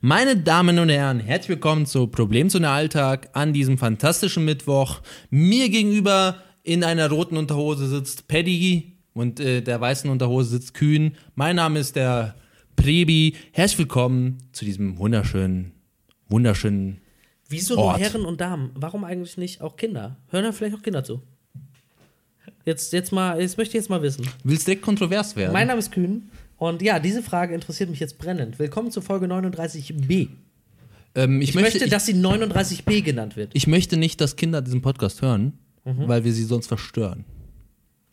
Meine Damen und Herren, herzlich willkommen zu Problemzone Alltag an diesem fantastischen Mittwoch. Mir gegenüber in einer roten Unterhose sitzt Paddy und äh, der weißen Unterhose sitzt Kühn. Mein Name ist der Prebi. Herzlich willkommen zu diesem wunderschönen, wunderschönen. Wieso Ort. nur Herren und Damen? Warum eigentlich nicht auch Kinder? Hören da vielleicht auch Kinder zu? Jetzt, jetzt mal, jetzt möchte ich jetzt mal wissen. Willst direkt kontrovers werden? Mein Name ist Kühn und ja, diese Frage interessiert mich jetzt brennend. Willkommen zu Folge 39b. ähm, ich, Ich, möchte, möchte, ich, dass sie 39b genannt wird. ich möchte nicht, dass Kinder diesen Podcast hören, Mhm. weil wir sie sonst verstören.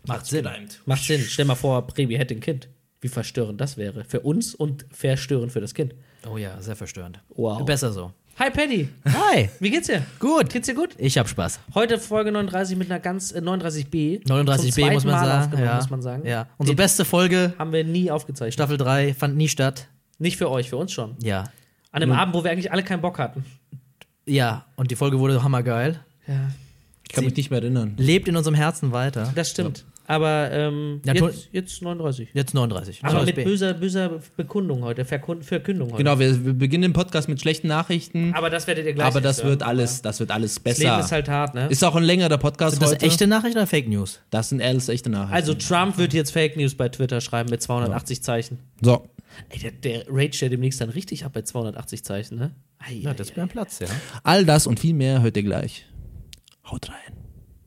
Macht Sinn. Macht Sinn. Stell mal vor, Prebi hätte ein Kind. Wie verstörend das wäre. Für uns und verstörend für das Kind. Oh ja, sehr verstörend. Wow. Besser so. Hi Paddy, Hi. wie geht's dir? Gut. Geht's dir gut? Ich hab Spaß. Heute Folge 39 mit einer ganz äh, 39b. Zum 39b zweiten muss man sagen. Ja. muss man sagen. ja. Unsere Den beste Folge, haben wir nie aufgezeichnet. Staffel 3, fand nie statt. Nicht für euch, für uns schon. Ja. An einem Abend, wo wir eigentlich alle keinen Bock hatten. Ja, und die Folge wurde hammergeil. Ja. Ich kann mich nicht mehr erinnern. Lebt in unserem Herzen weiter. Das stimmt. Aber ähm, Ja, jetzt, jetzt 39. Jetzt 39. Aber mit 39b. böser, böser Bekundung heute, Verkund Verkündung heute. Genau, wir, wir beginnen den Podcast mit schlechten Nachrichten, Aber das werdet ihr gleich aber das hören. wird alles, das wird alles Das Leben besser. ist halt hart, ne? Ist auch ein längerer Podcast Sind das heute. echte Nachrichten oder Fake News? Das sind alles echte Nachrichten. Also Trump wird jetzt Fake News bei Twitter schreiben mit 280 Zeichen. so. Ey, der, der rage der demnächst dann richtig ab bei 280 Zeichen, ne? Ei, Ja, das ei. wäre ein Platz, ja. All das und viel mehr hört ihr gleich. Haut rein.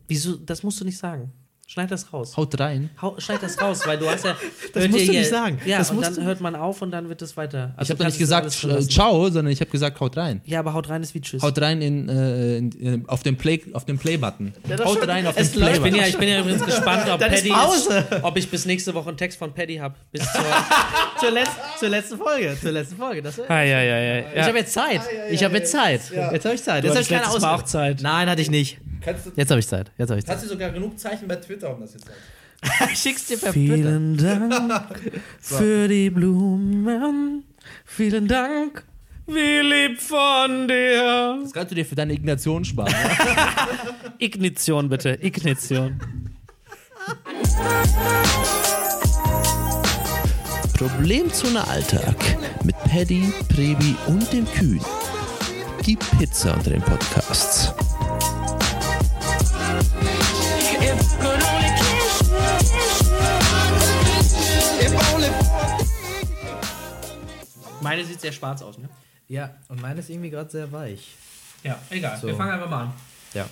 Wieso? Das musst du nicht sagen. Schneid das raus. Haut rein. Hau, schneid das raus, weil du hast ja. Das musst du ja- nicht sagen. Ja, Das und dann hört man auf und dann wird es weiter. Ich Also habe doch nicht gesagt äh, ciao, sondern ich habe gesagt haut rein. Ja, aber haut rein ist wie Tschüss. Haut rein in, äh, in, in, auf den Play auf den Play-Button. das haut schon- rein auf den es läuft. ich, bin Play-Button. ja, ich bin ja übrigens gespannt, ob Dann ist Paddy ob ich bis nächste Woche einen Text von Paddy habe. Bis zur. zur, letz zur letzten Folge. Zur letzten Folge. Das ah, ja, ja, ja. Ich habe jetzt Zeit. Ich habe jetzt Zeit. Jetzt habe ich Zeit. Du habe ich keine letztes Mal Ausrede. auch Zeit. Nein, hatte ich nicht. Jetzt habe ich Zeit. Jetzt habe ich Zeit. Hast du sogar genug Zeichen bei Twitter, um das jetzt Schick's dir per Twitter. Vielen Dank für die Blumen. Vielen Dank. Wie lieb von dir. Das kannst du dir für deine Ignition sparen. Ignition bitte. Ignition. Problemzone Alltag mit Paddy, Prebi und dem Kühn. Die Pizza unter den Podcasts. Meine sieht sehr schwarz aus, ne? Ja, und meine ist irgendwie gerade sehr weich. Ja, egal. So. Wir fangen einfach mal an. Ja.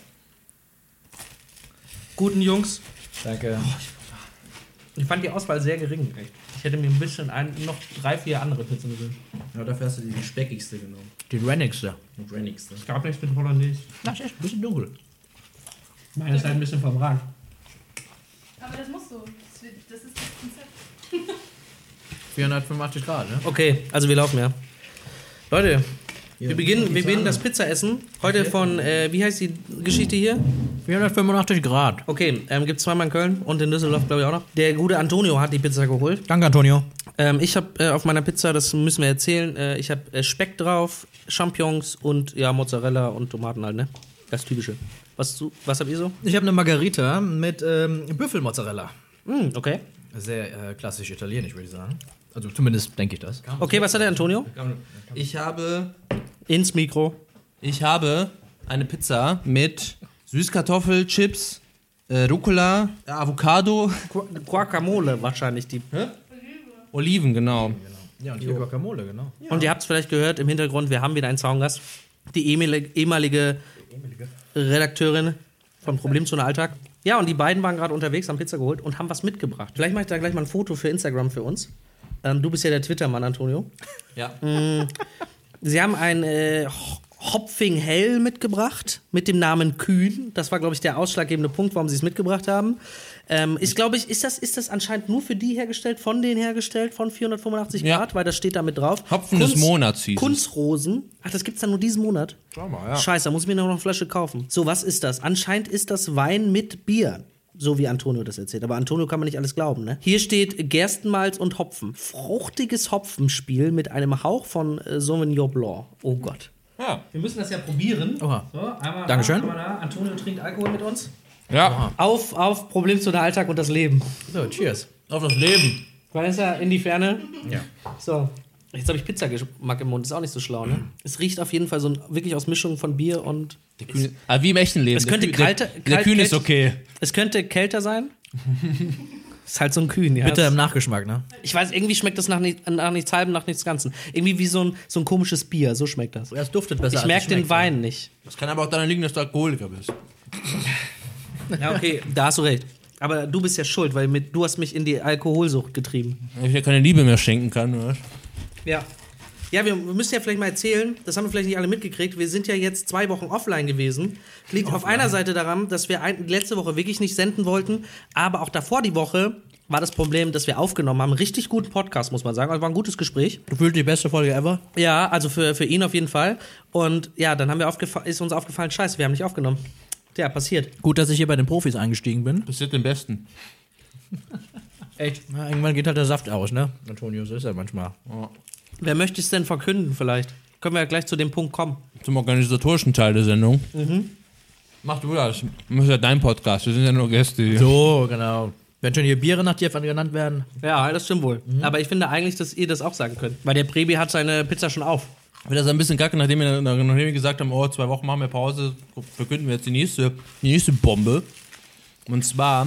Guten Jungs. Danke. Ich fand die Auswahl sehr gering. Echt. Ich hätte mir ein bisschen ein, noch drei, vier andere Pizzen gewünscht. Ja, dafür hast du die speckigste genommen. Die Renigste. Die brennigste. Es gab nichts mit Hollandaise. Das ist echt ein bisschen dunkel. Meine ist halt ein bisschen verbrannt. Aber das musst du. Das wird- Das ist das Konzept. 485 Grad, ne? Okay, also wir laufen ja. Leute, wir beginnen, wir beginnen das Pizzaessen. Heute von, äh, wie heißt die Geschichte hier? 485 Grad. Okay, ähm, gibt zweimal in Köln und in Düsseldorf, glaube ich, auch noch. Der gute Antonio hat die Pizza geholt. Danke, Antonio. Ähm, ich habe äh, auf meiner Pizza, das müssen wir erzählen, äh, ich habe äh, Speck drauf, Champignons und ja, Mozzarella und Tomaten halt, ne? Das Typische. Was, du, was habt ihr so? Ich habe eine Margarita mit ähm, Büffelmozzarella. Hm, okay. Sehr äh, klassisch italienisch, würde ich sagen. Also zumindest denke ich das. Okay, was hat der Antonio? Ich habe, Ins Mikro. ich habe eine Pizza mit Süßkartoffel, Chips, äh, Rucola, Avocado, Gu- Guacamole wahrscheinlich die. Oliven, genau. Ja, und hier Guacamole, genau. Und ihr habt es vielleicht gehört im Hintergrund, wir haben wieder einen Zaungast. Die ehemalige, ehemalige Redakteurin von Problemzone Alltag. Ja, und die beiden waren gerade unterwegs, haben Pizza geholt und haben was mitgebracht. Vielleicht mache ich da gleich mal ein Foto für Instagram für uns. Ähm, du bist ja der Twitter-Mann, Antonio. Ja. Sie haben ein äh, Ho- Hopfing Hell mitgebracht mit dem Namen Kühn. Das war, glaube ich, der ausschlaggebende Punkt, warum sie es mitgebracht haben. Ähm, ist, glaube ich, ist das, ist das anscheinend nur für die hergestellt, von denen hergestellt, von 485 Ja. Grad, weil das steht da mit drauf. Hopfen des Monats hieß es. Kunzrosen. Ach, das gibt's dann nur diesen Monat? Schau mal, ja. Scheiße, da muss ich mir noch eine Flasche kaufen. So, was ist das? Anscheinend ist das Wein mit Bier. So wie Antonio das erzählt. Aber Antonio kann man nicht alles glauben, ne? Hier steht Gerstenmalz und Hopfen. Fruchtiges Hopfenspiel mit einem Hauch von äh, Sauvignon Blanc. Oh Gott. Ja. Wir müssen das ja probieren. Oha. So, einmal Dankeschön. Da, einmal da. Antonio trinkt Alkohol mit uns. Ja. Auf, auf Problem zu der Alltag und das Leben. So, cheers. Auf das Leben. Vanessa, in die Ferne. Ja. So. Jetzt habe ich Pizzageschmack im Mund, ist auch nicht so schlau, ne? Es riecht auf jeden Fall so ein, wirklich aus Mischung von Bier und. Kühn, aber wie im echten Leben. Es könnte der, Kühn- kalter- der, der kalt- Kühn ist kalt- okay. Es könnte kälter sein. ist halt so ein Kühn, ja. Bitter im Nachgeschmack, ne? Ich weiß, irgendwie schmeckt das nach, nicht, nach nichts halbem, nach nichts Ganzen. Irgendwie wie so ein, so ein komisches Bier, so schmeckt das. Ja, es duftet besser. Ich merke den. Wein nicht. Das kann aber auch daran liegen, dass du Alkoholiker bist. Ja, okay, da hast du recht. Aber du bist ja schuld, weil mit, du hast mich in die Alkoholsucht getrieben. Ich ja keine Liebe mehr schenken kann, oder? Ja. Ja, wir müssen ja vielleicht mal erzählen, das haben wir vielleicht nicht alle mitgekriegt, wir sind ja jetzt zwei Wochen offline gewesen. Liegt auf einer Seite daran, dass wir ein, letzte Woche wirklich nicht senden wollten, aber auch davor die Woche war das Problem, dass wir aufgenommen haben. Richtig guten Podcast, muss man sagen. Also war ein gutes Gespräch. Gefühlt die beste Folge ever. Ja, also für, für ihn auf jeden Fall. Und ja, dann haben wir ist uns aufgefallen, scheiße, wir haben nicht aufgenommen. Ja, passiert. Gut, dass ich hier bei den Profis eingestiegen bin. Passiert den Besten. Echt? Ja, irgendwann geht halt der Saft aus, ne? Antonio, so ist er manchmal. Wer möchte es denn verkünden vielleicht? Können wir ja gleich zu dem Punkt kommen. Zum organisatorischen Teil der Sendung. Mach du das. Das ist ja dein Podcast. Wir sind ja nur Gäste hier. So, genau. Wenn schon hier Biere nach dir genannt werden. Ja, das stimmt wohl. Aber ich finde eigentlich, dass ihr das auch sagen könnt. Weil der Prebi hat seine Pizza schon auf. Ich finde das ein bisschen kacke, nachdem wir, nachdem wir gesagt haben, oh, zwei Wochen machen wir Pause, verkünden wir jetzt die nächste, die nächste Bombe. Und zwar,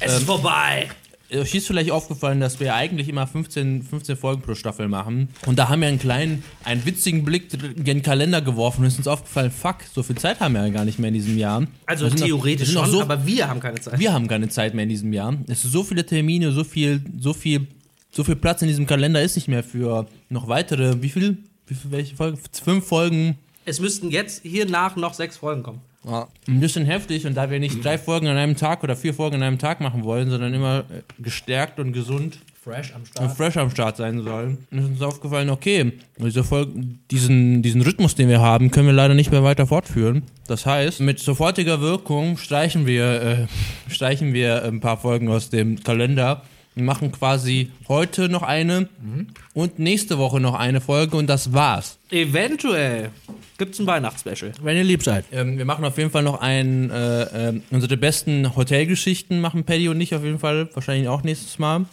Es ist vorbei. Euch ist vielleicht aufgefallen, dass wir eigentlich immer 15, 15 Folgen pro Staffel machen. Und da haben wir einen kleinen, einen witzigen Blick in den Kalender geworfen und ist uns aufgefallen, fuck, so viel Zeit haben wir ja gar nicht mehr in diesem Jahr. Also theoretisch noch schon, so, aber wir haben keine Zeit. wir haben keine Zeit mehr in diesem Jahr. Es sind so viele Termine, so viel, so viel, so viel Platz in diesem Kalender ist nicht mehr für noch weitere, wie viel, wie viel welche Folgen? Fünf Folgen. Es müssten jetzt hier nach noch sechs Folgen kommen. Ein bisschen heftig und da wir nicht drei Folgen an einem Tag oder vier Folgen an einem Tag machen wollen, sondern immer äh, gestärkt und gesund Fresh am und Start. fresh am Start sein sollen, ist uns aufgefallen, okay, diese Folge, diesen, diesen Rhythmus, den wir haben, können wir leider nicht mehr weiter fortführen. Das heißt, mit sofortiger Wirkung streichen wir, äh, streichen wir ein paar Folgen aus dem Kalender und machen quasi heute noch eine und nächste Woche noch eine Folge und das war's. Eventuell gibt es ein Weihnachtsspecial. Wenn ihr lieb seid. Ähm, wir machen auf jeden Fall noch ein, äh, ähm, unsere besten Hotelgeschichten machen Paddy und ich auf jeden Fall, wahrscheinlich auch nächstes Mal.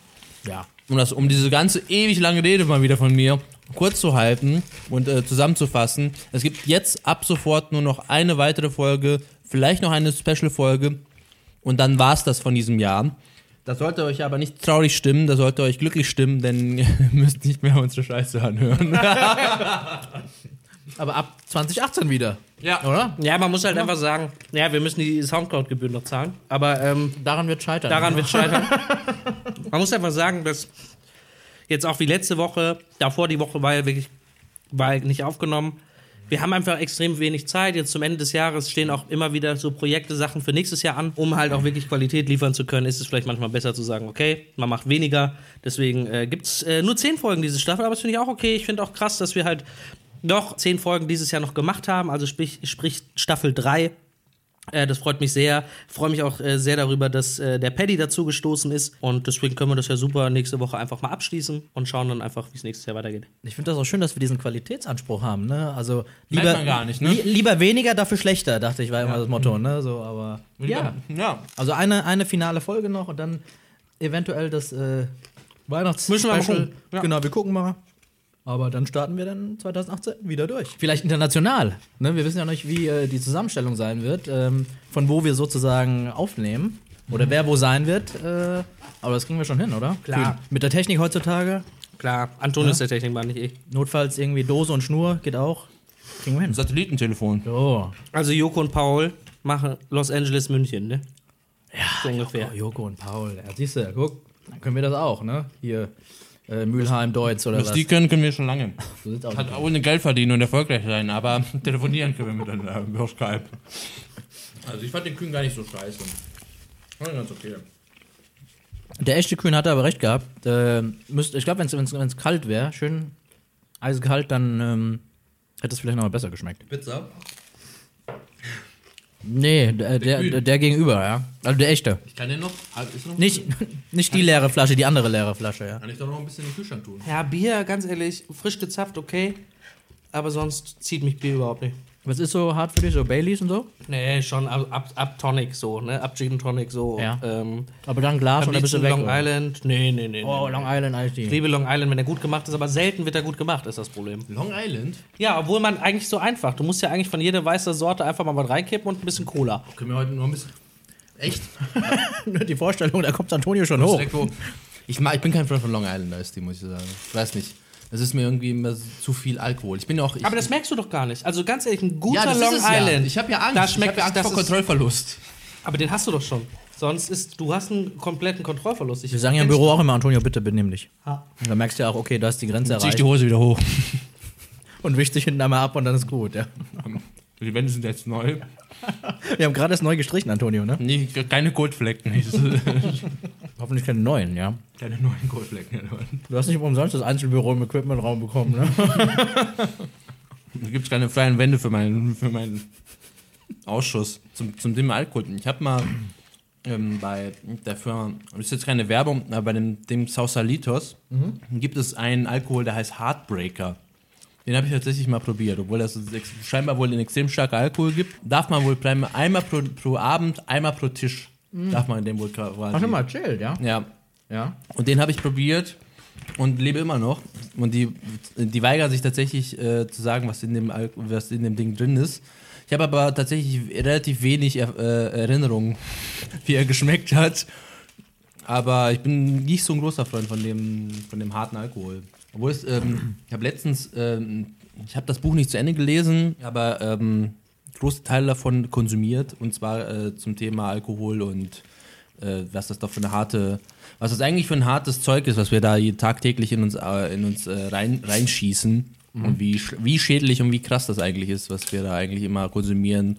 Ja. Um, das, um diese ganze ewig lange Rede mal wieder von mir kurz zu halten und äh, zusammenzufassen. Es gibt jetzt ab sofort nur noch eine weitere Folge, vielleicht noch eine Special-Folge und dann war's das von diesem Jahr. Das sollte euch aber nicht traurig stimmen, das sollte euch glücklich stimmen, denn ihr müsst nicht mehr unsere Scheiße anhören. Aber ab 2018 wieder. Ja. Oder? Ja, man muss halt einfach sagen, ja, wir müssen die Soundcloud-Gebühren noch zahlen. Aber ähm, Daran wird scheitern. daran wird scheitern. man muss einfach sagen, dass jetzt auch wie letzte Woche, davor die Woche war ja wirklich war ja nicht aufgenommen. Wir haben einfach extrem wenig Zeit. Jetzt zum Ende des Jahres stehen auch immer wieder so Projekte, Sachen für nächstes Jahr an. Um halt auch wirklich Qualität liefern zu können, ist es vielleicht manchmal besser zu sagen, okay, man macht weniger. Deswegen äh, gibt es äh, nur zehn Folgen diese Staffel, aber das finde ich auch okay. Ich finde auch krass, dass wir halt noch zehn Folgen dieses Jahr noch gemacht haben. Also sprich, sprich Staffel 3 äh, das freut mich sehr. Freue mich auch äh, sehr darüber, dass äh, der Paddy dazu gestoßen ist. Und deswegen können wir das ja super nächste Woche einfach mal abschließen und schauen dann einfach, wie es nächstes Jahr weitergeht. Ich finde das auch schön, dass wir diesen Qualitätsanspruch haben, ne? Also Merkt lieber man gar nicht, ne? li lieber weniger, dafür schlechter, dachte ich, war immer das Motto, ne? So, aber ja. ja. Also eine, eine finale Folge noch und dann eventuell das äh, Weihnachts Müssen wir mal gucken. Ja. Genau, wir gucken mal. Aber dann starten wir dann 2018 wieder durch. Vielleicht international. Ne? Wir wissen ja noch nicht, wie äh, die Zusammenstellung sein wird, ähm, von wo wir sozusagen aufnehmen. Oder wer wo sein wird. Äh, aber das kriegen wir schon hin, oder? Klar. Kühn. Mit der Technik heutzutage. Klar, Anton ist der Technikmann, nicht ich. Notfalls irgendwie Dose und Schnur geht auch. Kriegen wir hin. Satellitentelefon. So. Also Joko und Paul machen Los Angeles München, ne? Ja. So ungefähr. Oh, Joko und Paul. Ja, siehst du, guck, dann können wir das auch, ne? Hier, äh, Mülheim, Deutz oder Was die können, können wir schon lange. Hat ohne Geld verdienen und erfolgreich sein, aber telefonieren können wir miteinander über Skype. Also ich fand den Kühn gar nicht so scheiße. War ganz okay. Der echte Kühn hatte aber recht gehabt. Äh, müsst, ich glaube, wenn es kalt wäre, schön eiskalt, dann ähm, hätte es vielleicht noch mal besser geschmeckt. Pizza? Nee, der, der, Kühn. der, der gegenüber, ja. Also der echte. Ich kann den noch. Ah, Ist noch Nicht, nicht die leere Flasche, die andere leere Flasche, ja. Kann ich doch noch ein bisschen in den Kühlschrank tun. Ja, Bier, ganz ehrlich, frisch gezapft, okay. Aber sonst zieht mich Bier überhaupt nicht. Was ist so hart für dich? So Baileys und so? Nee, schon ab, ab, ab Tonic so, ne? Ab Gin Tonic so. Ja. Ähm, Aber dann Glas und dann bist du weg. Long oder? Island. Nee, nee, nee. Oh, nee. Long Island Ice Ich liebe Long Island, wenn er gut gemacht ist, aber selten wird er gut gemacht, ist das Problem. Long Island? Ja, obwohl man eigentlich so einfach. Du musst ja eigentlich von jeder weißer Sorte einfach mal was reinkippen und ein bisschen Cola. Können wir heute noch ein bisschen. Echt? Die Vorstellung, da kommt Antonio schon hoch. Ich, mag, ich bin kein Freund von Long Island Ice Tea, muss ich sagen. Ich weiß nicht. Das ist mir irgendwie immer zu viel Alkohol. Ich bin auch. Ich, Aber das merkst du doch gar nicht. Also ganz ehrlich, ein guter ja, das Long ist es ja. Island. Ich habe ja Angst. Da ich schmeckt habe ja Angst das vor Kontrollverlust. Aber den hast du doch schon. Sonst ist, du hast einen kompletten Kontrollverlust. Ich Wir sagen ja im Büro auch immer, Antonio, bitte benimm dich. Ha. Und dann merkst du ja auch, okay, da ist die Grenze Zieh ich erreicht. die Hose wieder hoch. Und wisch dich hinten einmal ab und dann ist gut, ja. Die Wände sind jetzt neu. Wir haben gerade erst neu gestrichen, Antonio, ne? Nee, keine Goldflecken. Hoffentlich keine neuen, ja. keine neuen Goldflecken. Du hast nicht umsonst das Einzelbüro im Equipmentraum bekommen, ne? Da gibt es keine freien Wände für meinen, für meinen Ausschuss zum, zum Thema Alkohol. Ich habe mal ähm, bei der Firma, das ist jetzt keine Werbung, aber bei dem, dem Sausalitos gibt es einen Alkohol, der heißt Heartbreaker. Den habe ich tatsächlich mal probiert, obwohl das scheinbar wohl einen extrem starker Alkohol gibt. Darf man wohl einmal einmal pro, pro Abend, einmal pro Tisch, darf man den wohl quasi. Du mal erzählt, ja? Ja, Ja. und den habe ich probiert und lebe immer noch. Und die, die weigern sich tatsächlich äh, zu sagen, was in, dem Al was in dem Ding drin ist. Ich habe aber tatsächlich relativ wenig er äh, Erinnerungen, wie er geschmeckt hat. Aber ich bin nicht so ein großer Freund von dem, von dem harten Alkohol. Obwohl es, ähm, ich habe letztens, ähm, ich habe das Buch nicht zu Ende gelesen, aber ähm, große Teile davon konsumiert. Und zwar äh, zum Thema Alkohol und äh, was das doch für eine harte, was das eigentlich für ein hartes Zeug ist, was wir da tagtäglich in uns, äh, in uns äh, rein, reinschießen. Und wie, wie schädlich und wie krass das eigentlich ist, was wir da eigentlich immer konsumieren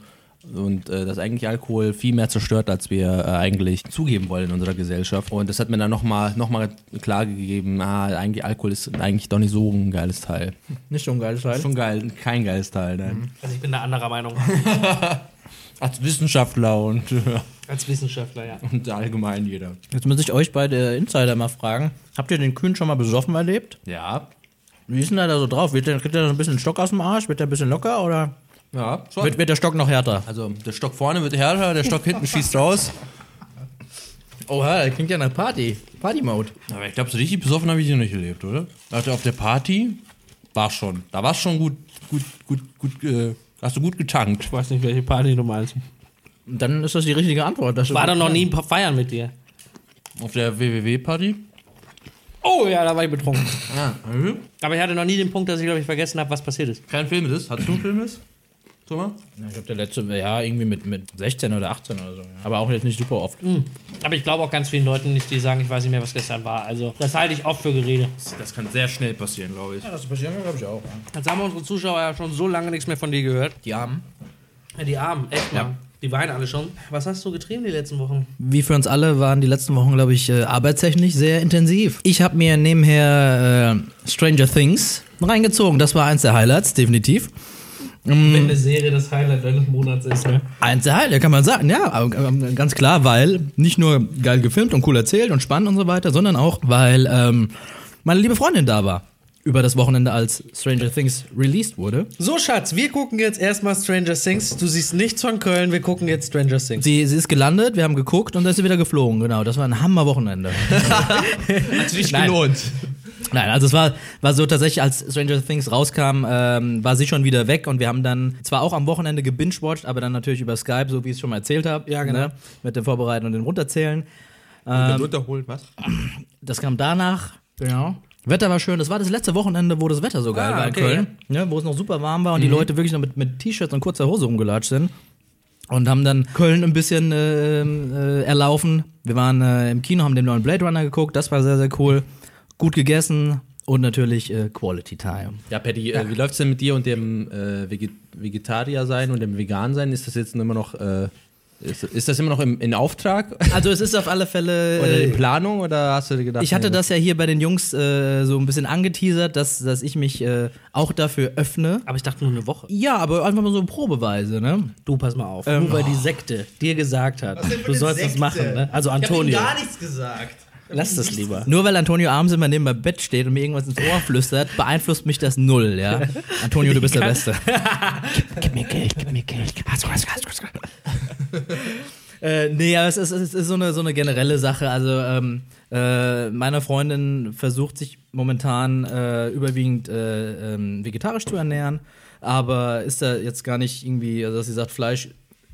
und äh, dass eigentlich Alkohol viel mehr zerstört, als wir äh, eigentlich zugeben wollen in unserer Gesellschaft. Und das hat mir dann nochmal noch mal klar gegeben, ah, eigentlich Alkohol ist eigentlich doch nicht so ein geiles Teil. Nicht so ein geiles Teil. Schon geil, kein geiles Teil, nein. Also ich bin da anderer Meinung. Als Wissenschaftler und, Als Wissenschaftler, ja. und allgemein jeder. Jetzt muss ich euch beide Insider mal fragen. Habt ihr den Kühn schon mal besoffen erlebt? Ja, Wie ist denn der da so drauf? Wird der, kriegt der so ein bisschen Stock aus dem Arsch? Wird der ein bisschen locker oder ja, schon. wird, wird der Stock noch härter? Also der Stock vorne wird härter, der Stock hinten schießt raus. Oha, das klingt ja nach Party. Party-Mode. Aber ich glaube, so richtig besoffen habe ich ihn nicht erlebt, oder? Also auf der Party war schon. Da war es schon gut, gut, gut, gut, äh, hast du gut getankt. Ich weiß nicht, welche Party du meinst. Und dann ist das die richtige Antwort. dass du- War doch noch nie ein paar Feiern mit dir. Auf der WWW-Party? Oh ja, da war ich betrunken. Ah, Aber ich hatte noch nie den Punkt, dass ich, glaube ich, vergessen habe, was passiert ist. kein Film ist. Hast du einen Film ist? Thomas? Ja, Ich glaube, der letzte, ja, irgendwie mit, mit 16 oder 18 oder so. ja. Aber auch jetzt nicht super oft. Aber ich glaube auch ganz vielen Leuten nicht, die sagen, ich weiß nicht mehr, was gestern war. Also, das halte ich oft für Gerede. Das kann sehr schnell passieren, glaube ich. Ja, das passiert mir, glaube ich, auch. Jetzt haben unsere Zuschauer ja schon so lange nichts mehr von dir gehört. Die Armen. Ja, die Armen, echt mal. Die weinen alle schon. Was hast du getrieben die letzten Wochen? Wie für uns alle waren die letzten Wochen, glaube ich, äh, arbeitstechnisch sehr intensiv. Ich habe mir nebenher äh, Stranger Things reingezogen. Das war eins der Highlights, definitiv. Wenn eine Serie das Highlight deines Monats ist, ne? Eins der Highlights, kann man sagen, ja, aber, ähm, ganz klar, weil nicht nur geil gefilmt und cool erzählt und spannend und so weiter, sondern auch, weil ähm, meine liebe Freundin da war. Über das Wochenende, als Stranger Things released wurde. So, Schatz, wir gucken jetzt erstmal Stranger Things. Du siehst nichts von Köln, wir gucken jetzt Stranger Things. Sie, sie ist gelandet, wir haben geguckt und dann ist sie wieder geflogen. Genau, das war ein Hammerwochenende. Hat sich gelohnt. Nein, also es war, war so tatsächlich, als Stranger Things rauskam, ähm, war sie schon wieder weg und wir haben dann zwar auch am Wochenende gebingewatcht, aber dann natürlich über Skype, so wie ich es schon mal erzählt habe. Ja, genau. Ne? Mit dem Vorbereiten und dem Runterzählen. Ähm, unterholt, was? Das kam danach. Genau. Wetter war schön. Das war das letzte Wochenende, wo das Wetter so geil Ah, war in okay, Köln. Ne, wo es noch super warm war und die Leute wirklich noch mit, mit T-Shirts und kurzer Hose rumgelatscht sind. Und haben dann Köln ein bisschen äh, äh, erlaufen. Wir waren äh, im Kino, haben den neuen Blade Runner geguckt. Das war sehr, sehr cool. Gut gegessen und natürlich äh, Quality Time. Ja, Patty, äh, wie läuft's denn mit dir und dem äh, Veget Vegetarier sein und dem Vegan sein? Ist das jetzt immer noch, äh, ist, ist das immer noch im, in Auftrag Also es ist auf alle Fälle. oder in Äh, Planung oder hast du dir gedacht? ich hatte nee, das ja hier bei den Jungs äh, so ein bisschen angeteasert, dass, dass ich mich äh, auch dafür öffne. Aber ich dachte nur eine Woche. Ja, aber einfach mal so probeweise, ne? Du, pass mal auf. Ähm, nur weil die Sekte dir gesagt hat, du sollst das machen, ne? Also Antonio. nichts gesagt. Lass das lieber. Nur weil Antonio abends immer neben meinem Bett steht und mir irgendwas ins Ohr flüstert, beeinflusst mich das null, ja. Antonio, du bist der Beste. gib, gib mir Geld, gib mir Geld. äh, nee, aber es ist, es ist so, eine, so eine generelle Sache. Also, ähm, äh, meine Freundin versucht sich momentan äh, überwiegend äh, ähm, vegetarisch zu ernähren, aber ist da jetzt gar nicht irgendwie, also dass sie sagt, Fleisch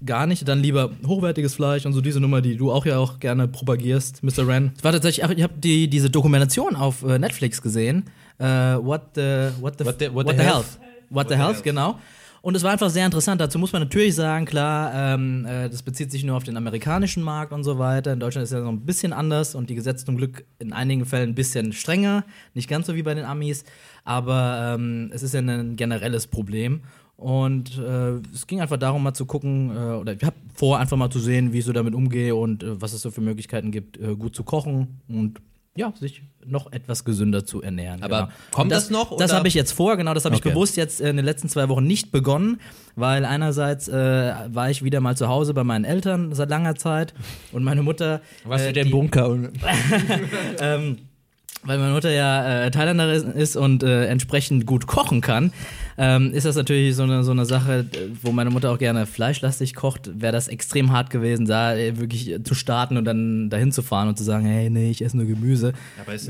gar nicht, dann lieber hochwertiges Fleisch und so diese Nummer, die du auch ja auch gerne propagierst, Mr. Ren. Es war tatsächlich, ich habe die, diese Dokumentation auf äh, Netflix gesehen. Äh, what the, what the, What the- what what the the health. health. What the health, genau. Und es war einfach sehr interessant. Dazu muss man natürlich sagen, klar, ähm, äh, das bezieht sich nur auf den amerikanischen Markt und so weiter. In Deutschland ist ja noch ein bisschen anders und die Gesetze zum Glück in einigen Fällen ein bisschen strenger. Nicht ganz so wie bei den Amis, aber ähm, es ist ja ein generelles Problem. Und äh, es ging einfach darum, mal zu gucken, äh, oder ich habe vor, einfach mal zu sehen, wie ich so damit umgehe und äh, was es so für Möglichkeiten gibt, äh, gut zu kochen und ja, sich noch etwas gesünder zu ernähren. Aber genau. kommt Und das noch, Das oder? habe ich jetzt vor, genau, das habe Okay. ich bewusst jetzt in den letzten zwei Wochen nicht begonnen, weil einerseits äh, war ich wieder mal zu Hause bei meinen Eltern seit langer Zeit und meine Mutter. äh, die- Bunker? Ähm, weil meine Mutter ja äh, Thailänderin ist und äh, entsprechend gut kochen kann, ähm, ist das natürlich so eine, so eine Sache, wo meine Mutter auch gerne fleischlastig kocht, wäre das extrem hart gewesen, da äh, wirklich äh, zu starten und dann dahin zu fahren und zu sagen, hey, nee, ich esse nur Gemüse.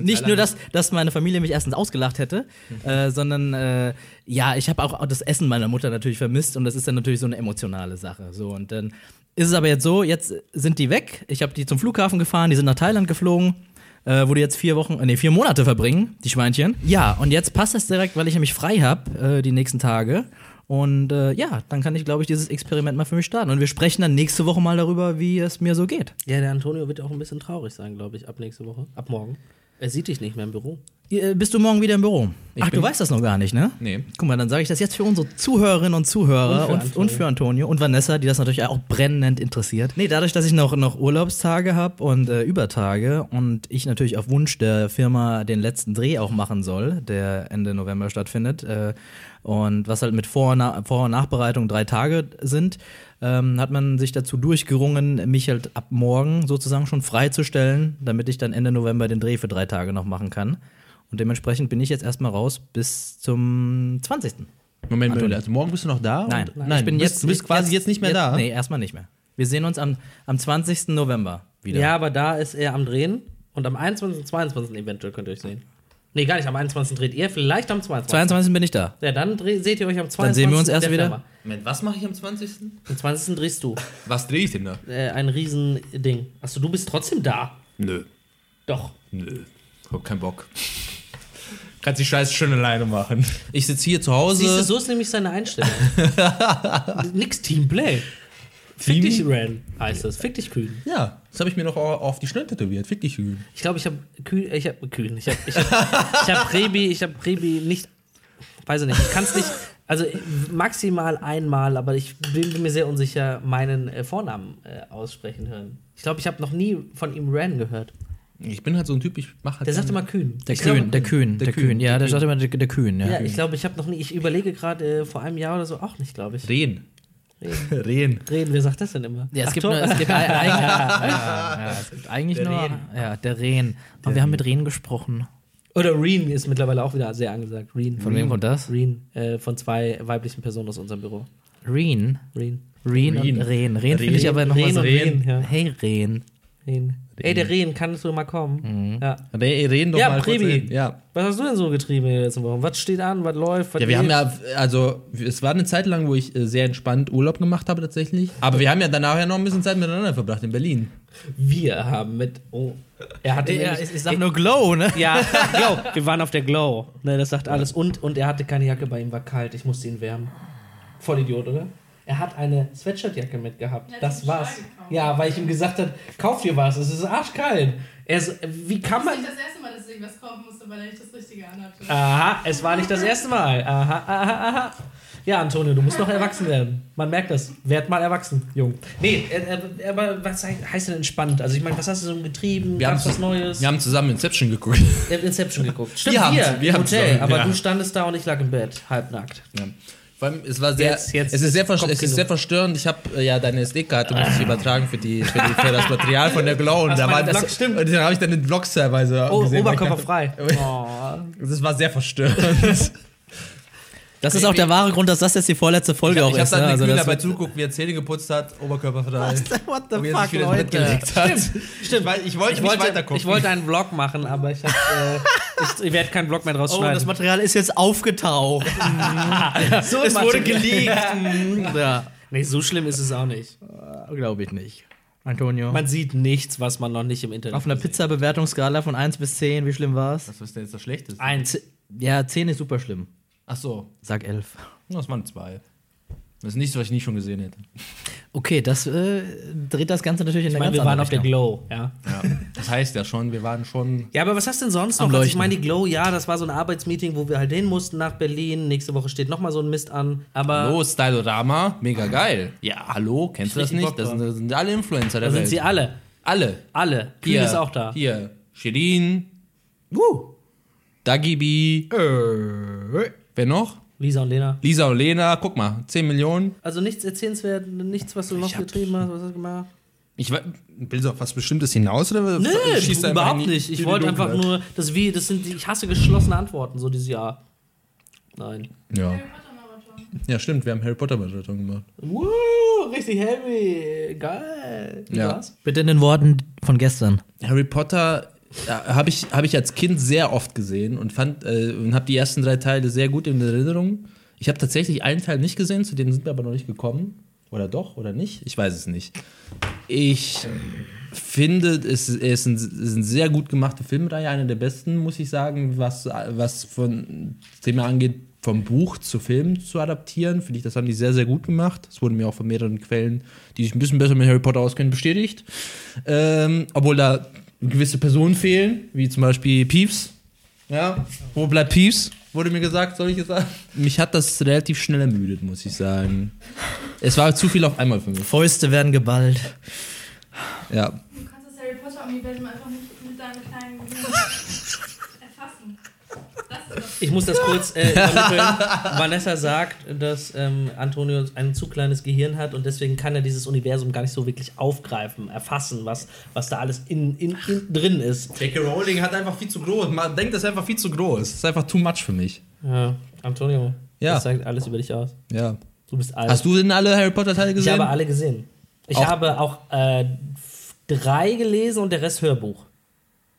Nicht nur, dass, dass meine Familie mich erstens ausgelacht hätte, äh, sondern äh, ja, ich habe auch das Essen meiner Mutter natürlich vermisst und das ist dann natürlich so eine emotionale Sache. So und dann ist es aber jetzt so, jetzt sind die weg. Ich habe die zum Flughafen gefahren, die sind nach Thailand geflogen äh, wo die jetzt vier Wochen, äh, nee, vier Monate verbringen, die Schweinchen. Ja, und jetzt passt das direkt, weil ich nämlich frei habe, äh, die nächsten Tage. Und äh, ja, dann kann ich, glaube ich, dieses Experiment mal für mich starten. Und wir sprechen dann nächste Woche mal darüber, wie es mir so geht. Ja, der Antonio wird auch ein bisschen traurig sein, glaube ich, ab nächste Woche. Ab morgen. Er sieht dich nicht mehr im Büro. Äh, Bist du morgen wieder im Büro? Ach, du weißt das noch gar nicht, ne? Nee. Guck mal, dann sage ich das jetzt für unsere Zuhörerinnen und Zuhörer Und und für für, und, für Antonio und Vanessa, die das natürlich auch brennend interessiert. Nee, dadurch, dass ich noch, noch Urlaubstage habe und äh, Übertage und ich natürlich auf Wunsch der Firma den letzten Dreh auch machen soll, der Ende November stattfindet, äh, und was halt mit Vor- und, Na Vor und Nachbereitung drei Tage sind, ähm, hat man sich dazu durchgerungen, mich halt ab morgen sozusagen schon freizustellen, damit ich dann Ende November den Dreh für drei Tage noch machen kann. Und dementsprechend bin ich jetzt erstmal raus bis zum 20. Moment, Antonio. also morgen bist du noch da? Nein, Und- Nein, ich bin du bist, jetzt, du bist quasi jetzt, nicht mehr da. Nee, erstmal nicht mehr. Wir sehen uns am, am 20. November wieder. Ja, aber da ist er am Drehen und am 21. 22. eventuell könnt ihr euch sehen. Nee, gar nicht. Am 21. dreht ihr, vielleicht am 22. 22. bin ich da. Ja, dann dreh, seht ihr euch am 22. Dann sehen wir uns erst der wieder. Moment, was mache ich am 20.? Am 20. drehst du Was drehe ich denn da? äh, ein riesen Ding. Achso, du bist trotzdem da. Nö. Doch. Nö. Hab keinen Bock. Kannst die Scheiße schön alleine machen. Ich sitze hier zu Hause. Siehst du, so ist nämlich seine Einstellung. Nix Teamplay. Fick dich, Ren, heißt das. Fick dich, Kühn. Ja, das habe ich mir noch au- auf die Stirn tätowiert. Fick dich, Hühn. Ich glaube, ich habe Kühn, ich habe Kühn, ich habe ich hab, ich hab Rebi, ich habe Rebi nicht, weiß ich nicht, ich kann es nicht, also maximal einmal, aber ich bin mir sehr unsicher, meinen äh, Vornamen äh, aussprechen hören. Ich glaube, ich habe noch nie von ihm Ren gehört. Ich bin halt so ein Typ, ich mache halt. Der sagt immer Kühn. Der Kühn, der Kühn, der Kühn. Kühn, Ja, der Kühn. sagt immer der, der Kühn, ja. Ja, ich glaube, ich habe noch nie, ich überlege gerade äh, vor einem Jahr oder so auch nicht, glaube ich. Rehen. Reden. Reden. Reden, wer sagt das denn immer? Ja, es Ach, gibt, nur, es gibt eigentlich, ja, ja, es gibt eigentlich Der nur, Rehn. ja, der Rehn. Aber wir haben mit Rehn gesprochen. Oder Reen ist mittlerweile auch wieder sehr angesagt. Reen. Von wem kommt das? Reen, äh, von zwei weiblichen Personen aus unserem Büro. Rehn. Reen. Rehn Rehn. und Rehn. Rehn finde ich Rehn. aber nochmal Rehn so. und Rehn, ja. Hey, Rehn. Reen. Ey, der Rehen, kannst du mal kommen? Ja. Re reden doch Ja, mal kurz Prebi. Ja. Was hast du denn so getrieben in den letzten Wochen? Was steht an? Was läuft? Was Ja, wir haben geht? ja, also, es war eine Zeit lang, wo ich äh, sehr entspannt Urlaub gemacht habe, tatsächlich. Aber wir haben ja danach ja noch ein bisschen Zeit miteinander verbracht in Berlin. Wir haben mit. Oh, er hatte. Ja, nämlich- ich, ich sag nur Glow, ne? ja, Glow. Wir waren auf der Glow. Ne, das sagt alles. Und, und er hatte keine Jacke bei ihm, war kalt. Ich musste ihn wärmen. Voll Idiot, oder? Er hat eine Sweatshirtjacke mitgehabt. Ja, das war's. Gekauft. Ja, weil ich ihm gesagt habe, kauf dir was, es ist arschkalt. Er so, wie kann Das man. ist nicht das erste Mal, dass ich was kaufen musste, weil er nicht das Richtige anhatte. Aha, es war nicht das erste Mal. Aha, aha, aha. Ja, Antonio, du musst noch erwachsen werden. Man merkt das. Werd mal erwachsen, Jung. Nee, äh, äh, aber was heißt denn entspannt? Also ich meine, was hast du so getrieben? Wir Gab's haben- was Neues? Wir haben zusammen Inception geguckt. Ihr habt Inception geguckt. Stimmt, Wir wir, wir Hotel. zusammen, aber ja. du standest da und ich lag im Bett, halbnackt. Ja. Vor allem, es war sehr, Jetzt- jetzt es ist sehr, es ist sehr verstörend. Ich habe äh, ja deine SD-Karte muss ich übertragen für, die, für, die, für das Material von der Glow. Und da war das, stimmt. Und dann habe ich dann den Vlogs teilweise Oh, oberkörperfrei. dachte- Oh. Das war sehr verstörend. Das ist auch der wahre Grund, dass das jetzt die vorletzte Folge ich auch habe hab ist. dann ne? Also dabei zuguckt, wie er Zähne geputzt hat, oberkörperfrei. What the er fuck, sich Leute? gelegt hat. Stimmt. Weil ich wollte Ich wollte, weitergucken. ich wollte einen Vlog machen, aber ich, äh, ich, ich werde keinen Vlog mehr draus Oh, schneiden. das Material ist jetzt aufgetaucht. so es wurde geleakt. ja, Nee, so schlimm ist es auch nicht. glaube ich nicht. Antonio. Man sieht nichts, was man noch nicht im Internet Auf einer Pizza-Bewertungsskala von 1 bis 10, wie schlimm war's? Was ist denn jetzt das Schlechteste? hat. Eins. Ja, 10 ist super schlimm. Ach so, Sag 11. das waren zwei. Das ist nichts, was ich nicht schon gesehen hätte. Okay, das äh, dreht das Ganze natürlich in Ich eine meine, ganz wir waren auf der. Glow, ja. Ja. Das heißt ja schon, wir waren schon. Ja, aber was hast du denn sonst noch? Also ich Leuchten. meine, die Glow, ja, das war so ein Arbeitsmeeting, wo wir halt hin mussten nach Berlin. Nächste Woche steht nochmal so ein Mist an. Aber Hallo, Stylorama, mega geil. Ja, hallo, kennst du das nicht? Das sind, das sind alle Influencer der da sind Welt. sie alle. alle. Alle. Kühn Hier, ist auch da. Hier, Shirin, Uh. Dagi B, wer noch? Lisa und Lena. Lisa und Lena, guck mal, 10 Millionen. Also nichts erzählenswert, nichts, was du noch getrieben hast, was hast du gemacht? Ich willst du auf was Bestimmtes hinaus oder Nö, schießt überhaupt nicht. Ich wollte einfach Dunkelheit? nur, das wie, das sind, die- ich hasse geschlossene Antworten, so dieses Jahr. Nein. Ja. Ja, stimmt, wir haben Harry Potter Marathon gemacht. Woo, richtig heavy. Geil. Wie Ja. war's? Bitte in den Worten von gestern. Harry Potter habe ich, hab ich als Kind sehr oft gesehen und fand äh, und habe die ersten drei Teile sehr gut in Erinnerung. Ich habe tatsächlich einen Teil nicht gesehen, zu dem sind wir aber noch nicht gekommen. Oder doch, oder nicht? Ich weiß es nicht. Ich finde, es ist ein, ist eine sehr gut gemachte Filmreihe, eine der besten, muss ich sagen, was, was von das Thema angeht, vom Buch zu Film zu adaptieren. Finde ich, das haben die sehr, sehr gut gemacht. Das wurde mir auch von mehreren Quellen, die sich ein bisschen besser mit Harry Potter auskennen, bestätigt. Ähm, obwohl da gewisse Personen fehlen, wie zum Beispiel Peeves. Ja, wo bleibt Peeves? Wurde mir gesagt, soll ich jetzt sagen? Mich hat das relativ schnell ermüdet, muss ich sagen. Es war zu viel auf einmal für mich. Fäuste werden geballt. Ja. Du kannst das Harry Potter Universum einfach nicht mit deinem kleinen Gehirn erfassen. Das ist das. Ich muss das kurz äh. Vanessa sagt, dass ähm, Antonio ein zu kleines Gehirn hat und deswegen kann er dieses Universum gar nicht so wirklich aufgreifen, erfassen, was, was da alles in, in, in drin ist. J.K. Rowling hat einfach viel zu groß. Man denkt, das ist einfach viel zu groß. Das ist einfach too much für mich. Ja, Antonio, Ja. das sagt alles über dich aus. Ja. Du bist alt. Hast du denn alle Harry Potter Teile ich gesehen? habe alle gesehen. Ich Auch- habe auch äh, drei gelesen und der Rest Hörbuch.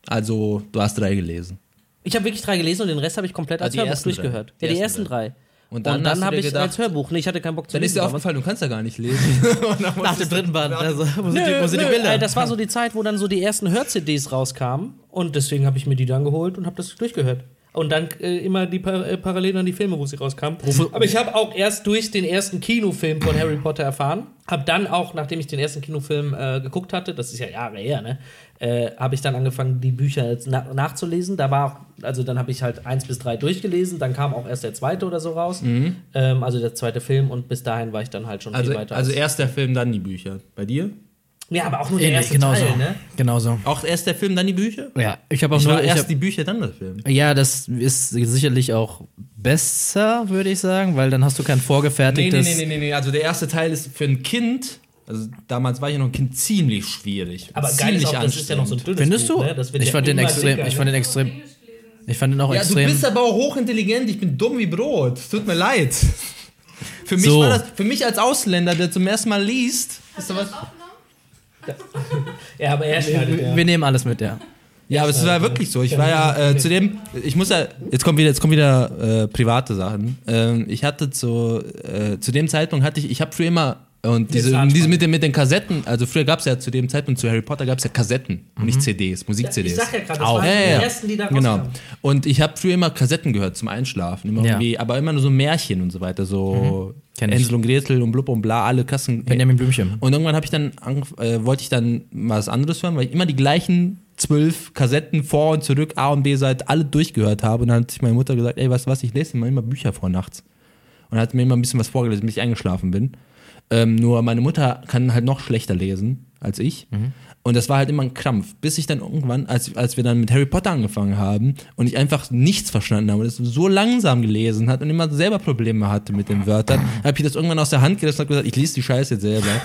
also, du hast drei gelesen. Ich habe wirklich drei gelesen und den Rest habe ich komplett als die Hörbuch drei. durchgehört. Die ja, die ersten ersten drei. Und Und dann dann, hast du habe dir ich gedacht- als Hörbuch. Nee, ich hatte keinen Bock zu Dann ist lesen dir damals. aufgefallen, du kannst ja gar nicht lesen. Nach dem dritten Band. Also, wo sind, die, Nö, wo sind die Bilder? das war so die Zeit, wo dann so die ersten Hör-CDs rauskamen. Und deswegen habe ich mir die dann geholt und habe das durchgehört. Und dann äh, immer die Par äh, parallel an die Filme, wo sie rauskamen. Aber ich habe auch erst durch den ersten Kinofilm von Harry Potter erfahren. Habe dann auch, nachdem ich den ersten Kinofilm äh, geguckt hatte, das ist ja Jahre her, ne, äh, habe ich dann angefangen, die Bücher na nachzulesen. Da war auch, also dann habe ich halt eins bis drei durchgelesen. Dann kam auch erst der zweite oder so raus. Ähm, also der zweite Film. Und bis dahin war ich dann halt schon Also, viel weiter. also als- erst der Film, dann die Bücher. Bei dir? Ja, aber auch nur der Ähnlich, erste genauso. Teil, ne? Genauso. Auch erst der Film, dann die Bücher? Ja, ich habe auch Ich nur. erst hab, die Bücher, dann der Film. ja, das ist sicherlich auch besser, würde ich sagen, weil dann hast du kein Nee, vorgefertigtes. nee, nee, nee, nee. Also der erste Teil ist für ein Kind, also damals war ich ja noch ein Kind, ziemlich schwierig. Aber geil ziemlich ist auch, das ist ja noch so ein dünnes Findest Buch, du? Ne? Ich, ja fand den extrem, dicker, ich fand den ne? extrem. Ich fand den auch Ja, extrem. du bist aber auch hochintelligent, ich bin dumm wie Brot. Tut mir leid. Für mich, So. war das, für mich als Ausländer, der zum ersten Mal liest, Hast du das aufgenommen? Ja, aber er schneidet ja. wir nehmen alles mit, ja. Ja, aber es war wirklich so. Ich war ja äh, zu dem, ich muss ja, jetzt kommt wieder, jetzt kommen wieder äh, private Sachen. Ähm, ich hatte zu, äh, zu dem Zeitpunkt hatte ich, ich habe früher immer und diese, diese mit den, mit den Kassetten, also früher gab es ja zu dem Zeitpunkt zu Harry Potter gab es ja Kassetten und nicht CDs, Ich Musik-CDs. sag ja gerade, das Auch. waren Ja, die ja. ersten, die da Genau. Und ich habe früher immer Kassetten gehört zum Einschlafen, immer irgendwie, aber immer nur so Märchen und so weiter, so ich. Hänsel und Gretel und blub und bla, alle Kassen. Benjamin Blümchen. Und irgendwann habe ich dann äh, wollte ich dann mal was anderes hören, weil ich immer die gleichen zwölf Kassetten vor und zurück A und B Seite alle durchgehört habe. Und dann hat sich meine Mutter gesagt, ey, weißt du was, ich lese immer, immer Bücher vor nachts. Und hat mir immer ein bisschen was vorgelesen, bis ich eingeschlafen bin. Ähm, nur meine Mutter kann halt noch schlechter lesen als ich. Und das war halt immer ein Krampf, bis ich dann irgendwann, als, als wir dann mit Harry Potter angefangen haben und ich einfach nichts verstanden habe und es so langsam gelesen hat und immer selber Probleme hatte mit den Wörtern, habe ich das irgendwann aus der Hand gerissen und gesagt, ich lese die Scheiße jetzt selber.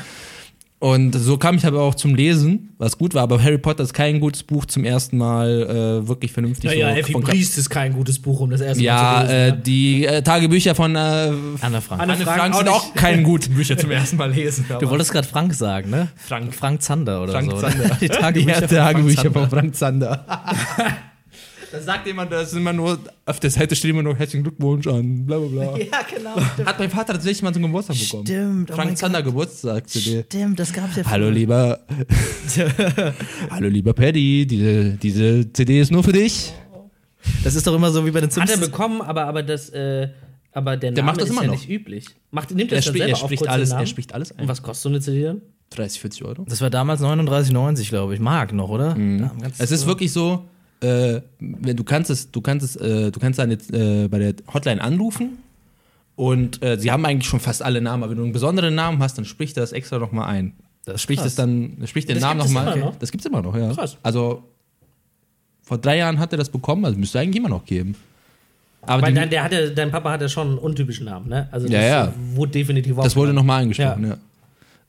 Und so kam ich aber auch zum Lesen, was gut war, aber Harry Potter ist kein gutes Buch zum ersten Mal äh, wirklich vernünftig. Naja, so Effi von- Briest ist kein gutes Buch, um das erste ja, Mal zu äh, lesen. die äh, Tagebücher von äh, Anne Frank. Anne Anne Frank Frank auch sind auch keine guten Bücher zum ersten Mal lesen. Du wolltest gerade Frank sagen, ne? Frank. Frank Zander oder Frank so. Zander. Die Tagebücher, Die von Tagebücher Frank von Zander. Frank Zander. Da sagt jemand, das ist immer nur, auf der Seite steht immer nur herzlichen Glückwunsch an, bla bla bla. Ja, genau. Hat mein Vater tatsächlich mal zum Geburtstag bekommen. Stimmt, oh Frank Zander Geburtstag-CD. Stimmt, das gab's ja Hallo lieber, hallo lieber Paddy, diese, diese CD ist nur für dich. Das ist doch immer so wie bei den Hat er Simpsons. bekommen, aber, aber das, äh, aber der, Der Name macht das ist immer ja noch. nicht üblich. Macht, nimmt Er das dann spricht, selber er auf spricht kurz den alles, Namen? er spricht alles ein. Und was kostet so eine CD dann? 30, 40 Euro. Das war damals 39,90, glaube ich. Mark noch, oder? Ja, ganz- Es ist wirklich so, äh, wenn du kannst es, du kannst es, äh, du kannst dann jetzt äh, bei der Hotline anrufen und äh, sie haben eigentlich schon fast alle Namen, aber wenn du einen besonderen Namen hast, dann spricht das extra nochmal ein. Das spricht es dann, spricht den Das Namen gibt es nochmal. immer noch? Das gibt's immer noch, ja. Krass. Also vor drei Jahren hat er das bekommen, also müsste eigentlich immer noch geben. Aber Weil dein, der hatte, dein Papa hat ja schon einen untypischen Namen, ne? Also Ja, das ja. äh, wurde definitiv das wurde nochmal eingesprochen, ja.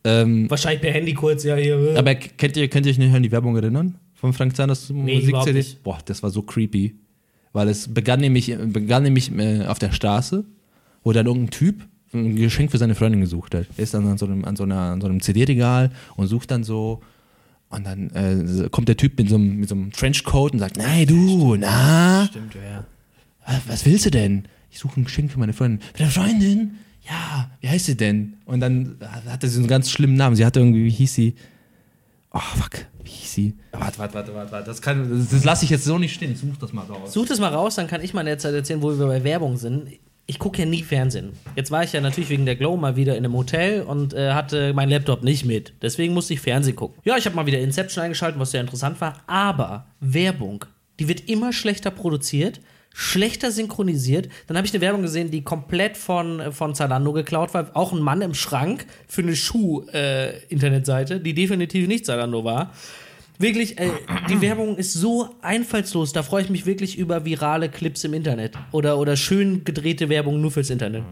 Ähm, Wahrscheinlich per Handy kurz, ja, hier. äh. aber kennt ihr, könnt ihr euch nicht an die Werbung erinnern? Von Frank Zanders überhaupt Musik-CD? Boah, das war so creepy. Weil es begann nämlich, begann nämlich äh, auf der Straße, wo dann irgendein Typ ein Geschenk für seine Freundin gesucht hat. Er ist dann an so einem, an so einer, an so einem CD-Regal und sucht dann so. Und dann äh, kommt der Typ mit so einem, mit so einem Trenchcoat und sagt, nein, du, na, Stimmt, ja. "Ah, was willst du denn? Ich suche ein Geschenk für meine Freundin. Für deine Freundin? Ja, wie heißt sie denn? Und dann hatte sie einen ganz schlimmen Namen. Sie hatte irgendwie, wie hieß sie? Oh, fuck, wie hieß sie? Warte, warte, warte, warte, warte. Das, kann- das, das lasse ich jetzt so nicht stehen. Ich such das mal raus. Such das mal raus, dann kann ich mal in der Zeit erzählen, wo wir bei Werbung sind. Ich gucke ja nie Fernsehen. Jetzt war ich ja natürlich wegen der Glow mal wieder in einem Hotel und äh, hatte meinen Laptop nicht mit. Deswegen musste ich Fernsehen gucken. Ja, ich habe mal wieder Inception eingeschaltet, was sehr interessant war. Aber Werbung, die wird immer schlechter produziert, schlechter synchronisiert. Dann habe ich eine Werbung gesehen, die komplett von, von Zalando geklaut war. Auch ein Mann im Schrank für eine Schuh-Internetseite, die definitiv nicht Zalando war. Wirklich, äh, die Werbung ist so einfallslos. Da freue ich mich wirklich über virale Clips im Internet. Oder, oder schön gedrehte Werbung nur fürs Internet.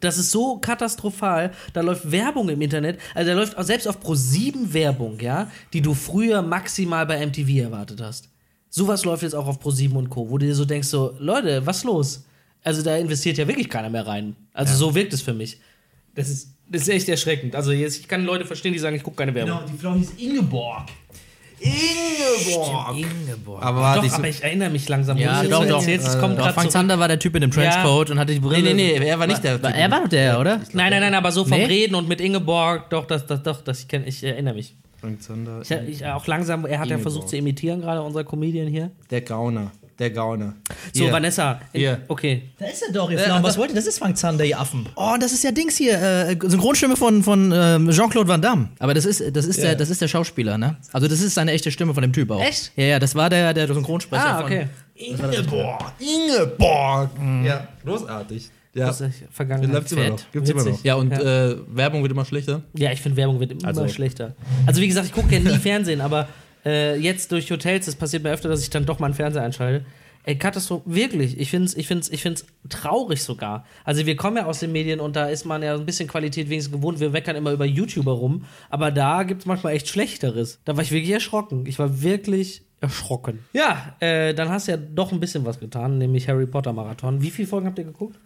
Das ist so katastrophal. Da läuft Werbung im Internet. Also da läuft auch selbst auf Pro7 Werbung, ja, die du früher maximal bei MTV erwartet hast. Sowas läuft jetzt auch auf Pro7 und Co., wo du dir so denkst, so, Leute, was los? Also da investiert ja wirklich keiner mehr rein. Also so wirkt es für mich. Das ist, das ist echt erschreckend. Also jetzt, ich kann Leute verstehen, die sagen, ich gucke keine Werbung. die Frau hieß Ingeborg. Ingeborg. Ingeborg. Aber warte, Doch, ich so, aber ich erinnere mich langsam. wo Ja, du doch, doch. erzählst, es kommt Doch, grad Frank. Zander war der Typ in dem Trenchcoat und hatte die Brille. nee, nee, nee, er war nicht der War, Typ. er war doch der, oder? Nein, nein, nein, aber so vom Nee? Reden und mit Ingeborg, doch, das, das, doch, das ich kenne, ich erinnere mich. Frank Zander. Ich, ich, auch langsam, er hat ja versucht zu imitieren, gerade unser Comedian hier. Der Gauner. Der Gauner. So, Hier. Vanessa. Hier. Okay. Da ist er doch, ihr Flaum. Was wollt ihr? Das ist Frank Zander, ihr Affen. Oh, das ist ja Dings hier, äh, Synchronstimme von, von ähm, Jean-Claude Van Damme. Aber das ist, das, ist der, das ist der Schauspieler, ne? Also das ist seine echte Stimme von dem Typ auch. Echt? Ja, ja, das war der, der Synchronsprecher Ah, okay. Ingeborg. Ingeborg. Ja, großartig. Ja. Das ist Vergangenheit. Läuft's immer noch. Gibt's immer noch. Ja, und Äh, Werbung wird immer schlechter. Ja, ich finde, Werbung wird immer Also- schlechter. Also, wie gesagt, ich gucke ja nie Fernsehen, aber äh, jetzt durch Hotels, es passiert mir öfter, dass ich dann doch mal einen Fernseher einschalte. Ey, Katastrophe, wirklich. Ich finde es ich find's, ich find's traurig sogar. Also, wir kommen ja aus den Medien und da ist man ja ein bisschen Qualität wenigstens gewohnt. Wir meckern immer über YouTuber rum, aber da gibt es manchmal echt Schlechteres. Da war ich wirklich erschrocken. Ich war wirklich erschrocken. Ja, äh, dann hast du ja doch ein bisschen was getan, nämlich Harry Potter Marathon. Wie viele Folgen habt ihr geguckt?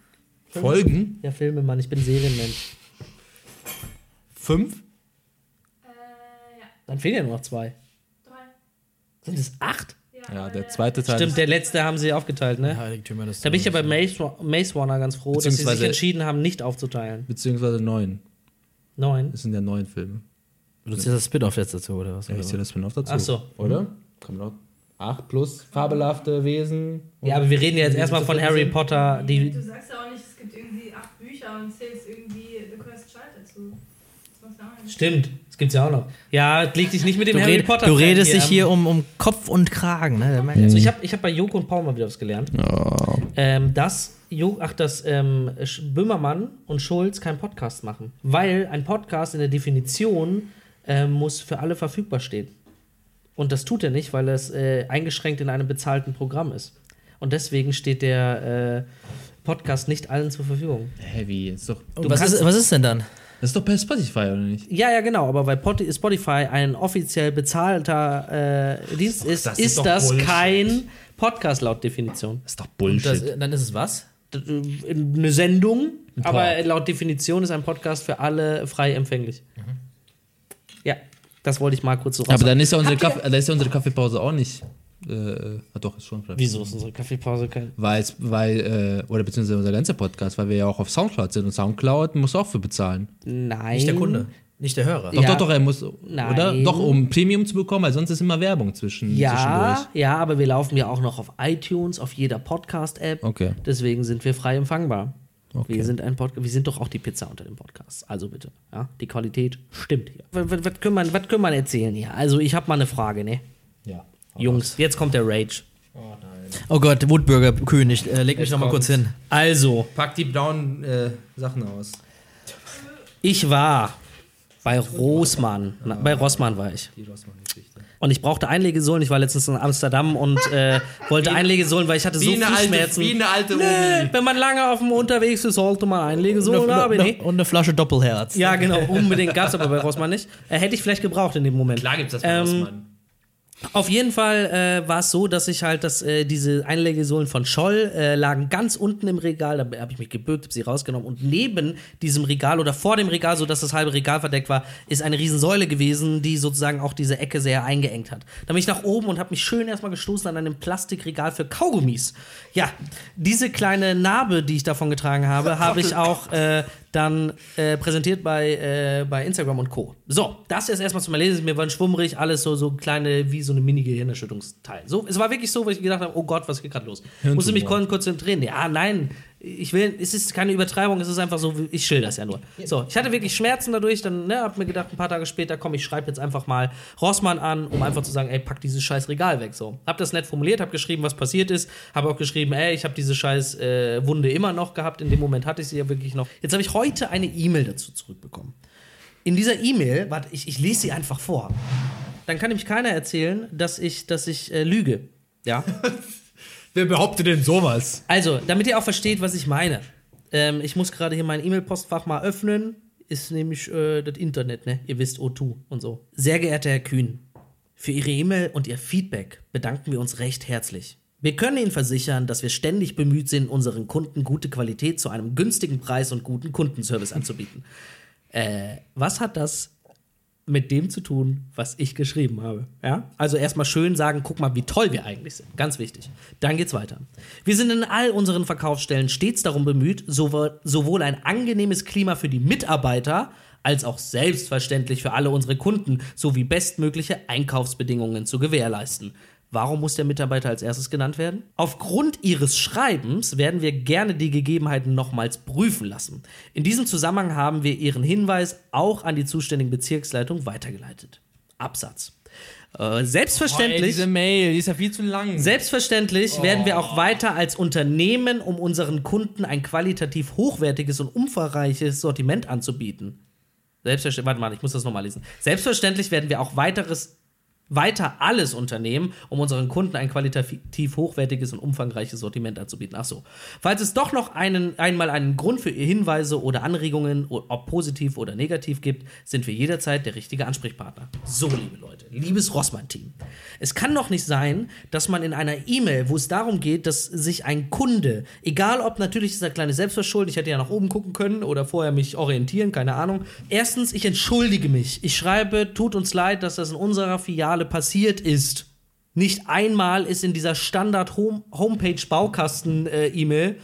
Folgen? Ja, Filme, Mann, ich bin Serienmensch. Fünf? Äh, ja. Dann fehlen ja nur noch zwei. Drei. Sind es acht? Ja, der zweite Teil. Stimmt, ist- der letzte haben sie aufgeteilt, ne? Heiligtümer des Da bin ich ja bei Maze, Maze Runner ganz froh, dass sie sich entschieden haben, nicht aufzuteilen. Beziehungsweise neun. Neun. Das sind ja neun Filme. Du ziehst das Spin-off jetzt dazu, oder was? Ja, ist ja das Spin-off dazu. Ach so. Oder? Kommt noch. Acht plus fabelhafte Wesen. Ja, aber wir reden ja jetzt erstmal von Harry Potter. Die, Du sagst ja auch nicht, es gibt irgendwie und zählst irgendwie The Cursed Child dazu. Stimmt, das gibt's ja auch noch. Ja, leg dich nicht mit dem Du, Harry red, Potter du redest dich hier um, um Kopf und Kragen, ne? Also ich habe ich hab bei Joko und Paul mal wieder was gelernt. Ähm, dass, jo, ach, dass ähm, Böhmermann und Schulz keinen Podcast machen. Weil ein Podcast in der Definition äh, muss für alle verfügbar stehen. Und das tut er nicht, weil es äh, eingeschränkt in einem bezahlten Programm ist. Und deswegen steht der äh, Podcast nicht allen zur Verfügung. Hä, wie? Ist doch, Und was ist, was ist denn dann? das ist doch bei Spotify, oder nicht? Ja, ja, genau, aber weil Pot- Spotify ein offiziell bezahlter äh, Dienst ist, das ist, ist das Bullshit. kein Podcast laut Definition. Das ist doch Bullshit. das, dann ist es was? D- Eine Sendung, Talk. aber laut Definition ist ein Podcast für alle frei empfänglich. Ja, das wollte ich mal kurz so raus. aber dann ist ja unsere, Kaffee, dann ist ja unsere Kaffeepause auch nicht. Äh, ah, doch, ist schon frei. Wieso ist unsere Kaffeepause kein. Weil, es- weil äh, oder beziehungsweise unser ganzer Podcast, weil wir ja auch auf Soundcloud sind und Soundcloud muss auch für bezahlen. Nein. Nicht der Kunde, nicht der Hörer. Doch, Ja. doch, doch, er muss, Nein. oder? Doch, um Premium zu bekommen, weil sonst ist immer Werbung zwischen, Ja, zwischendurch. ja, aber wir laufen ja auch noch auf iTunes, auf jeder Podcast-App. Okay. Deswegen sind wir frei empfangbar. Okay. Wir sind ein Podcast, wir sind doch auch die Pizza unter den Podcasts. Also bitte, ja, die Qualität stimmt hier. Was, was, was, können, wir, was können wir erzählen hier? Also ich habe mal eine Frage, ne? Ja. Jungs, jetzt kommt der Rage. Oh Gott, Woodburger König, äh, leg mich noch mal kurz hin. Also, Pack die braunen äh, Sachen aus. ich war bei Rossmann, na, bei Rossmann war ich. Die Rossmann-Geschichte. Und ich brauchte Einlegesohlen. Ich war letztens in Amsterdam und äh, wollte Einlegesohlen, weil ich hatte so Wie eine, alte, Fußschmerzen. wie eine alte Nee, Omi. wenn man lange auf dem unterwegs ist, sollte man Einlegesohlen haben. Ne? Und eine Flasche Doppelherz. Ja, genau, unbedingt. Gab es aber bei Rossmann nicht. Äh, hätte ich vielleicht gebraucht in dem Moment. Klar gibt's das bei Ähm, Rossmann. Auf jeden Fall äh, war es so, dass ich halt, dass äh, diese Einlegesohlen von Scholl äh, lagen ganz unten im Regal. Da habe ich mich gebückt, habe sie rausgenommen. Und neben diesem Regal oder vor dem Regal, so dass das halbe Regal verdeckt war, ist eine Riesensäule gewesen, die sozusagen auch diese Ecke sehr eingeengt hat. Da bin ich nach oben und habe mich schön erstmal gestoßen an einem Plastikregal für Kaugummis. Ja, diese kleine Narbe, die ich davon getragen habe, habe ich auch äh, dann äh, präsentiert bei, äh, bei Instagram und Co. So, das ist erstmal zum Erlesen. Mir waren schwummrig, alles so, so kleine, wie so eine Mini-Gehirnerschütterungsteil. So, es war wirklich so, weil ich gedacht habe, oh Gott, was geht gerade los? Musste mich kon konzentrieren. Ja, nein, ich will, es ist keine Übertreibung, es ist einfach so, ich schilder das ja nur. So, ich hatte wirklich Schmerzen dadurch, dann ne, hab mir gedacht, ein paar Tage später, komm, ich schreibe jetzt einfach mal Rossmann an, um einfach zu sagen, ey, pack dieses scheiß Regal weg. So, hab das nett formuliert, hab geschrieben, was passiert ist, hab auch geschrieben, ey, ich habe diese scheiß äh, Wunde immer noch gehabt, in dem Moment hatte ich sie ja wirklich noch. Jetzt habe ich heute eine E-Mail dazu zurückbekommen. In dieser E-Mail, warte, ich, ich lese sie einfach vor. Dann kann nämlich keiner erzählen, dass ich, dass ich äh, lüge. Ja. Wer behauptet denn sowas? Also, damit ihr auch versteht, was ich meine. Ähm, ich muss gerade hier mein E-Mail-Postfach mal öffnen. Ist nämlich äh, das Internet, ne? Ihr wisst, O2 und so. Sehr geehrter Herr Kühn, für Ihre E-Mail und Ihr Feedback bedanken wir uns recht herzlich. Wir können Ihnen versichern, dass wir ständig bemüht sind, unseren Kunden gute Qualität zu einem günstigen Preis und guten Kundenservice anzubieten. Äh, was hat das mit dem zu tun, was ich geschrieben habe. Ja? Also erstmal schön sagen, guck mal, wie toll wir eigentlich sind. Ganz wichtig. Dann geht's weiter. Wir sind in all unseren Verkaufsstellen stets darum bemüht, sowohl, sowohl ein angenehmes Klima für die Mitarbeiter als auch selbstverständlich für alle unsere Kunden sowie bestmögliche Einkaufsbedingungen zu gewährleisten. Warum muss der Mitarbeiter als erstes genannt werden? Aufgrund Ihres Schreibens werden wir gerne die Gegebenheiten nochmals prüfen lassen. In diesem Zusammenhang haben wir Ihren Hinweis auch an die zuständige Bezirksleitung weitergeleitet. Absatz. Äh, selbstverständlich. Oh, diese Mail, die ist ja viel zu lang. Selbstverständlich werden wir auch weiter als Unternehmen, um unseren Kunden ein qualitativ hochwertiges und umfangreiches Sortiment anzubieten. Selbstverständlich, warte mal, ich muss das nochmal lesen. Selbstverständlich werden wir auch weiteres, weiter alles unternehmen, um unseren Kunden ein qualitativ hochwertiges und umfangreiches Sortiment anzubieten. Ach so. Falls es doch noch einen, einmal einen Grund für Hinweise oder Anregungen, ob positiv oder negativ gibt, sind wir jederzeit der richtige Ansprechpartner. So, liebe Leute, liebes Rossmann-Team. Es kann doch nicht sein, dass man in einer E-Mail, wo es darum geht, dass sich ein Kunde, egal ob natürlich ist er kleine Selbstverschulden, ich hätte ja nach oben gucken können oder vorher mich orientieren, keine Ahnung. Erstens, ich entschuldige mich. Ich schreibe, tut uns leid, dass das in unserer Filiale passiert ist. Nicht einmal ist in dieser Standard-Homepage-Baukasten-E-Mail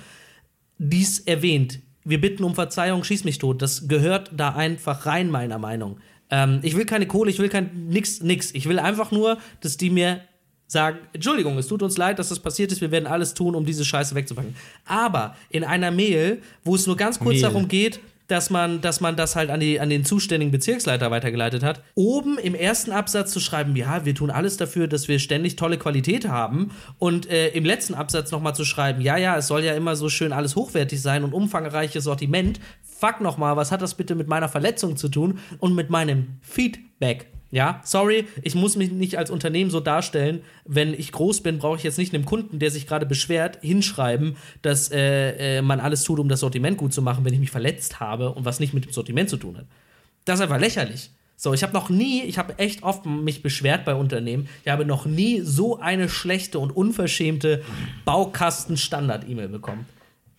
dies erwähnt. Wir bitten um Verzeihung, schieß mich tot. Das gehört da einfach rein, meiner Meinung. Ähm, ich will keine Kohle, ich will kein nix, nix. Ich will einfach nur, dass die mir sagen, Entschuldigung, es tut uns leid, dass das passiert ist, wir werden alles tun, um diese Scheiße wegzupacken. Aber in einer Mail, wo es nur ganz kurz Mail. darum geht, dass man, dass man das halt an, die, an den zuständigen Bezirksleiter weitergeleitet hat. Oben im ersten Absatz zu schreiben, ja, wir tun alles dafür, dass wir ständig tolle Qualität haben. Und äh, im letzten Absatz nochmal zu schreiben, ja, ja, es soll ja immer so schön alles hochwertig sein und umfangreiches Sortiment. Fuck nochmal, was hat das bitte mit meiner Verletzung zu tun und mit meinem Feedback? Ja, sorry, ich muss mich nicht als Unternehmen so darstellen. Wenn ich groß bin, brauche ich jetzt nicht einem Kunden, der sich gerade beschwert, hinschreiben, dass äh, äh, man alles tut, um das Sortiment gut zu machen, wenn ich mich verletzt habe und was nicht mit dem Sortiment zu tun hat. Das ist einfach lächerlich. So, ich habe noch nie, ich habe echt oft mich beschwert bei Unternehmen, ich habe noch nie so eine schlechte und unverschämte Baukasten-Standard-E-Mail bekommen.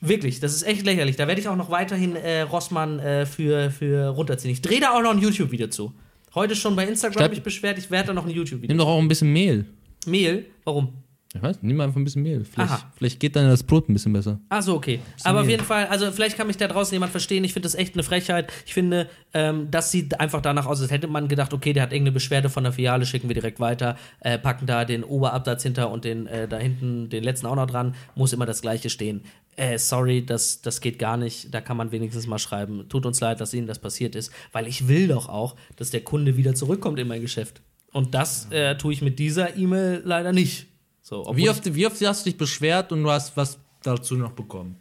Wirklich, das ist echt lächerlich. Da werde ich auch noch weiterhin äh, Rossmann äh, für, für runterziehen. Ich drehe da auch noch ein YouTube-Video zu. Heute schon bei Instagram Statt- mich beschwert, ich werde da noch ein YouTube-Video. Nimm doch auch ein bisschen Mehl. Mehl? Warum? Ich weiß, nimm einfach ein bisschen Mehl. Vielleicht, Aha. vielleicht geht dann das Brot ein bisschen besser. Ach so, okay. Aber auf jeden Fall, also vielleicht kann mich da draußen jemand verstehen. Ich finde das echt eine Frechheit. Ich finde, ähm, das sieht einfach danach aus, als hätte man gedacht, okay, der hat irgendeine Beschwerde von der Filiale, schicken wir direkt weiter, äh, packen da den Oberabsatz hinter und den äh, da hinten den letzten auch noch dran. Muss immer das Gleiche stehen. Äh, sorry, das, das geht gar nicht. Da kann man wenigstens mal schreiben. Tut uns leid, dass Ihnen das passiert ist, weil ich will doch auch, dass der Kunde wieder zurückkommt in mein Geschäft. Und das äh, tue ich mit dieser E-Mail leider nicht. So, Wie ich- oft, wie oft hast du dich beschwert und du hast was dazu noch bekommen?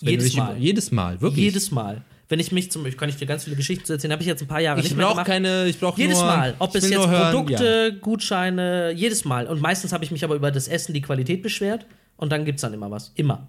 Wenn Jedes Mal. Jedes Mal, wirklich. Jedes Mal. Wenn ich mich zum Beispiel, kann ich dir ganz viele Geschichten erzählen, habe ich jetzt ein paar Jahre ich nicht mehr brauche gemacht. keine, ich brauche jedes nur, Mal. Ob ich es jetzt hören, Produkte, Gutscheine, jedes Mal. Und meistens habe ich mich aber über das Essen, die Qualität beschwert und dann gibt es dann immer was. Immer.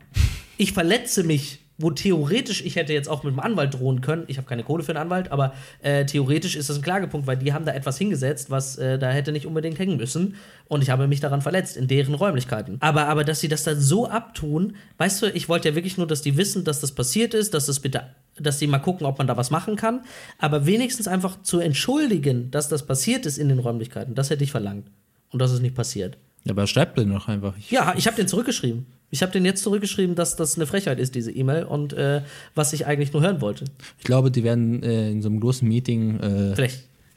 Ich verletze mich, wo theoretisch, ich hätte jetzt auch mit dem Anwalt drohen können. Ich habe keine Kohle für einen Anwalt, aber äh, theoretisch ist das ein Klagepunkt, weil die haben da etwas hingesetzt, was äh, da hätte nicht unbedingt hängen müssen. Und ich habe mich daran verletzt, in deren Räumlichkeiten. Aber, aber dass sie das dann so abtun, weißt du, ich wollte ja wirklich nur, dass die wissen, dass das passiert ist, dass das bitte, dass sie mal gucken, ob man da was machen kann. Aber wenigstens einfach zu entschuldigen, dass das passiert ist in den Räumlichkeiten, das hätte ich verlangt. Und das ist nicht passiert. Ja, aber schreibt den doch einfach. Ich, Ja, ich habe den zurückgeschrieben. Ich habe den jetzt zurückgeschrieben, dass das eine Frechheit ist, diese E-Mail, und äh, was ich eigentlich nur hören wollte. ich glaube, die werden äh, in so einem großen Meeting äh,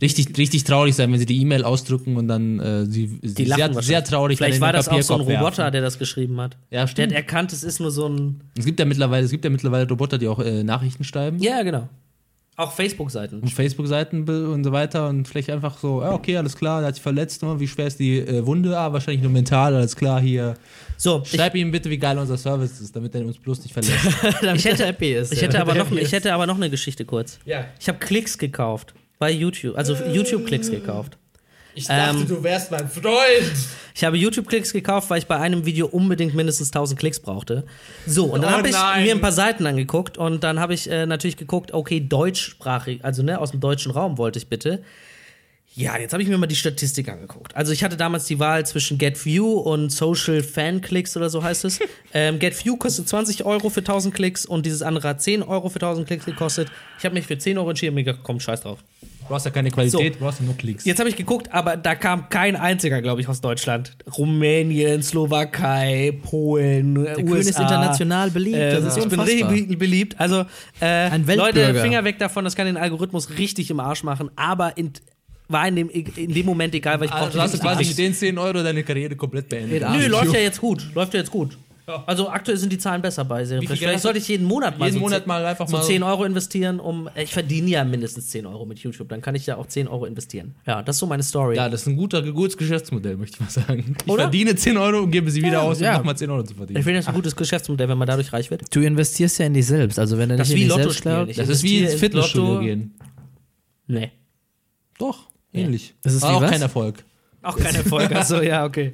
richtig, richtig traurig sein, wenn sie die E-Mail ausdrucken und dann äh, sie, Die sehr, sehr traurig Vielleicht war das auch so ein Papierkorb Roboter, werfen. der das geschrieben hat. Ja, Der stimmt. hat erkannt, es ist nur so ein. Es gibt ja mittlerweile, es gibt ja mittlerweile Roboter, die auch äh, Nachrichten schreiben. Ja, genau. Auch Facebook-Seiten. Und Facebook-Seiten und so weiter und vielleicht einfach so, ja, okay, alles klar, der hat sich verletzt, ne? wie schwer ist die äh, Wunde? Ah, wahrscheinlich nur mental, alles klar, hier. So, Schreib ihm bitte, wie geil unser Service ist, damit er uns bloß nicht verletzt. ich hätte, happy ist. ich, hätte aber noch, ich hätte aber noch eine Geschichte kurz. ja. Ich habe Klicks gekauft. Bei YouTube. Also YouTube-Klicks gekauft. Ich dachte, du wärst mein Freund. Ich habe YouTube-Klicks gekauft, weil ich bei einem Video unbedingt mindestens 1000 Klicks brauchte. So, und dann Oh habe ich mir ein paar Seiten angeguckt und dann habe ich äh, natürlich geguckt, okay, deutschsprachig, also ne, aus dem deutschen Raum wollte ich bitte. Ja, jetzt habe ich mir mal die Statistik angeguckt. Also ich hatte damals die Wahl zwischen GetView und Social Fan Clicks oder so heißt es. ähm, GetView kostet 20 Euro für 1000 Klicks und dieses andere hat 10 Euro für 1000 Klicks gekostet. Ich habe mich für 10 Euro entschieden und mir gedacht, komm, scheiß drauf. Du hast ja keine Qualität, du brauchst ja nur Klicks. Jetzt habe ich geguckt, aber da kam kein einziger, glaube ich, aus Deutschland. Rumänien, Slowakei, Polen, Der Kühn ist international beliebt, das ist ich bin unfassbar. richtig beliebt. Also, äh, Ein Leute. Finger weg davon, das kann den Algorithmus richtig im Arsch machen, aber in, war in dem, in dem Moment egal, weil ich Also, brauchte du hast nicht quasi mit den 10 Euro deine Karriere komplett beendet. Nö, läuft ja jetzt gut. Läuft ja jetzt gut. Also aktuell sind die Zahlen besser bei Serienfresh. viel Geld Vielleicht sollte ich jeden Monat mal jeden so Monat 10 mal einfach so mal- 10 Euro investieren, um. Ich verdiene ja mindestens 10 Euro mit YouTube. Dann kann ich ja auch 10 Euro investieren. Ja, das ist so meine Story. Ja, das ist ein guter, gutes Geschäftsmodell, möchte ich mal sagen. Ich Oder? verdiene 10 Euro und gebe sie wieder aus, ja. um nochmal 10 Euro zu Ich verdienen. finde das ein gutes Geschäftsmodell, wenn man dadurch reich wird. Du investierst ja in dich selbst. Also wenn du Das nicht ist wie in dich Lotto selbst spielen. glaubst, Ich Das ist wie ins Fitnessstudio Lotto. gehen. Nee. Doch, ähnlich. Das ist War wie auch was? kein Erfolg. Auch kein Erfolg. Achso, ja, okay.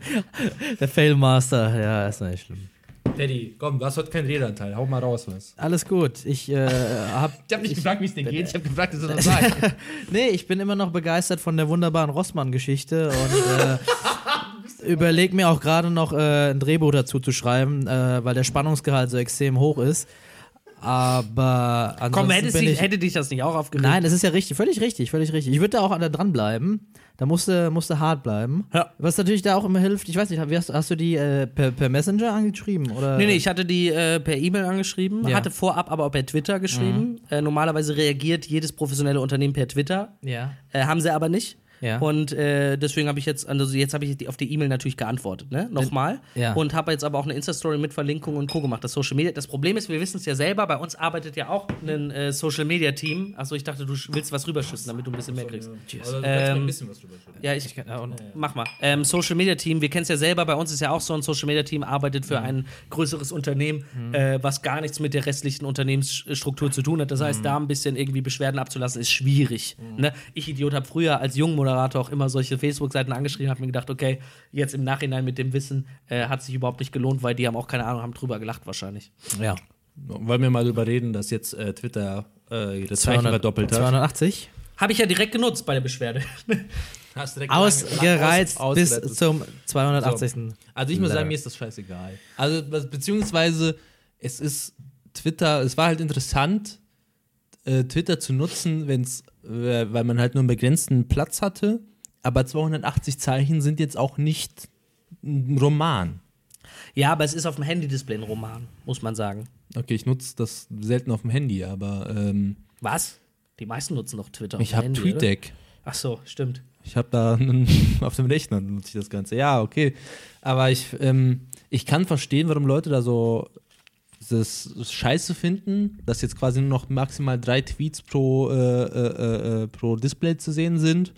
Der Failmaster, ja, ist nicht schlimm. Teddy, komm, du hast heute keinen Redeanteil. Hau mal raus was. Alles gut. Ich äh, hab. Ich habe nicht gefragt, wie es dir geht. Ich habe gefragt, dass du das sagst. Nee, ich bin immer noch begeistert von der wunderbaren Rossmann-Geschichte und äh, überleg mir auch gerade noch äh, ein Drehbuch dazu zu schreiben, äh, weil der Spannungsgehalt so extrem hoch ist. Aber ansonsten Komm, hätte, ich, hätte dich das nicht auch aufgeregt? Nein, das ist ja richtig, völlig richtig, völlig richtig. Ich würde da auch an der dranbleiben. Da musste, musste hart bleiben. Ja. Was natürlich da auch immer hilft, ich weiß nicht, hast, hast du die äh, per, per Messenger angeschrieben? Oder? Nee, nee, ich hatte die äh, per E-Mail angeschrieben, Ja. Mhm. hatte vorab aber auch per Twitter geschrieben. Äh, normalerweise reagiert jedes professionelle Unternehmen per Twitter. Ja. Äh, haben sie aber nicht. Ja. Und äh, deswegen habe ich jetzt, also jetzt habe ich die- auf die E-Mail natürlich geantwortet, ne? Nochmal. Ja. Und habe jetzt aber auch eine Insta-Story mit Verlinkung und Co. gemacht. Das Social Media. Das Problem ist, wir wissen es ja selber, bei uns arbeitet ja auch ein äh, Social Media Team. Achso, ich dachte, du willst was rüberschüssen, damit du ein bisschen mehr kriegst. Ähm, Ja, ich, mach mal. Ähm, Social Media Team, wir kennen es ja selber, bei uns ist ja auch so ein Social Media Team, arbeitet für ein größeres Unternehmen, äh, was gar nichts mit der restlichen Unternehmensstruktur zu tun hat. Das heißt, da ein bisschen irgendwie Beschwerden abzulassen, ist schwierig. Ne? Ich, Idiot, habe früher als Jungmoderator auch immer solche Facebook-Seiten angeschrieben, habe mir gedacht, okay, jetzt im Nachhinein mit dem Wissen äh, hat sich überhaupt nicht gelohnt, weil die haben auch keine Ahnung, haben drüber gelacht wahrscheinlich. Ja. Wollen wir mal darüber reden, dass jetzt äh, Twitter äh, das Zeichen verdoppelt hat? 280. Habe ich ja direkt genutzt bei der Beschwerde. Hast direkt Ausgereizt aus- bis ausgereizt. zum 280. Also ich muss sagen, mir ist das scheißegal. Also beziehungsweise es ist Twitter, es war halt interessant, äh, Twitter zu nutzen, wenn's, äh, weil man halt nur einen begrenzten Platz hatte. Aber 280 Zeichen sind jetzt auch nicht ein Roman. ja, aber es ist auf dem Handy-Display ein Roman, muss man sagen. Okay, ich nutze das selten auf dem Handy, aber ähm, Was? Die meisten nutzen doch Twitter. auf ich dem habe Handy, oder? TweetDeck. Ach so, stimmt. Ich habe da einen, auf dem Rechner nutze ich das Ganze. Ja, okay. Aber ich, ähm, ich kann verstehen, warum Leute da so das scheiße finden, dass jetzt quasi nur noch maximal drei Tweets pro, äh, äh, äh, pro Display zu sehen sind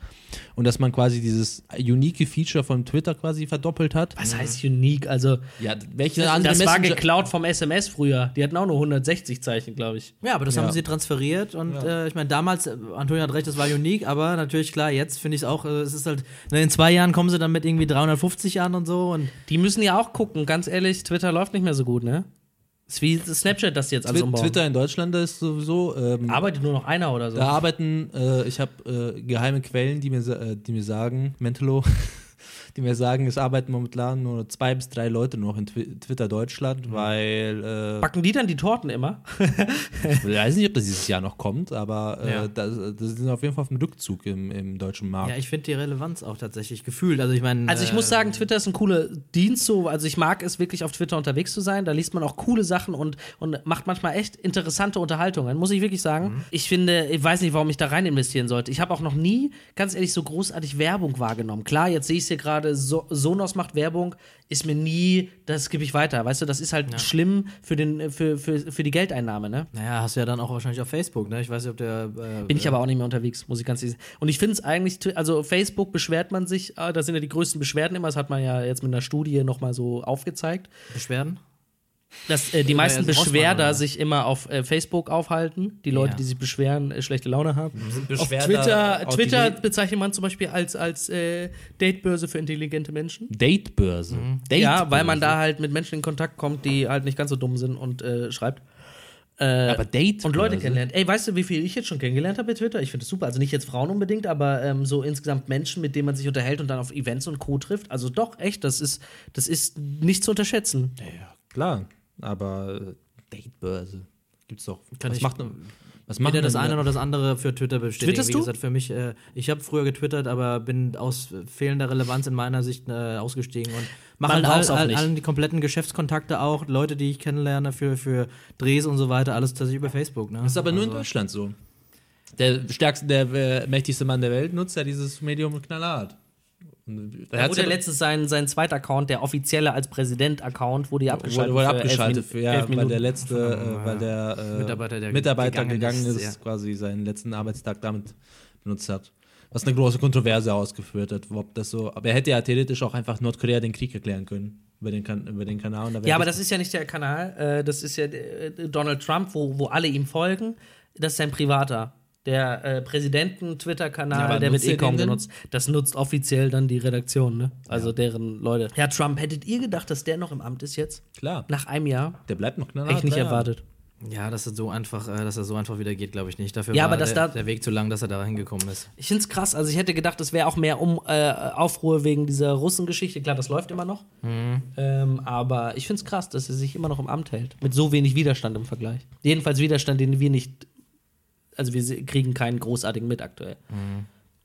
und dass man quasi dieses unique Feature von Twitter quasi verdoppelt hat. Was heißt unique? Also, Ja, welche das, andere das war geklaut vom SMS früher. Die hatten auch nur 160 Zeichen, glaube ich. Ja, aber das Ja. haben sie transferiert und äh, ich meine, damals, äh, Antonio hat recht, das war unique, aber natürlich klar, jetzt finde ich es auch, äh, es ist halt, ne, in zwei Jahren kommen sie dann mit irgendwie 350 an und so und Die müssen ja auch gucken, ganz ehrlich, Twitter läuft nicht mehr so gut, ne? Ist wie Snapchat das jetzt alles Twi- umbauen. Twitter in Deutschland da ist sowieso. Ähm, Arbeitet nur noch einer oder so. Da arbeiten, äh, ich habe äh, geheime Quellen, die mir, äh, die mir sagen, Mentalo, die mir sagen, es arbeiten momentan nur zwei bis drei Leute noch in Twi Twitter Deutschland, weil äh, Backen die dann die Torten immer? ich weiß nicht, ob das dieses Jahr noch kommt, aber äh, Ja. das, das sind auf jeden Fall auf dem Rückzug im, im deutschen Markt. ja, ich finde die Relevanz auch tatsächlich gefühlt. Also ich meine. Also ich muss sagen, Twitter ist ein cooler Dienst so. Also ich mag es wirklich auf Twitter unterwegs zu sein. Da liest man auch coole Sachen und, und macht manchmal echt interessante Unterhaltungen, muss ich wirklich sagen. Ich finde, ich weiß nicht, warum ich da rein investieren sollte. Ich habe auch noch nie, ganz ehrlich, so großartig Werbung wahrgenommen. Klar, jetzt sehe ich es hier gerade, so Sonos macht Werbung, ist mir nie, das gebe ich weiter. Weißt du, das ist halt schlimm für, den, für, für, für die Geldeinnahme, ne? Naja, hast du ja dann auch wahrscheinlich auf Facebook, ne? Ich weiß nicht, ob der. Äh, Bin ich aber auch nicht mehr unterwegs, muss ich ganz ehrlich sagen. Und ich finde es eigentlich, also Facebook beschwert man sich, ah, das sind ja die größten Beschwerden immer, das hat man ja jetzt mit einer Studie nochmal so aufgezeigt, Beschwerden? Dass äh, die Ja, meisten ja, so Beschwerder Rossmann, sich immer auf äh, Facebook aufhalten, die Leute, Ja. die sich beschweren, äh, schlechte Laune haben. Auf Beschwerder Twitter, Twitter bezeichnet man zum Beispiel als, als äh, Datebörse für intelligente Menschen. Datebörse. Datebörse. Ja, weil man da halt mit Menschen in Kontakt kommt, die halt nicht ganz so dumm sind und äh, schreibt. Äh, Aber Datebörse. und Leute kennenlernt. Ey, weißt du, wie viel ich jetzt schon kennengelernt habe bei Twitter? Ich finde das super. Also nicht jetzt Frauen unbedingt, aber ähm, so insgesamt Menschen, mit denen man sich unterhält und dann auf Events und Co. trifft. Also doch, echt, das ist, das ist nicht zu unterschätzen. Ja, klar. Aber äh, Datebörse gibt's doch. Kann was ich- macht, was macht Weder das eine noch das andere für Twitter bestätigen. Twitterst Wie du? gesagt, für mich, äh, ich habe früher getwittert, aber bin aus fehlender Relevanz in meiner Sicht äh, ausgestiegen und mache halt all, all, allen die kompletten Geschäftskontakte auch, Leute, die ich kennenlerne für, für Drehs und so weiter, alles tatsächlich über Facebook. Ne? Das ist aber nur in Also- Deutschland so. Der stärkste, der äh, mächtigste Mann der Welt nutzt ja dieses Medium knallhart. Da hat's wurde ja- letztens sein, sein zweiter Account, der offizielle als Präsident-Account, wurde ja abgeschaltet. wurde, wurde abgeschaltet, für, ja, weil der letzte, äh, weil der äh, Mitarbeiter, der Mitarbeiter gegangen gegangen, ist, ist, ja. quasi seinen letzten Arbeitstag damit benutzt hat. Was eine große Kontroverse ausgeführt hat, ob das so. Aber er hätte ja theoretisch auch einfach Nordkorea den Krieg erklären können über den, kan über den Kanal. Ja, aber das- das ist ja nicht der Kanal. Äh, das ist ja äh, Donald Trump, wo, wo alle ihm folgen. Das ist sein privater. Der äh, Ja, Präsidenten-Twitter-Kanal, aber der wird eh kaum genutzt. Das nutzt offiziell dann die Redaktion, ne? Also deren Leute. Herr Trump, hättet ihr gedacht, dass der noch im Amt ist jetzt? klar. Nach einem Jahr? Der bleibt noch knallhart. Echt nicht ja, ja. erwartet. Ja, dass er so einfach, äh, dass er so einfach wieder geht, glaube ich nicht. Dafür Ja, war aber dass der, da- der Weg zu lang, dass er da hingekommen ist. Ich find's krass. Also ich hätte gedacht, es wäre auch mehr um äh, Aufruhr wegen dieser Russengeschichte. Klar, das läuft immer noch. Ähm, aber ich find's krass, dass er sich immer noch im Amt hält. Mit so wenig Widerstand im Vergleich. Jedenfalls Widerstand, den wir nicht. Also wir kriegen keinen großartigen mit aktuell.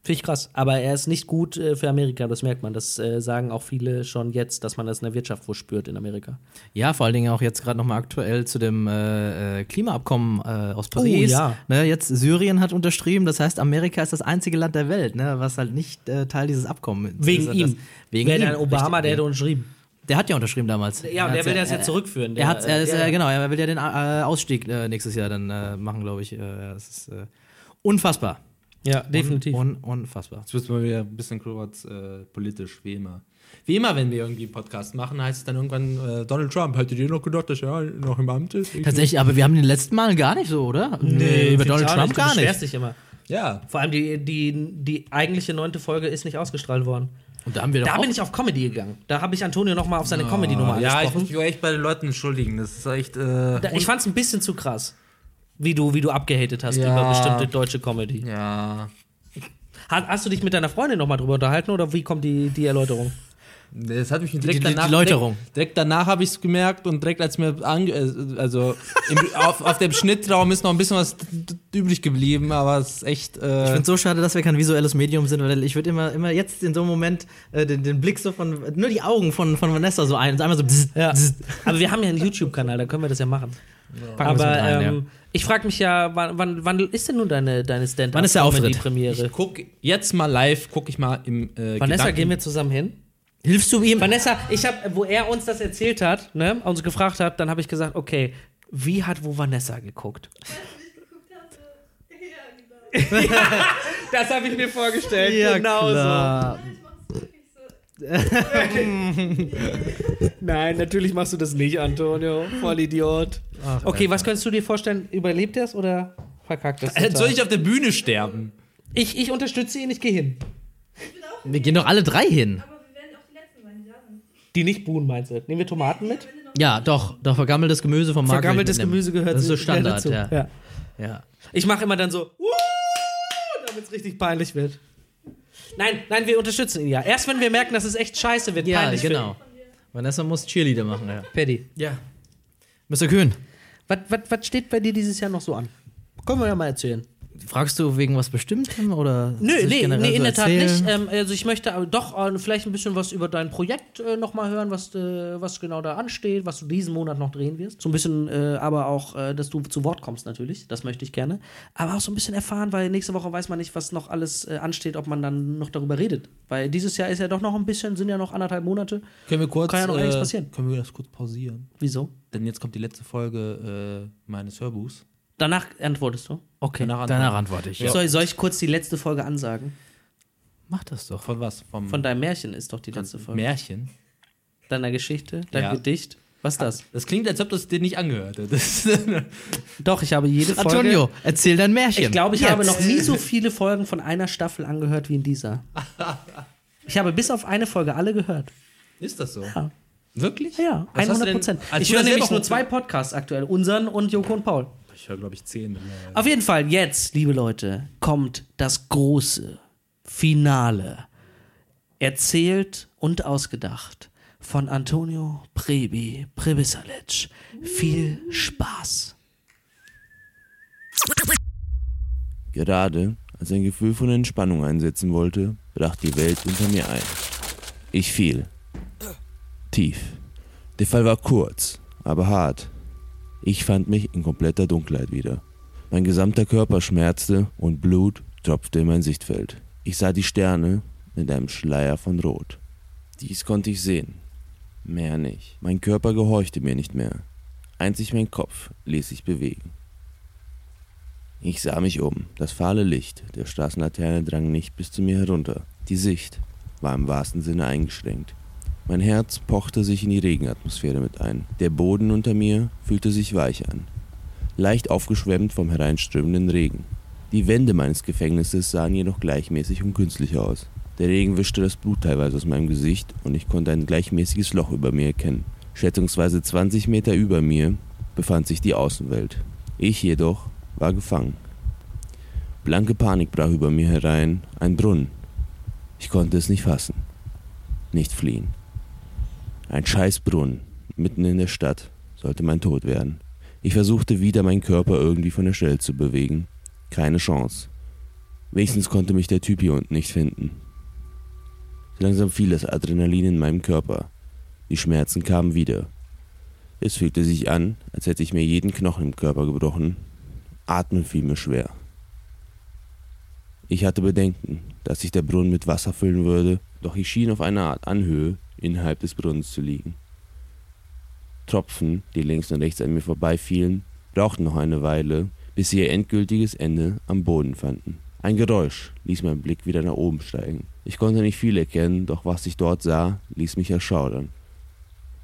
Finde ich krass. Aber er ist nicht gut äh, für Amerika, das merkt man. Das äh, sagen auch viele schon jetzt, dass man das in der Wirtschaft wohl spürt in Amerika. Ja, vor allen Dingen auch jetzt gerade nochmal aktuell zu dem äh, äh, Klimaabkommen äh, aus Paris. ja. Ne, jetzt Syrien hat unterschrieben, das heißt, Amerika ist das einzige Land der Welt, ne, was halt nicht äh, Teil dieses Abkommens ist. Wegen Das- ihm. Wegen Wäre ihm. Obama, Richtig. der hätte unterschrieben. Der hat ja unterschrieben damals. Ja, und der will das er- jetzt zurückführen. Er hat, er ist, ja, äh, genau, er will ja den äh, Ausstieg äh, nächstes Jahr dann äh, machen, glaube ich. Ja, das ist unfassbar. ja, definitiv. Un, un, unfassbar. Jetzt wird mal wieder ein bisschen kurz äh, politisch, wie immer. Wie immer, wenn wir irgendwie einen Podcast machen, heißt es dann irgendwann äh, Donald Trump. Hättet ihr noch gedacht, dass er noch im Amt ist? Ich Tatsächlich, aber wir haben den letzten Mal gar nicht so, oder? über find Donald Trump nicht. gar Du nicht. dich immer. Ja. Vor allem die, die, die eigentliche neunte Folge ist nicht ausgestrahlt worden. Und da haben wir Da bin ich auf Comedy gegangen. Da habe ich Antonio nochmal auf seine Comedy-Nummer Ja, ich angesprochen. muss mich echt bei den Leuten entschuldigen. Das ist echt. Äh, Da- ich fand es ein bisschen zu krass, wie du, wie du abgehatet hast Ja. über bestimmte deutsche Comedy. ja. Hast, hast du dich mit deiner Freundin nochmal drüber unterhalten oder wie kommt die, die Erläuterung? Das hat mich direkt Die- die- die danach. Läuterung. Direkt, direkt danach habe ich es gemerkt und direkt als mir ange, äh, also im, auf, auf dem Schnittraum ist noch ein bisschen was übrig geblieben, aber es ist echt. Ich Äh, finde es so schade, dass wir kein visuelles Medium sind, weil ich würde immer, immer jetzt in so einem Moment äh, den, den Blick so von, nur die Augen von, von Vanessa so ein, einmal so bzz, Ja. bzz. Aber wir haben ja einen YouTube-Kanal, da können wir das ja machen. Wir's Aber rein, ähm, ich frage mich ja, wann, wann, wann ist denn nun deine, deine stand Wann ist der Auftritt? premiere ich guck jetzt mal live, gucke ich mal im. Äh, Vanessa, Gedanken- gehen wir zusammen hin? Hilfst du ihm? Vanessa, ich habe, wo er uns das erzählt hat, ne, uns gefragt hat, dann habe ich gesagt, okay, wie hat wo Vanessa geguckt? Ja, genau. Das habe ich mir vorgestellt. Ja, genau klar. So. Nein, natürlich machst du das nicht, Antonio. Voll Idiot. okay, was könntest du dir vorstellen? Überlebt er es oder verkackt es? Äh, Soll ich auf der Bühne sterben? ich, ich unterstütze ihn, ich gehe hin. Ich bin auch. Wir gehen doch alle drei hin. Aber wir werden auch die Letzten sein, die da sind. Die nicht buhen, meinst du? Nehmen wir Tomaten mit? Ja, doch, doch, vergammeltes Gemüse vom Markt. Vergammeltes. Gemüse gehört Das ist so Standard, dazu. ja. ja. ja. Ich mache immer dann so, damit es richtig peinlich wird. Nein, nein, wir unterstützen ihn ja. Erst wenn wir merken, dass es echt scheiße wird, Ja, peinlich genau. Vanessa muss Cheerleader machen, ja. Paddy, Ja. Mr. Kühn, was, was, was steht bei dir dieses Jahr noch so an? Können wir ja mal erzählen. Fragst du wegen was Bestimmtem oder? Nö, nee, nee, in so der Tat nicht. Ähm, also ich möchte aber doch äh, vielleicht ein bisschen was über dein Projekt äh, nochmal hören, was, äh, was genau da ansteht, was du diesen Monat noch drehen wirst. So ein bisschen, äh, aber auch, äh, dass du zu Wort kommst natürlich, das möchte ich gerne. Aber auch so ein bisschen erfahren, weil nächste Woche weiß man nicht, was noch alles äh, ansteht, ob man dann noch darüber redet. Weil dieses Jahr ist ja doch noch ein bisschen, sind ja noch anderthalb Monate. Können wir kurz. Kann ja noch äh, einiges passieren. Können wir das kurz pausieren? Wieso? Denn jetzt kommt die letzte Folge äh, meines Hörbuchs. Danach antwortest du? Okay. Danach Danach antworte ich. Ja. Soll, soll ich kurz die letzte Folge ansagen? Mach das doch. Von was? Vom Von deinem Märchen ist doch die letzte Folge. Märchen. Deiner Geschichte, dein Ja. Gedicht. Was ist das? Das klingt, als ob das dir nicht angehört hättest. Doch, ich habe jede Folge. Antonio, erzähl dein Märchen. Ich glaube, ich Jetzt. habe noch nie so viele Folgen von einer Staffel angehört wie in dieser. Ich habe bis auf eine Folge alle gehört. Ist das so? Ja. Wirklich? Ja, Was hast du 100 denn- Prozent. Ich höre nämlich nur zwei Podcasts aktuell, unseren und Joko und Paul. Ich höre, glaube ich, zehn. Auf jeden Fall, jetzt, liebe Leute, kommt das große Finale. Erzählt und ausgedacht von Antonio Prebi Prebisalic. Viel Spaß. Gerade als ein Gefühl von Entspannung einsetzen wollte, brach die Welt unter mir ein. Ich fiel. Tief. Der Fall war kurz, aber hart. Ich fand mich in kompletter Dunkelheit wieder. Mein gesamter Körper schmerzte und Blut tropfte in mein Sichtfeld. Ich sah die Sterne mit einem Schleier von Rot. Dies konnte ich sehen. Mehr nicht. Mein Körper gehorchte mir nicht mehr. Einzig mein Kopf ließ sich bewegen. Ich sah mich um. Das fahle Licht der Straßenlaterne drang nicht bis zu mir herunter. Die Sicht war im wahrsten Sinne eingeschränkt. Mein Herz pochte sich in die Regenatmosphäre mit ein. Der Boden unter mir fühlte sich weich an, leicht aufgeschwemmt vom hereinströmenden Regen. Die Wände meines Gefängnisses sahen jedoch gleichmäßig und künstlich aus. Der Regen wischte das Blut teilweise aus meinem Gesicht und ich konnte ein gleichmäßiges Loch über mir erkennen. Schätzungsweise 20 Meter über mir befand sich die Außenwelt. Ich jedoch war gefangen. Blanke Panik brach über mir herein, ein Brunnen. Ich konnte es nicht fassen. Nicht fliehen. Ein Scheißbrunnen, mitten in der Stadt, sollte mein Tod werden. Ich versuchte wieder meinen Körper irgendwie von der Stelle zu bewegen. Keine Chance. Wenigstens konnte mich der Typ hier unten nicht finden. Langsam fiel das Adrenalin in meinem Körper. Die Schmerzen kamen wieder. Es fühlte sich an, als hätte ich mir jeden Knochen im Körper gebrochen. Atmen fiel mir schwer. Ich hatte Bedenken, dass sich der Brunnen mit Wasser füllen würde, doch ich schien auf einer Art Anhöhe innerhalb des Brunnens zu liegen. Tropfen, die links und rechts an mir vorbeifielen, brauchten noch eine Weile, bis sie ihr endgültiges Ende am Boden fanden. Ein Geräusch ließ meinen Blick wieder nach oben steigen. Ich konnte nicht viel erkennen, doch was ich dort sah, ließ mich erschaudern.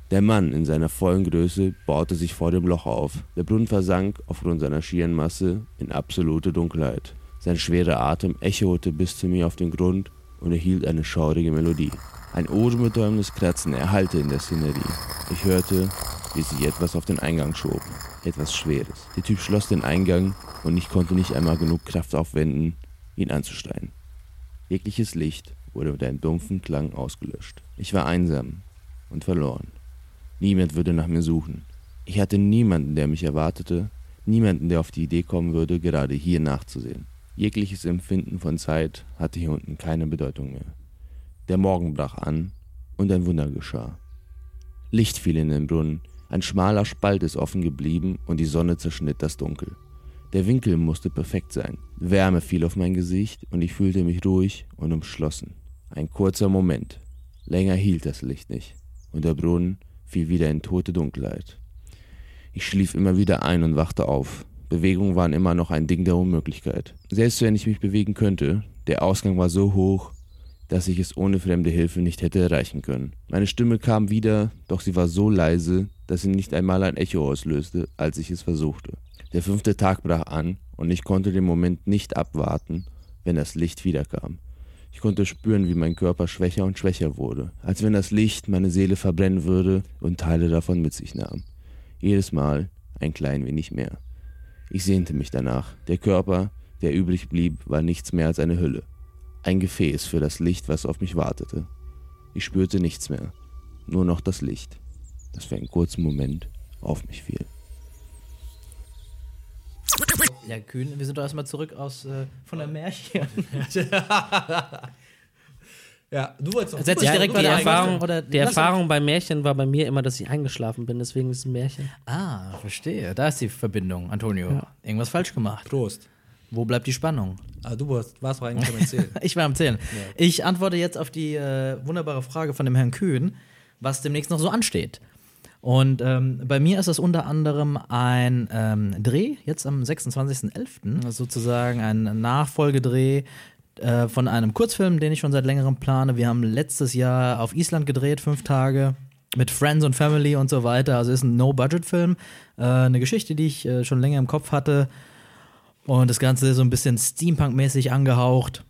Der Mann in seiner vollen Größe baute sich vor dem Loch auf. Der Brunnen versank aufgrund seiner schieren Masse in absolute Dunkelheit. Sein schwerer Atem echote bis zu mir auf den Grund und erhielt eine schaurige Melodie. Ein ohrenbetäubendes Kratzen erhallte in der Szenerie. Ich hörte, wie sich etwas auf den Eingang schob. Etwas Schweres. Der Typ schloss den Eingang und ich konnte nicht einmal genug Kraft aufwenden, ihn anzusteigen. Jegliches Licht wurde mit einem dumpfen Klang ausgelöscht. Ich war einsam und verloren. Niemand würde nach mir suchen. Ich hatte niemanden, der mich erwartete, niemanden, der auf die Idee kommen würde, gerade hier nachzusehen. Jegliches Empfinden von Zeit hatte hier unten keine Bedeutung mehr. Der Morgen brach an und ein Wunder geschah. Licht fiel in den Brunnen, ein schmaler Spalt ist offen geblieben und die Sonne zerschnitt das Dunkel. Der Winkel musste perfekt sein. Wärme fiel auf mein Gesicht und ich fühlte mich ruhig und umschlossen. Ein kurzer Moment. Länger hielt das Licht nicht und der Brunnen fiel wieder in tote Dunkelheit. Ich schlief immer wieder ein und wachte auf. Bewegungen waren immer noch ein Ding der Unmöglichkeit. Selbst wenn ich mich bewegen könnte, der Ausgang war so hoch, dass ich es ohne fremde Hilfe nicht hätte erreichen können. Meine Stimme kam wieder, doch sie war so leise, dass sie nicht einmal ein Echo auslöste, als ich es versuchte. Der fünfte Tag brach an und ich konnte den Moment nicht abwarten, wenn das Licht wiederkam. Ich konnte spüren, wie mein Körper schwächer und schwächer wurde, als wenn das Licht meine Seele verbrennen würde und Teile davon mit sich nahm. Jedes Mal ein klein wenig mehr. Ich sehnte mich danach. Der Körper, der übrig blieb, war nichts mehr als eine Hülle. Ein Gefäß für das Licht, was auf mich wartete. Ich spürte nichts mehr, nur noch das Licht, das für einen kurzen Moment auf mich fiel. Ja, Kühn, wir sind doch erstmal zurück aus äh, von der Märchen. Ja, du wolltest doch. Setz dich Ja, direkt die bei der Erfahrung, oder- die Lass Erfahrung bei Märchen war bei mir immer, dass ich eingeschlafen bin, deswegen ist es ein Märchen. Ah, verstehe. Da ist die Verbindung, Antonio. Irgendwas falsch gemacht. Prost. Wo bleibt die Spannung? Ah, du warst, warst doch eigentlich am Erzählen. Ich war am Zählen. Ich antworte jetzt auf die äh, wunderbare Frage von dem Herrn Kühn, was demnächst noch so ansteht. Und ähm, bei mir ist das unter anderem ein ähm, Dreh, jetzt am 26.11., sozusagen ein Nachfolgedreh äh, von einem Kurzfilm, den ich schon seit längerem plane. Wir haben letztes Jahr auf Island gedreht, fünf Tage mit Friends und Family und so weiter. Also ist ein No-Budget-Film, äh, eine Geschichte, die ich äh, schon länger im Kopf hatte. Und das Ganze ist so ein bisschen Steampunk-mäßig angehaucht.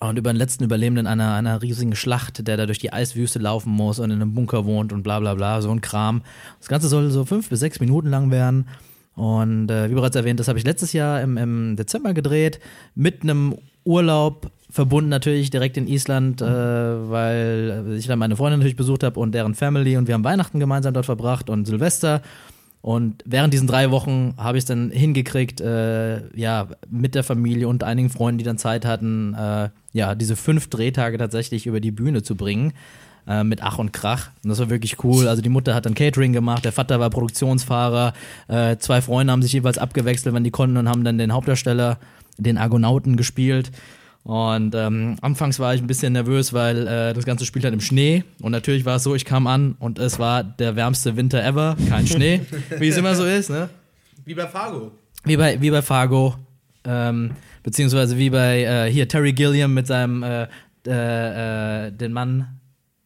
Und über den letzten Überlebenden einer, einer riesigen Schlacht, der da durch die Eiswüste laufen muss und in einem Bunker wohnt und bla bla bla, so ein Kram. Das Ganze soll so fünf bis sechs Minuten lang werden. Und äh, wie bereits erwähnt, das habe ich letztes Jahr im, im Dezember gedreht, mit einem Urlaub verbunden natürlich direkt in Island, äh, weil ich dann meine Freundin natürlich besucht habe und deren Family und wir haben Weihnachten gemeinsam dort verbracht und Silvester. Und während diesen drei Wochen habe ich es dann hingekriegt, äh, ja, mit der Familie und einigen Freunden, die dann Zeit hatten, äh, ja, diese fünf Drehtage tatsächlich über die Bühne zu bringen. Äh, mit Ach und Krach. Und das war wirklich cool. Also die Mutter hat dann Catering gemacht, der Vater war Produktionsfahrer, äh, zwei Freunde haben sich jeweils abgewechselt, wenn die konnten und haben dann den Hauptdarsteller, den Argonauten gespielt. Und ähm, anfangs war ich ein bisschen nervös, weil äh, das Ganze spielt halt im Schnee. Und natürlich war es so, ich kam an und es war der wärmste Winter ever. Kein Schnee, wie es immer so ist, ne? Wie bei Fargo. Wie bei, wie bei Fargo. Ähm, beziehungsweise wie bei äh, hier Terry Gilliam mit seinem äh, äh, den Mann,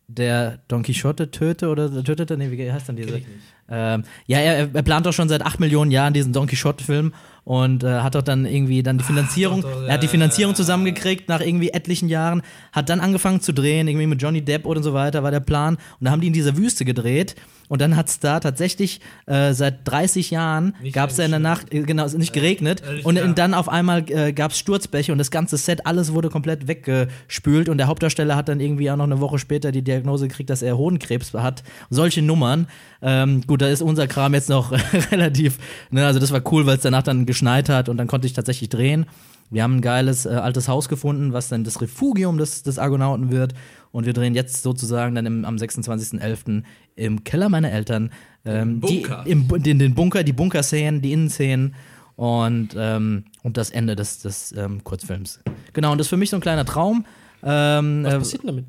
der Don Quixote töte oder tötete? Nee, wie heißt dann diese? Ähm, ja, er, er plant doch schon seit acht Millionen Jahren diesen Don Quixote-Film und äh, hat doch dann irgendwie dann die Finanzierung, doch, doch, er hat die Finanzierung zusammengekriegt nach irgendwie etlichen Jahren, hat dann angefangen zu drehen, irgendwie mit Johnny Depp oder so weiter, war der Plan. Und da haben die in dieser Wüste gedreht und dann hat es da tatsächlich äh, seit 30 Jahren gab es da in der Nacht, äh, genau, es ist nicht geregnet äh, und, und dann auf einmal äh, gab es Sturzbäche und das ganze Set, alles wurde komplett weggespült und der Hauptdarsteller hat dann irgendwie auch noch eine Woche später die Diagnose gekriegt, dass er Hodenkrebs hat. Solche Nummern. Ähm, gut, da ist unser Kram jetzt noch relativ, ne, also das war cool, weil es danach dann geschneit hat und dann konnte ich tatsächlich drehen. Wir haben ein geiles äh, altes Haus gefunden, was dann das Refugium des, des Argonauten wird. Und wir drehen jetzt sozusagen dann im, am 26.11. im Keller meiner Eltern ähm, Bunker. Die, im, den, den Bunker, die Bunkerszenen, die Innenszenen und, ähm, und das Ende des, des ähm, Kurzfilms. Genau, und das ist für mich so ein kleiner Traum. Ähm, Was äh, passiert denn damit?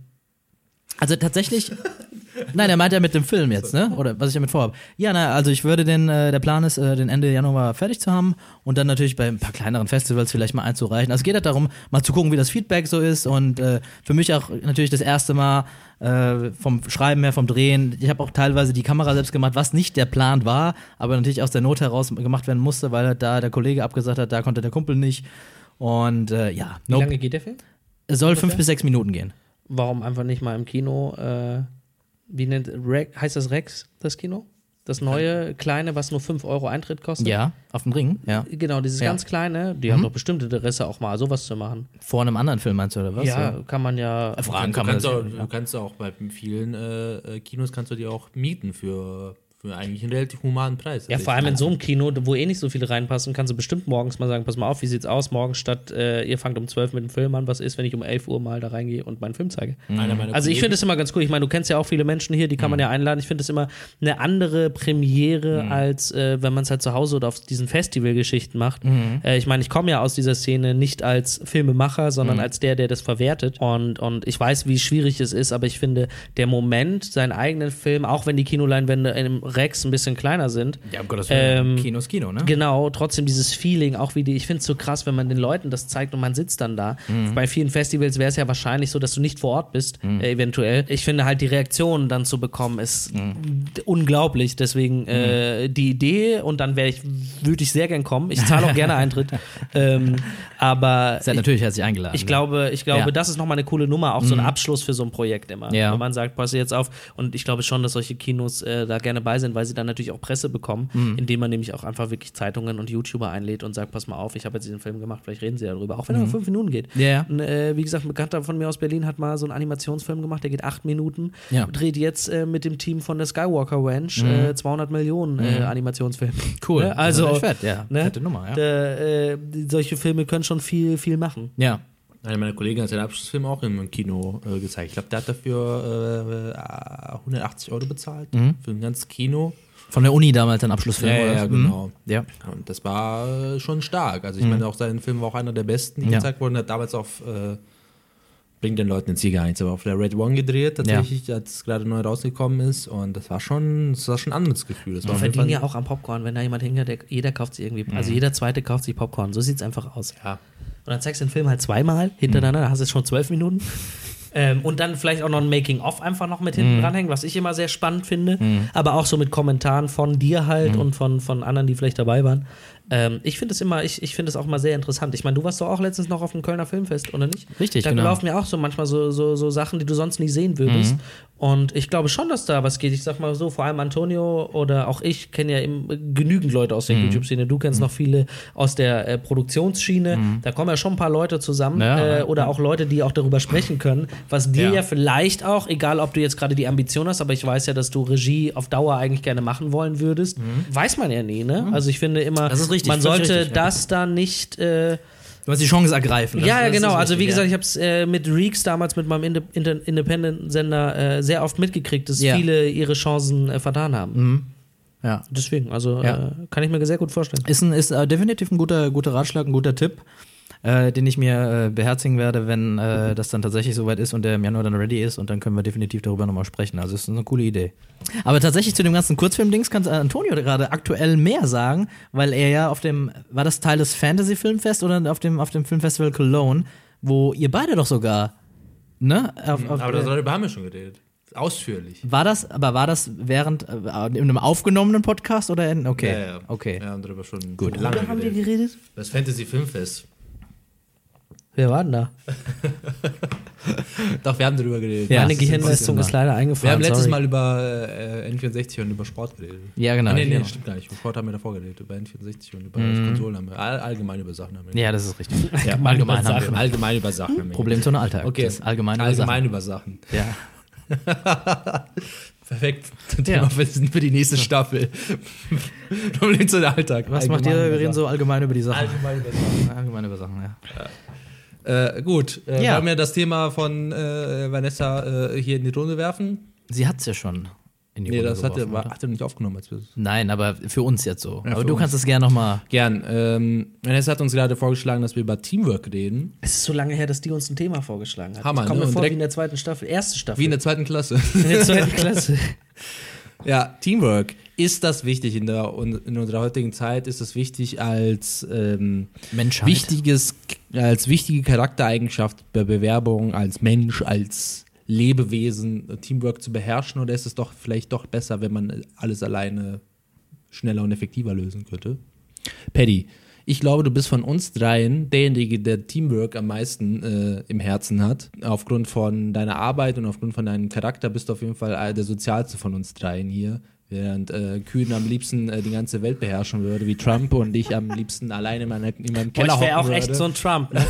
also tatsächlich. Nein, er meint ja mit dem Film jetzt, ne? Oder was ich damit vorhabe. Ja, na, also ich würde den, äh, der Plan ist, äh, den Ende Januar fertig zu haben und dann natürlich bei ein paar kleineren Festivals vielleicht mal einzureichen. Also es geht halt darum, mal zu gucken, wie das Feedback so ist und äh, für mich auch natürlich das erste Mal äh, vom Schreiben her, vom Drehen. Ich habe auch teilweise die Kamera selbst gemacht, was nicht der Plan war, aber natürlich aus der Not heraus gemacht werden musste, weil halt da der Kollege abgesagt hat, da konnte der Kumpel nicht. Und äh, ja, Wie nope. lange geht der Film? es soll fünf bis sechs Minuten gehen. Warum einfach nicht mal im Kino? Wie nennt Rex, heißt das Rex, das Kino? Das neue, kleine, was nur 5 Euro Eintritt kostet? Ja, auf dem Ring, ja. Genau, dieses Ja. ganz kleine, die haben doch bestimmt Interesse, auch mal sowas zu machen. Vor einem anderen Film meinst du, oder was? ja, kann man ja. Fragen Du kann man kannst, das auch, ja. du kannst auch bei vielen äh, äh, Kinos kannst du die auch mieten für, für eigentlich einen relativ humanen Preis. Ja, vor allem in so einem Kino, wo eh nicht so viele reinpassen, kannst du bestimmt morgens mal sagen, pass mal auf, wie sieht's aus? Morgen statt, äh, ihr fangt um 12 mit dem Film an, was ist, wenn ich um 11 Uhr mal da reingehe und meinen Film zeige? Meiner Also ich finde es immer ganz cool. Ich meine, du kennst ja auch viele Menschen hier, die kann man ja einladen. Ich finde es immer eine andere Premiere, als äh, wenn man es halt zu Hause oder auf diesen Festivalgeschichten macht. Äh, ich meine, ich komme ja aus dieser Szene nicht als Filmemacher, sondern als der, der das verwertet. Und, und ich weiß, wie schwierig es ist, aber ich finde, der Moment, seinen eigenen Film, auch wenn die Kinoleinwände im Rex ein bisschen kleiner sind, Ja, um Gottes Ähm, Kino ist Kino, ne? Genau, trotzdem dieses Feeling, auch wie die, ich finde es so krass, wenn man den Leuten das zeigt und man sitzt dann da. Mhm. Bei vielen Festivals wäre es ja wahrscheinlich so, dass du nicht vor Ort bist, äh, eventuell. Ich finde halt die Reaktionen dann zu bekommen, ist Mhm. unglaublich. Deswegen äh, die Idee und dann wäre ich, würde ich sehr gern kommen. Ich zahle auch gerne Eintritt. ähm, aber ja natürlich herzlich eingeladen. ich glaube, ich glaube, Ja. das ist nochmal eine coole Nummer, auch so ein Abschluss für so ein Projekt immer. Ja. Wenn man sagt, pass jetzt auf. Und ich glaube schon, dass solche Kinos äh, da gerne bei sind, weil sie dann natürlich auch Presse bekommen, indem man nämlich auch einfach wirklich Zeitungen und YouTuber einlädt und sagt, pass mal auf, ich habe jetzt diesen Film gemacht, vielleicht reden sie ja darüber. Auch wenn er nur fünf Minuten geht. Ja. Und, äh, wie gesagt, ein Bekannter von mir aus Berlin hat mal so einen Animationsfilm gemacht, der geht acht Minuten. Ja. Dreht jetzt äh, mit dem Team von der Skywalker Ranch äh, 200 Millionen äh, Animationsfilm. Cool. Ne? Also, fett, ja. ne? Fette Nummer, ja. Äh, solche Filme können schon viel, viel machen. Ja. Einer meiner Kollegen hat seinen Abschlussfilm auch im Kino äh, gezeigt. Ich glaube, der hat dafür äh, 180 Euro bezahlt für ein ganzes Kino. Von der Uni damals ein Abschlussfilm, Ja, oder? ja, was? genau. Mhm. Ja. Und das war äh, schon stark. Also ich meine, auch sein Film war auch einer der besten, die Ja. gezeigt wurden. Er hat damals auf äh, Bringt den Leuten jetzt hier gar nichts, aber auf der Red One gedreht, tatsächlich, als es gerade neu rausgekommen ist. Und das war schon, das war schon ein anderes Gefühl. Das war verdienen ja auch am Popcorn, wenn da jemand hingeht, der, jeder kauft sich irgendwie, also jeder zweite kauft sich Popcorn. So sieht es einfach aus. Ja. Und dann zeigst du den Film halt zweimal hintereinander, da hast du schon zwölf Minuten. Ähm, und dann vielleicht auch noch ein Making-of einfach noch mit hinten dranhängen, was ich immer sehr spannend finde. Aber auch so mit Kommentaren von dir halt und von, von anderen, die vielleicht dabei waren. Ähm, ich finde es immer, ich, ich finde es auch mal sehr interessant. Ich meine, du warst doch auch letztens noch auf dem Kölner Filmfest, oder nicht? Richtig, da genau. laufen ja auch so manchmal so, so, so Sachen, die du sonst nie sehen würdest. Und ich glaube schon, dass da was geht. Ich sag mal so, vor allem Antonio oder auch ich kenne ja eben genügend Leute aus der Mhm. YouTube-Szene. Du kennst noch viele aus der äh, Produktionsschiene. Da kommen ja schon ein paar Leute zusammen. Mhm. Ja, äh, oder auch Leute, die auch darüber sprechen können, was dir ja, Ja. vielleicht auch, egal ob du jetzt gerade die Ambition hast, aber ich weiß ja, dass du Regie auf Dauer eigentlich gerne machen wollen würdest. Weiß man ja nie, ne? Also ich finde immer, Mhm. Das ist richtig, man völlig sollte richtig, ja. das dann nicht. Äh, Du musst die Chance ergreifen. Das- ja, ja, genau. Also wie gesagt, ich habe es äh, mit Reeks damals mit meinem Inde Independent-Sender äh, sehr oft mitgekriegt, dass Ja. viele ihre Chancen äh, vertan haben. ja. ja. Deswegen, also Ja. äh, kann ich mir sehr gut vorstellen. Ist, ein, ist äh, definitiv ein guter, guter Ratschlag, ein guter Tipp, äh, den ich mir äh, beherzigen werde, wenn äh, das dann tatsächlich soweit ist und der im Januar dann ready ist und dann können wir definitiv darüber nochmal sprechen. Also es ist eine coole Idee. Aber tatsächlich zu dem ganzen Kurzfilm-Dings kann äh, Antonio gerade aktuell mehr sagen, weil er ja auf dem, war das Teil des Fantasy-Filmfest oder auf dem, auf dem Filmfestival Cologne, wo ihr beide doch sogar, ne? Auf, auf, Aber darüber haben wir schon geredet. Ausführlich. war das, aber war das während, äh, in einem aufgenommenen Podcast oder in, okay, Ja, ja. okay. Wir haben darüber schon Gut. lange haben wir geredet. geredet? Das Fantasy Filmfest. Wer war denn da? Doch, wir haben darüber geredet. Ja, ist Gehirnleistung ist leider Wir eingefahren. haben letztes sorry. Mal über äh, N64 und über Sport geredet. Ja, genau. Ah, nee, nee, genau. stimmt gar nicht. Über Sport haben wir davor geredet. Über N64 und über Konsolen haben wir. All, allgemein über Sachen haben wir. Ja, das ist richtig. Ja, allgemein haben Sachen. wir. Allgemein über Sachen haben wir. Problem zu einem Alltag. Okay, Das allgemein über allgemein über Sachen. Sachen. Ja. Perfekt. Ja. Thema für, für die nächste Staffel. Problem zu der Alltag. Was macht ihr? Allgemein Wir reden so allgemein über die Sachen. Allgemein über Sachen. Allgemein über Sachen, ja. Äh, gut, äh, Ja. wollen wir das Thema von äh, Vanessa äh, hier in die Runde werfen? Sie hat's ja schon in die Nee, Runde das hat er, geworfen, war, oder? hat er nicht aufgenommen. Als wir es- Nein, aber für uns jetzt so. Ja, aber du uns. kannst es gerne nochmal. Gern. Ähm, Vanessa hat uns gerade vorgeschlagen, dass wir über Teamwork reden. Es ist so lange her, dass die uns ein Thema vorgeschlagen hat. Hammer, ich komme ne? mir vor wie in der zweiten Staffel, erste Staffel. Wie in der zweiten Klasse. in der zweiten Klasse. Ja, Teamwork. Ist das wichtig in, der, in unserer heutigen Zeit? Ist das wichtig als ähm, wichtiges, als wichtige Charaktereigenschaft bei Bewerbung, als Mensch, als Lebewesen Teamwork zu beherrschen? Oder ist es doch vielleicht doch besser, wenn man alles alleine schneller und effektiver lösen könnte? Paddy, ich glaube, du bist von uns dreien derjenige, der Teamwork am meisten äh, im Herzen hat. Aufgrund von deiner Arbeit und aufgrund von deinem Charakter bist du auf jeden Fall der sozialste von uns dreien hier. Während äh, Kühn am liebsten äh, die ganze Welt beherrschen würde, wie Trump, und ich am liebsten alleine in, meiner, in meinem Boah, Keller ich wäre auch hocken echt würde. so ein Trump. Ne?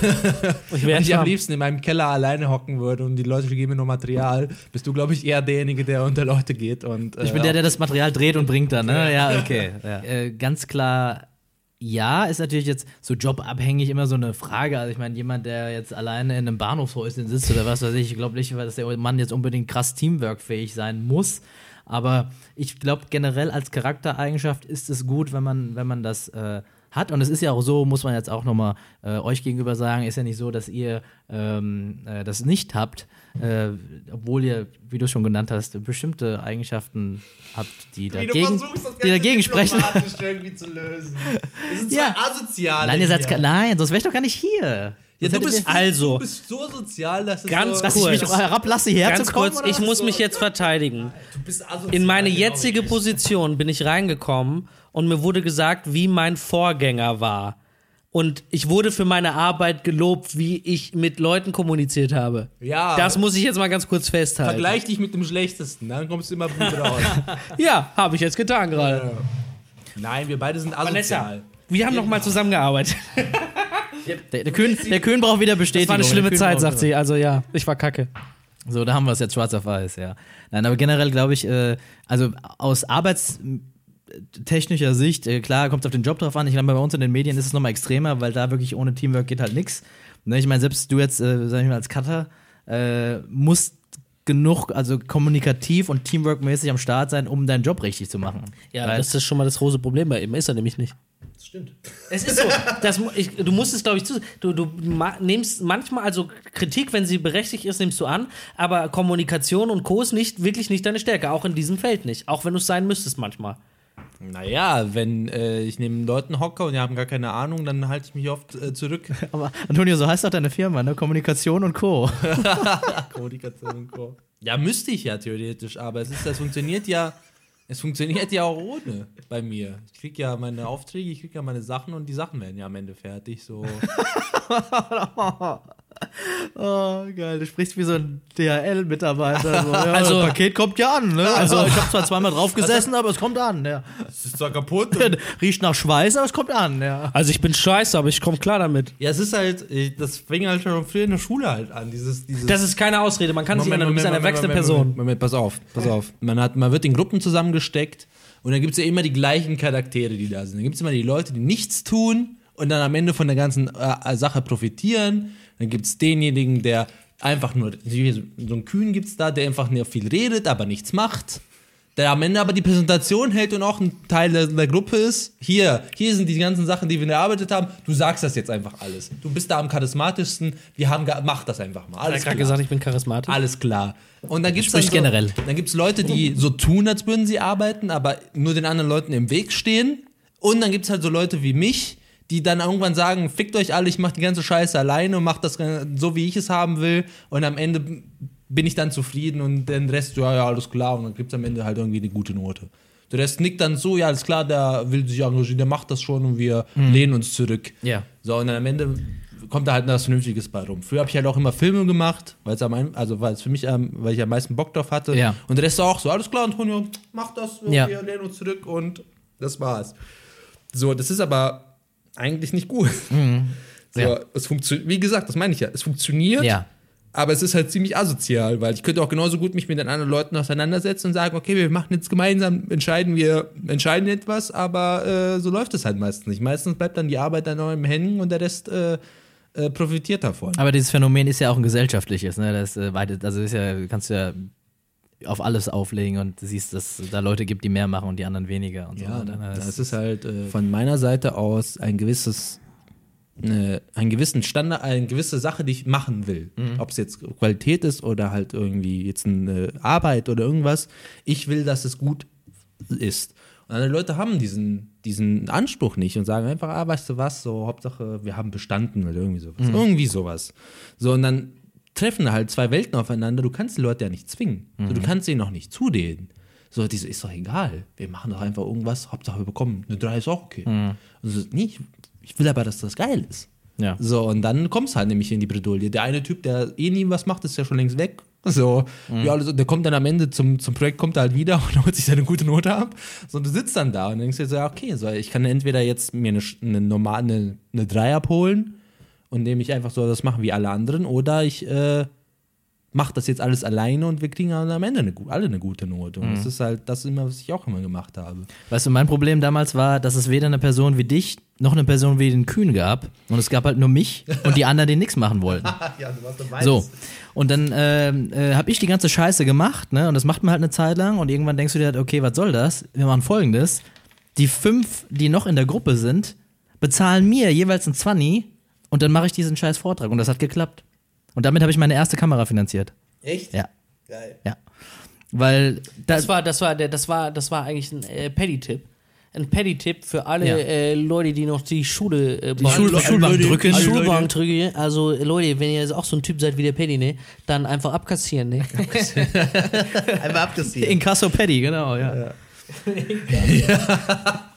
Ich wäre Wenn ich am liebsten in meinem Keller alleine hocken würde und die Leute geben mir nur Material, bist du, glaube ich, eher derjenige, der unter Leute geht. Und, äh, Ich bin der, der das Material dreht und bringt dann, ne? Ja, okay. Ja. Äh, ganz klar, ja, ist natürlich jetzt so jobabhängig immer so eine Frage. Also ich meine, jemand, der jetzt alleine in einem Bahnhofshäuschen sitzt oder was weiß ich, ich glaube nicht, dass der Mann jetzt unbedingt krass teamworkfähig sein muss. Aber ich glaube generell als Charaktereigenschaft ist es gut, wenn man, wenn man das äh, hat. Und es ist ja auch so, muss man jetzt auch nochmal äh, euch gegenüber sagen, ist ja nicht so, dass ihr ähm, äh, das nicht habt, äh, obwohl ihr, wie du schon genannt hast, bestimmte Eigenschaften habt, die dagegen, die dagegen sprechen. irgendwie zu lösen. Wir sind Ja. asozial. Nein, ihr seid nein, sonst wäre ich doch gar nicht hier. Ja, Sonst du, bist, Also. du bist so sozial, dass es Ganz so, dass ich mich kurz. herablasse, hierher Ganz kommen. kurz, ich muss mich jetzt verteidigen. asozial. In meine genau jetzige. Position bin ich reingekommen und mir wurde gesagt, wie mein Vorgänger war. Und ich wurde für meine Arbeit gelobt, wie ich mit Leuten kommuniziert habe. Ja. Das muss ich jetzt mal ganz kurz festhalten. Vergleich dich mit dem Schlechtesten, dann kommst du immer gut raus. Ja, habe ich jetzt getan gerade. Nein, wir beide sind Vanessa, asozial. Wir haben noch mal zusammengearbeitet. Der, der, Köhn, der Köhn braucht wieder Das Bestätigung. war eine schlimme Zeit, sagt sie. Also ja, ich war kacke. So, da haben wir es jetzt schwarz auf weiß, ja. Nein, aber generell glaube ich, äh, also aus arbeitstechnischer Sicht, äh, klar, kommt es auf den Job drauf an. Ich glaube, bei uns in den Medien ist es nochmal extremer, weil da wirklich ohne Teamwork geht halt nichts. Ne, ich meine, selbst du jetzt, äh, sag ich mal, als Cutter, äh, musst genug, also kommunikativ und teamworkmäßig am Start sein, um deinen Job richtig zu machen. Ja, Weil- das ist schon mal das große Problem bei ihm. Ist er nämlich nicht. Das stimmt. Es ist so. Das, ich, du musst es, glaube ich, zu. Du, du ma, nimmst manchmal, also Kritik, wenn sie berechtigt ist, nimmst du an, aber Kommunikation und Co. ist nicht, wirklich nicht deine Stärke. Auch in diesem Feld nicht. Auch wenn du es sein müsstest manchmal. Naja, wenn äh, ich neben Leuten hocke und die haben gar keine Ahnung, dann halte ich mich oft äh, zurück. Aber Antonio, so heißt doch deine Firma, ne? Kommunikation und Co. Kommunikation und Co. Ja, müsste ich ja theoretisch, aber es ist, das funktioniert ja, es funktioniert ja auch ohne bei mir. Ich krieg ja meine Aufträge, ich krieg ja meine Sachen und die Sachen werden ja am Ende fertig. So. Oh, geil, du sprichst wie so ein DHL-Mitarbeiter. So, ja, Also- das Paket kommt ja an, ne? Also, ich habe zwar zweimal drauf gesessen, aber es kommt an, ja. Es ist zwar kaputt. Riecht nach Schweiß, aber es kommt an, ja. Also ich bin scheiße, aber ich komme klar damit. ja, es ist halt, das fing halt schon früher in der Schule halt an. Dieses, dieses Das ist keine Ausrede. Man kann sich ändern. Du bist eine erwachsene Moment, Person. Moment, Moment, pass auf, pass auf. Man, hat, man wird in Gruppen zusammengesteckt und dann gibt es ja immer die gleichen Charaktere, die da sind. Dann gibt es immer die Leute, die nichts tun und dann am Ende von der ganzen äh, Sache profitieren. Dann gibt es denjenigen, der einfach nur, so einen Kühn gibt es da, der einfach nur viel redet, aber nichts macht. Der am Ende aber die Präsentation hält und auch ein Teil der, der Gruppe ist. Hier, hier sind die ganzen Sachen, die wir erarbeitet haben. Du sagst das jetzt einfach alles. Du bist da am charismatischsten. Wir haben, mach das einfach mal. Ich Alles gerade klar. gesagt, ich bin charismatisch. Alles klar. Und dann gibt's dann so, generell. Dann gibt's Leute, die so tun, als würden sie arbeiten, aber nur den anderen Leuten im Weg stehen. Und dann gibt's halt so Leute wie mich, die dann irgendwann sagen, fickt euch alle, ich mach die ganze Scheiße alleine und mach das so, wie ich es haben will. Und am Ende bin ich dann zufrieden und den Rest, ja, ja, alles klar. Und dann gibt's am Ende halt irgendwie eine gute Note. Der Rest nickt dann so, ja, alles klar, der will sich engagieren, der macht das schon und wir lehnen uns zurück. Ja. So, und dann am Ende kommt da halt was Vernünftiges bei rum. Früher habe ich halt auch immer Filme gemacht, weil es also es für mich, ähm, weil ich am meisten Bock drauf hatte. Ja. Und der Rest auch so, alles klar, Antonio, mach das, Ja. wir lehnen uns zurück und das war's. So, das ist aber eigentlich nicht gut. So, Mhm. Ja. es funktioniert, wie gesagt, das meine ich ja, es funktioniert, Ja. Aber es ist halt ziemlich asozial, weil ich könnte auch genauso gut mich mit den anderen Leuten auseinandersetzen und sagen, okay, wir machen jetzt gemeinsam, entscheiden wir, entscheiden etwas, aber äh, so läuft es halt meistens nicht. Meistens bleibt dann die Arbeit an eurem hängen und der Rest äh, äh, profitiert davon. Aber dieses Phänomen ist ja auch ein gesellschaftliches, ne? Das äh, also ist ja, kannst du ja auf alles auflegen und du siehst, dass es da Leute gibt, die mehr machen und die anderen weniger und so Ja, weiter. ne? das ist halt äh, von meiner Seite aus ein gewisses, eine, einen gewissen Standard, eine gewisse Sache, die ich machen will. Ob es jetzt Qualität ist oder halt irgendwie jetzt eine Arbeit oder irgendwas. Ich will, dass es gut ist. Und andere Leute haben diesen, diesen Anspruch nicht und sagen einfach, ah, weißt du was, so Hauptsache, wir haben bestanden oder irgendwie sowas. Irgendwie sowas. So, und dann treffen halt zwei Welten aufeinander. Du kannst die Leute ja nicht zwingen. So, du kannst ihnen noch nicht zudehnen. So, die so, ist doch egal. Wir machen doch einfach irgendwas. Hauptsache, wir bekommen eine 3 ist auch okay. Und so, nee, ich, ich will aber, dass das geil ist. Ja. So, und dann kommst halt nämlich in die Bredouille. Der eine Typ, der eh nie was macht, ist ja schon längst weg. So, ja, also, der kommt dann am Ende zum, zum Projekt, kommt er halt wieder und holt sich seine gute Note ab. So, und du sitzt dann da und denkst dir so, ja, okay, so, ich kann entweder jetzt mir eine, eine normale, eine, eine 3 abholen und nehme ich einfach so das machen wie alle anderen, oder ich äh, mache das jetzt alles alleine und wir kriegen am Ende eine, alle eine gute Note. Und das ist halt das immer, was ich auch immer gemacht habe. Weißt du, mein Problem damals war, dass es weder eine Person wie dich noch eine Person wie den Kühn gab. Und es gab halt nur mich und die anderen, die nichts machen wollten. ja, du warst dabei. So. Und dann ähm, äh, habe ich die ganze Scheiße gemacht, ne? Und das macht man halt eine Zeit lang. Und irgendwann denkst du dir halt, okay, was soll das? Wir machen folgendes. Die fünf, die noch in der Gruppe sind, bezahlen mir jeweils ein 20 und dann mache ich diesen scheiß Vortrag. Und das hat geklappt. Und damit habe ich meine erste Kamera finanziert. Echt? Ja. Geil. Ja. Weil da, Das war, das war, der, das war, das war eigentlich ein äh, Paddy-Tipp. Ein Paddy-Tipp für alle Ja. äh, Leute, die noch die Schule äh, die Schul Schulbank drücken. alle Schulbank drücken. Also Leute, wenn ihr jetzt auch so ein Typ seid wie der Paddy, ne, dann einfach abkassieren, ne? Einmal abgesiegt. Inkasso Paddy, genau, ja. Ja,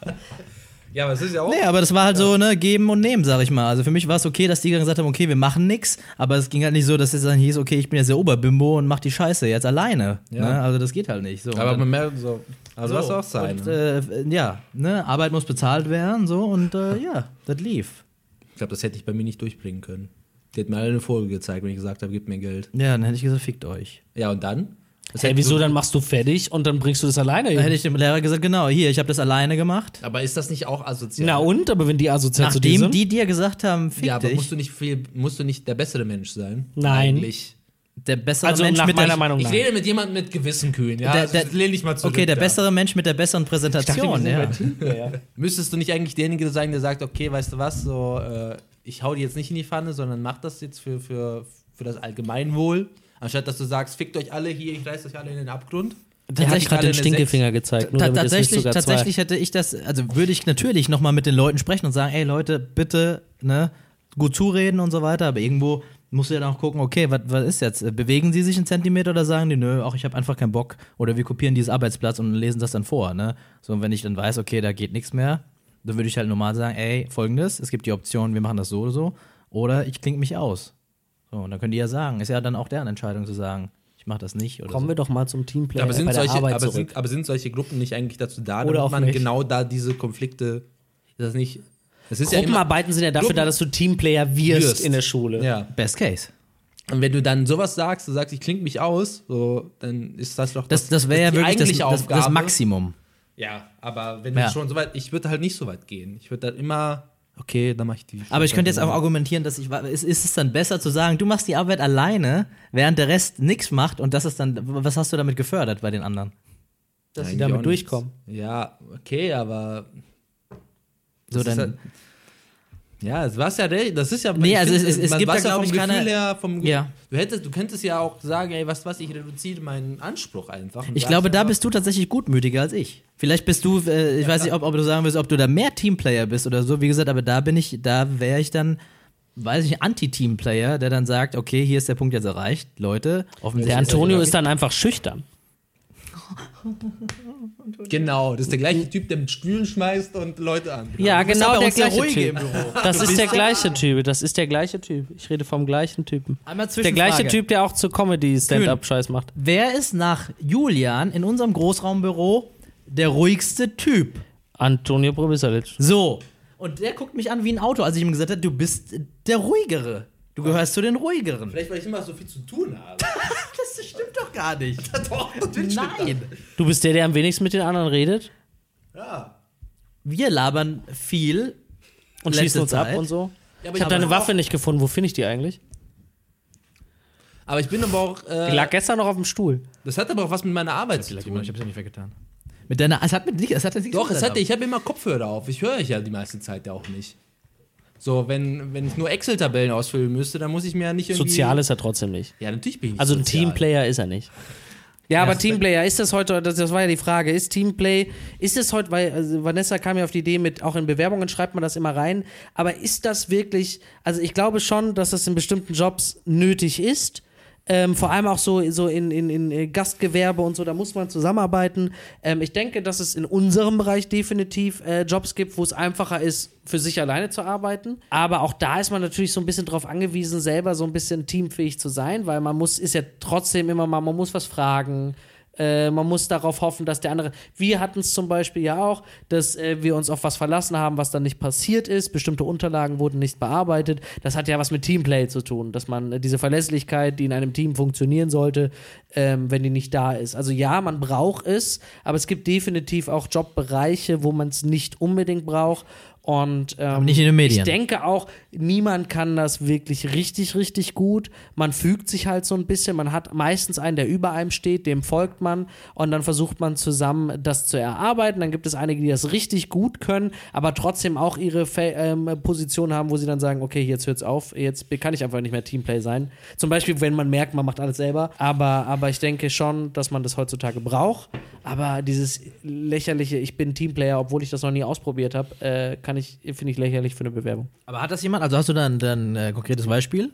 aber es ist ja auch. Nee, aber das war halt so, ne, geben und nehmen, sag ich mal. Also für mich war es okay, dass die dann gesagt haben, okay, wir machen nix, aber es ging halt nicht so, dass es dann hieß, okay, ich bin jetzt der Oberbimbo und mach die Scheiße jetzt alleine. Ja. Ne? Also das geht halt nicht. So, aber man merkt so. Also, was auch sein. Und, ne? äh, ja, ne, Arbeit muss bezahlt werden, so und äh, ja, das lief. Ich glaube, das hätte ich bei mir nicht durchbringen können. Die hat mir alle eine Folge gezeigt, wenn ich gesagt habe, gib mir Geld. Ja, dann hätte ich gesagt, fickt euch. Ja, und dann? Das Hey, hätte wieso so- dann machst du fertig und dann bringst du das alleine Dann hin? hätte ich dem Lehrer gesagt, genau, hier, ich habe das alleine gemacht. Aber ist das nicht auch asozial? Na und? Aber wenn die asozial zu dir Nachdem sind? die dir gesagt haben, fick Ja, aber dich, musst du nicht viel, musst du nicht der bessere Mensch sein? Nein. Eigentlich. der bessere also Mensch nach mit meiner der, Meinung Ich nach. rede mit jemandem mit Gewissen kühn, ja. Der- also, der- lehn dich mal zurück. Okay, der da. bessere Mensch mit der besseren Präsentation, ja. Müsstest du nicht eigentlich derjenige sein, der sagt, okay, weißt du was, so, äh, ich hau die jetzt nicht in die Pfanne, sondern mach das jetzt für, für, für das Allgemeinwohl, anstatt dass du sagst, fickt euch alle hier, ich reiß euch alle in den Abgrund. Der hat Ich gerade alle den Stinkefinger gezeigt. Nur tatsächlich, tatsächlich hätte ich das, also würde ich natürlich nochmal mit den Leuten sprechen und sagen, ey Leute, bitte, ne, gut zureden und so weiter, aber irgendwo musst du ja dann auch gucken, okay, was was ist jetzt? Bewegen sie sich einen Zentimeter oder sagen die, nö, auch ich habe einfach keinen Bock oder wir kopieren dieses Arbeitsplatz und lesen das dann vor, ne? So, und wenn ich dann weiß, okay, da geht nichts mehr, dann würde ich halt normal sagen, ey, folgendes, es gibt die Option, wir machen das so oder so, oder ich klinge mich aus. So, und dann können die ja sagen, ist ja dann auch deren Entscheidung zu sagen, ich mache das nicht oder Kommen so. wir doch mal zum Teamplay aber, sind bei der solche, Arbeit aber, sind, aber sind solche Gruppen nicht eigentlich dazu da, Oder damit auch man nicht. genau da diese Konflikte, ist das nicht, das ist ja immer, Gruppenarbeiten sind ja dafür Gruppen- da, dass du Teamplayer wirst, Wirst. in der Schule. ja. Best Case. Und wenn du dann sowas sagst, du sagst, ich klinge mich aus, so, dann ist das doch Das, das wäre ja die wirklich das, eigentliche das, das. Maximum. Ja, aber wenn Ja. du schon so weit, ich würde halt nicht so weit gehen. Ich würde dann immer, okay, dann mache ich die. Aber ich könnte jetzt auch argumentieren, dass ich, ist, ist es dann besser zu sagen, du machst die Arbeit alleine, während der Rest nichts macht und das ist dann, was hast du damit gefördert bei den anderen? Dass sie damit durchkommen. Ja, okay, aber. So, dann, halt, ja, es war ja, das ist ja. Nee, ich also finde, es- es- gibt da, ja glaub vom ich, keine- Gefühl her, vom, Ja. Du hättest, du könntest ja auch sagen, ey, was, was, ich reduziere meinen Anspruch einfach. Ich glaube, da bist du tatsächlich gutmütiger als ich. Vielleicht bist du, äh, ich weiß nicht, ob, ob du sagen willst, ob du da mehr Teamplayer bist oder so. Wie gesagt, aber da bin ich, da wäre ich dann, weiß ich, Anti-Teamplayer, der dann sagt, okay, hier ist der Punkt jetzt erreicht, Leute. Offensichtlich Der Antonio ist dann einfach schüchtern. Genau, das ist der gleiche Typ, der mit Stühlen schmeißt und Leute an. Ja, genau der gleiche Typ. im Büro. Das ist der gleiche Typ. Das ist der gleiche Typ. Ich rede vom gleichen Typen. Einmal Der gleiche. Typ, der auch zur Comedy-Stand-Up-Scheiß macht. Wer ist nach Julian in unserem Großraumbüro der ruhigste Typ? Antonio Probisalic. So. Und der guckt mich an wie ein Auto, als ich ihm gesagt habe, du bist der ruhigere. Du gehörst zu den ruhigeren. Vielleicht, weil ich immer so viel zu tun habe. Das stimmt doch gar nicht. Doch, Nein. Du bist der, der am wenigsten mit den anderen redet Ja. Wir labern viel und schießen uns ab Zeit. und so. Ja, aber Ich habe deine Waffe nicht gefunden. Wo finde ich die eigentlich? Aber ich bin aber auch. Die Äh, lag gestern noch auf dem Stuhl. das hat aber auch was mit meiner Arbeit zu Ich tun. hab's ja nicht weggetan. Mit deiner, es hat mit nicht, es hat nichts Doch, es hatte, ich habe immer Kopfhörer auf. Ich höre euch ja die meiste Zeit ja auch nicht. So, wenn, wenn ich nur Excel-Tabellen ausfüllen müsste, dann muss ich mir ja nicht irgendwie. Sozial ist er trotzdem nicht. Ja, natürlich bin ich Also ein sozial. Teamplayer ist er nicht. Ja, aber Teamplayer, ist das heute, das, das war ja die Frage, ist Teamplay, ist es heute, weil also Vanessa kam ja auf die Idee mit, auch in Bewerbungen schreibt man das immer rein, aber ist das wirklich, also ich glaube schon, dass das in bestimmten Jobs nötig ist, ähm, vor allem auch so, so in, in, in äh, Gastgewerbe und so, da muss man zusammenarbeiten. Ähm, ich denke, dass es in unserem Bereich definitiv äh, Jobs gibt, wo es einfacher ist, für sich alleine zu arbeiten. Aber auch da ist man natürlich so ein bisschen darauf angewiesen, selber so ein bisschen teamfähig zu sein, weil man muss, ist ja trotzdem immer mal, man muss was fragen. Äh, man muss darauf hoffen, dass der andere. Wir hatten es zum Beispiel ja auch, dass äh, wir uns auf was verlassen haben, was dann nicht passiert ist. Bestimmte Unterlagen wurden nicht bearbeitet. Das hat ja was mit Teamplay zu tun, dass man äh, diese Verlässlichkeit, die in einem Team funktionieren sollte, ähm, wenn die nicht da ist. Also ja, man braucht es, aber es gibt definitiv auch Jobbereiche, wo man es nicht unbedingt braucht. Und ähm, nicht in den Medien. Ich denke auch, niemand kann das wirklich richtig, richtig gut. Man fügt sich halt so ein bisschen. Man hat meistens einen, der über einem steht, dem folgt man und dann versucht man zusammen das zu erarbeiten. Dann gibt es einige, die das richtig gut können, aber trotzdem auch ihre Fe ähm, Position haben, wo sie dann sagen, okay, jetzt hört's auf, jetzt kann ich einfach nicht mehr Teamplay sein. Zum Beispiel, wenn man merkt, man macht alles selber. Aber, aber ich denke schon, dass man das heutzutage braucht. Aber dieses lächerliche, ich bin Teamplayer, obwohl ich das noch nie ausprobiert habe, äh, kann ich, finde ich lächerlich für eine Bewerbung. Aber hat das jemand, also hast du da ein, äh, konkretes Beispiel?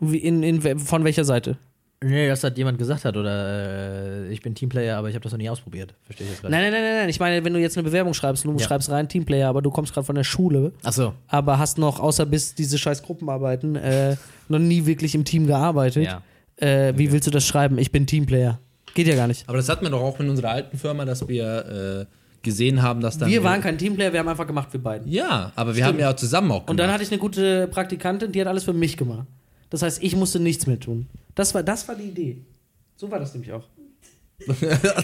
Wie in, in, von welcher Seite? Nee, dass das jemand gesagt hat oder äh, ich bin Teamplayer, aber ich habe das noch nie ausprobiert. Verstehe ich jetzt gerade. Nein, nein, nein, nein, nein. Ich meine, wenn du jetzt eine Bewerbung schreibst und du Ja. schreibst rein Teamplayer, aber du kommst gerade von der Schule, Ach so. aber hast noch, außer bis diese scheiß Gruppenarbeiten, äh, noch nie wirklich im Team gearbeitet. Ja. Äh, wie willst du das schreiben? Ich bin Teamplayer. Geht ja gar nicht. Aber das hatten wir doch auch in unserer alten Firma, dass wir äh, gesehen haben, dass dann. Wir waren kein Teamplayer, wir haben einfach gemacht, wir beiden. Ja, aber wir haben ja auch zusammen auch gemacht. Und dann hatte ich eine gute Praktikantin, die hat alles für mich gemacht. Das heißt, ich musste nichts mehr tun. Das war, das war die Idee. So war das nämlich auch.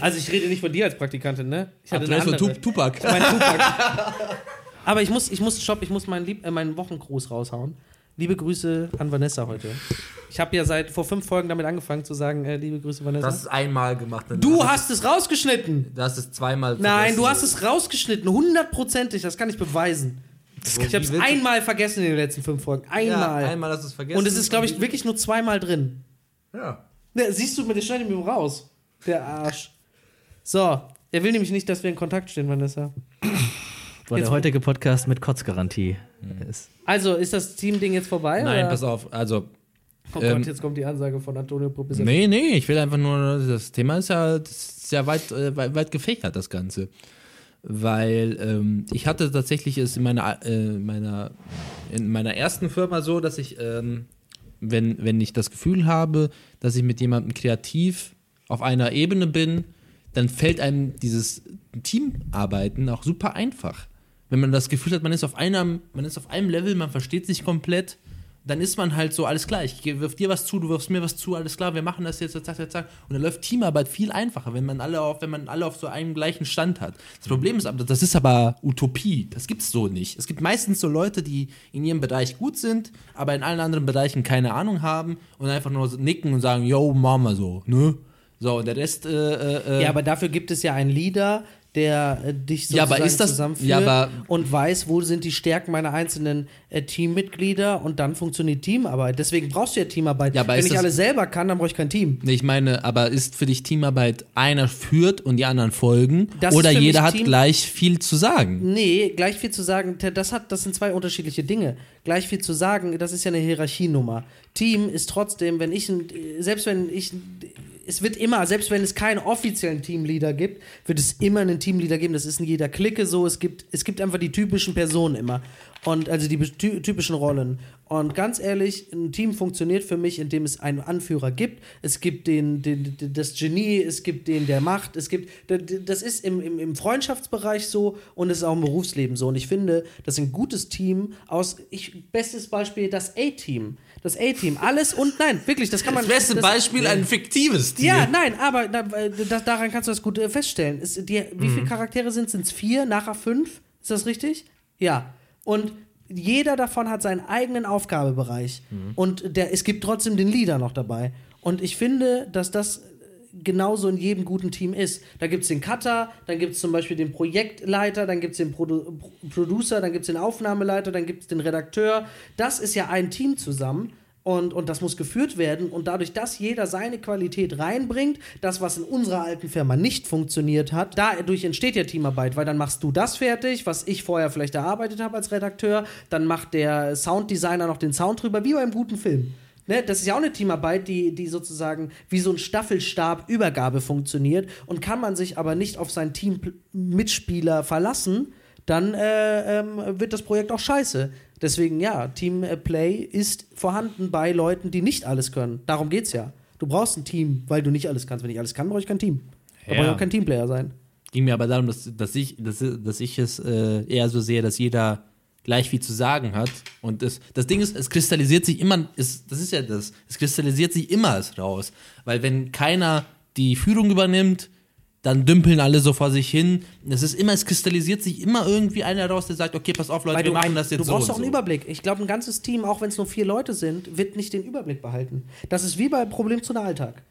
also ich rede nicht von dir als Praktikantin, ne? Ich hatte eine Abdress von Tupac. Mein Tupac. Aber ich muss, ich muss, stopp, ich muss meinen, Lieb äh, meinen Wochengruß raushauen. Liebe Grüße an Vanessa heute. Ich habe ja seit vor fünf Folgen damit angefangen zu sagen, äh, liebe Grüße Vanessa. Das ist einmal gemacht. dann du hast es rausgeschnitten. Du hast es zweimal Nein, du hast es rausgeschnitten, hundertprozentig, das kann ich beweisen. ich habe es einmal vergessen in den letzten fünf Folgen. Einmal. Ja, einmal hast du es vergessen. Und es ist, glaube ich, wirklich nur zweimal drin. Ja. Ne, siehst du, mir das schneidet mir raus. Der Arsch. So, er will nämlich nicht, dass wir in Kontakt stehen, Vanessa. Weil Jetzt- der heutige Podcast mit Kotzgarantie ist. Also, ist das Team-Ding jetzt vorbei? Nein, oder? pass auf. Also, Oh Ähm, Gott, jetzt kommt die Ansage von Antonio Propizia. nee, nee, ich will einfach nur, das Thema ist ja, ist ja weit, äh, weit, weit gefächert, das Ganze. Weil ähm, ich hatte tatsächlich es in meiner, äh, meiner, in meiner ersten Firma so, dass ich, ähm, wenn, wenn ich das Gefühl habe, dass ich mit jemandem kreativ auf einer Ebene bin, dann fällt einem dieses Teamarbeiten auch super einfach. Wenn man das Gefühl hat, man ist auf einem, man ist auf einem Level, man versteht sich komplett, dann ist man halt so, alles klar, ich wirf dir was zu, du wirfst mir was zu, alles klar, wir machen das jetzt, zack, zack, zack. Und dann läuft Teamarbeit viel einfacher, wenn man alle auf, wenn man alle auf so einem gleichen Stand hat. Das Problem ist aber, das ist aber Utopie. Das gibt's so nicht. Es gibt meistens so Leute, die in ihrem Bereich gut sind, aber in allen anderen Bereichen keine Ahnung haben und einfach nur nicken und sagen, yo, machen wir so, ne? So, und der Rest, äh, äh, Ja, aber dafür gibt es ja einen Leader, der äh, dich Ja, sozusagen aber ist das- zusammenführt ja, aber- und weiß, wo sind die Stärken meiner einzelnen äh, Teammitglieder und dann funktioniert Teamarbeit. Deswegen brauchst du ja Teamarbeit. Ja, Wenn ich das- alles selber kann, dann brauche ich kein Team. Nee, ich meine, aber ist für dich Teamarbeit einer führt und die anderen folgen? Das oder jeder hat Team- gleich viel zu sagen? Nee, gleich viel zu sagen, das, hat, das sind zwei unterschiedliche Dinge. Gleich viel zu sagen, das ist ja eine Hierarchienummer. Team ist trotzdem, wenn ich, selbst wenn ich, es wird immer, selbst wenn es keinen offiziellen Teamleader gibt, wird es immer einen Teamleader geben. Das ist in jeder Clique so. Es gibt, es gibt einfach die typischen Personen immer. Und also die ty- typischen Rollen. Und ganz ehrlich, ein Team funktioniert für mich, indem es einen Anführer gibt. Es gibt den, den, den das Genie, es gibt den, der macht, es gibt. Das ist im, im, im Freundschaftsbereich so und es ist auch im Berufsleben so. Und ich finde, dass ein gutes Team aus. Ich, bestes Beispiel, das A-Team. Das A-Team. Alles und nein, wirklich, das kann man. Das beste das, Beispiel, ein fiktives Tier. ja, nein, aber da, da, daran kannst du das gut äh, feststellen. Ist die, wie Mhm. viele Charaktere sind es? Sind es vier, nachher fünf? Ist das richtig? Ja. Und jeder davon hat seinen eigenen Aufgabebereich. Mhm. Und der, es gibt trotzdem den Leader noch dabei. Und ich finde, dass das genauso in jedem guten Team ist. Da gibt es den Cutter, dann gibt es zum Beispiel den Projektleiter, dann gibt es den Produ Pro Producer, dann gibt es den Aufnahmeleiter, dann gibt es den Redakteur. Das ist ja ein Team zusammen. Und, und das muss geführt werden. Und dadurch, dass jeder seine Qualität reinbringt, das, was in unserer alten Firma nicht funktioniert hat, dadurch entsteht ja Teamarbeit, weil dann machst du das fertig, was ich vorher vielleicht erarbeitet habe als Redakteur, dann macht der Sounddesigner noch den Sound drüber, wie bei einem guten Film. Ne, das ist ja auch eine Teamarbeit, die, die sozusagen wie so ein Staffelstab-Übergabe funktioniert. Und kann man sich aber nicht auf seinen Teammitspieler verlassen, dann äh, ähm, wird das Projekt auch scheiße. Deswegen, ja, Teamplay ist vorhanden bei Leuten, die nicht alles können. Darum geht's ja. Du brauchst ein Team, weil du nicht alles kannst. Wenn ich alles kann, brauche ich kein Team. Da Ja. brauche ich auch kein Teamplayer sein. Ging mir aber darum, dass, dass, ich, dass, dass ich es äh, eher so sehe, dass jeder gleich viel zu sagen hat. Und es, das Ding ist, es kristallisiert sich immer, es, das ist ja das, es kristallisiert sich immer raus. Weil wenn keiner die Führung übernimmt, dann dümpeln alle so vor sich hin. Es ist immer, es kristallisiert sich immer irgendwie einer raus, der sagt, okay, pass auf, Leute, wir du, machen ein, das jetzt du so. brauchst und auch einen so. Überblick. Ich glaube, ein ganzes Team, auch wenn es nur vier Leute sind, wird nicht den Überblick behalten. Das ist wie bei Problem zu einem Alltag.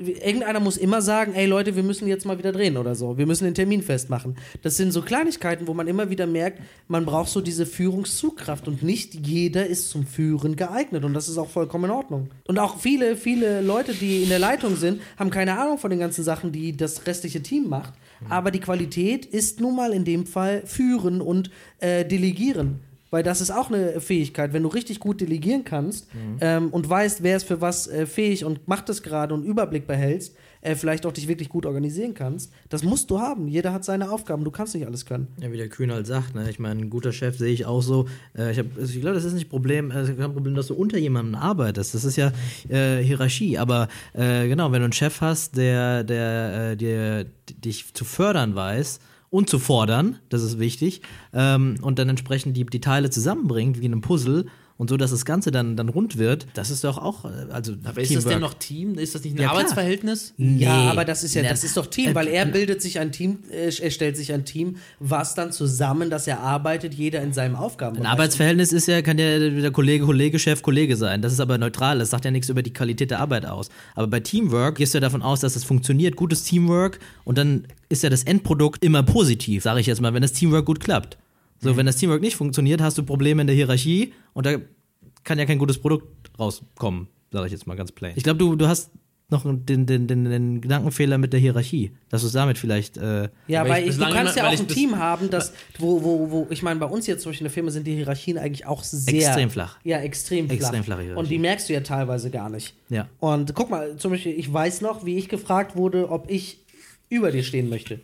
Irgendeiner muss immer sagen, ey Leute, wir müssen jetzt mal wieder drehen oder so. Wir müssen den Termin festmachen. Das sind so Kleinigkeiten, wo man immer wieder merkt, man braucht so diese Führungszugkraft und nicht jeder ist zum Führen geeignet und das ist auch vollkommen in Ordnung. Und auch viele, viele Leute, die in der Leitung sind, haben keine Ahnung von den ganzen Sachen, die das restliche Team macht. Aber die Qualität ist nun mal in dem Fall führen und äh, delegieren. Weil das ist auch eine Fähigkeit. Wenn du richtig gut delegieren kannst ähm, und weißt, wer ist für was äh, fähig und macht es gerade und Überblick behältst, äh, vielleicht auch dich wirklich gut organisieren kannst, das musst du haben. Jeder hat seine Aufgaben. Du kannst nicht alles können. Ja, wie der Kühn halt sagt, ne? ich meine, ein guter Chef sehe ich auch so. Äh, ich, also ich glaube, das ist nicht Problem, äh, kein Problem, dass du unter jemandem arbeitest. Das ist ja äh, Hierarchie. Aber äh, genau, wenn du einen Chef hast, der, der äh, dir d- dich zu fördern weiß und zu fordern, das ist wichtig, ähm, und dann entsprechend die, die Teile zusammenbringt, wie in einem Puzzle, und so, dass das Ganze dann, dann rund wird, das ist doch auch, äh, also Aber ist das denn noch Team? Ist das nicht ein Ja. Arbeitsverhältnis? Ja, Nee. aber das ist ja, das ist doch Team, weil er bildet sich ein Team, äh, er stellt sich ein Team, was dann zusammen, dass er arbeitet, jeder in seinem Aufgaben. Ein Arbeitsverhältnis ist ja, kann ja der Kollege, Kollege, Chef, Kollege sein. Das ist aber neutral. Das sagt ja nichts über die Qualität der Arbeit aus. Aber bei Teamwork gehst du ja davon aus, dass es funktioniert, gutes Teamwork und dann ist ja das Endprodukt immer positiv, sage ich jetzt mal, wenn das Teamwork gut klappt. So, wenn das Teamwork nicht funktioniert, hast du Probleme in der Hierarchie und da kann ja kein gutes Produkt rauskommen, sage ich jetzt mal ganz plain. Ich glaube, du, du hast noch den, den, den, den Gedankenfehler mit der Hierarchie, dass du es damit vielleicht äh, Ja, Weil weil ich du kannst immer- ja auch ein Team haben, das, wo, wo, wo, ich meine, bei uns jetzt zum Beispiel in der Firma sind die Hierarchien eigentlich auch sehr. Extrem flach. Ja, extrem flach. Extrem flache Hierarchie. Und die merkst du ja teilweise gar nicht. Ja. Und guck mal, zum Beispiel, ich weiß noch, wie ich gefragt wurde, ob ich über dir stehen möchte.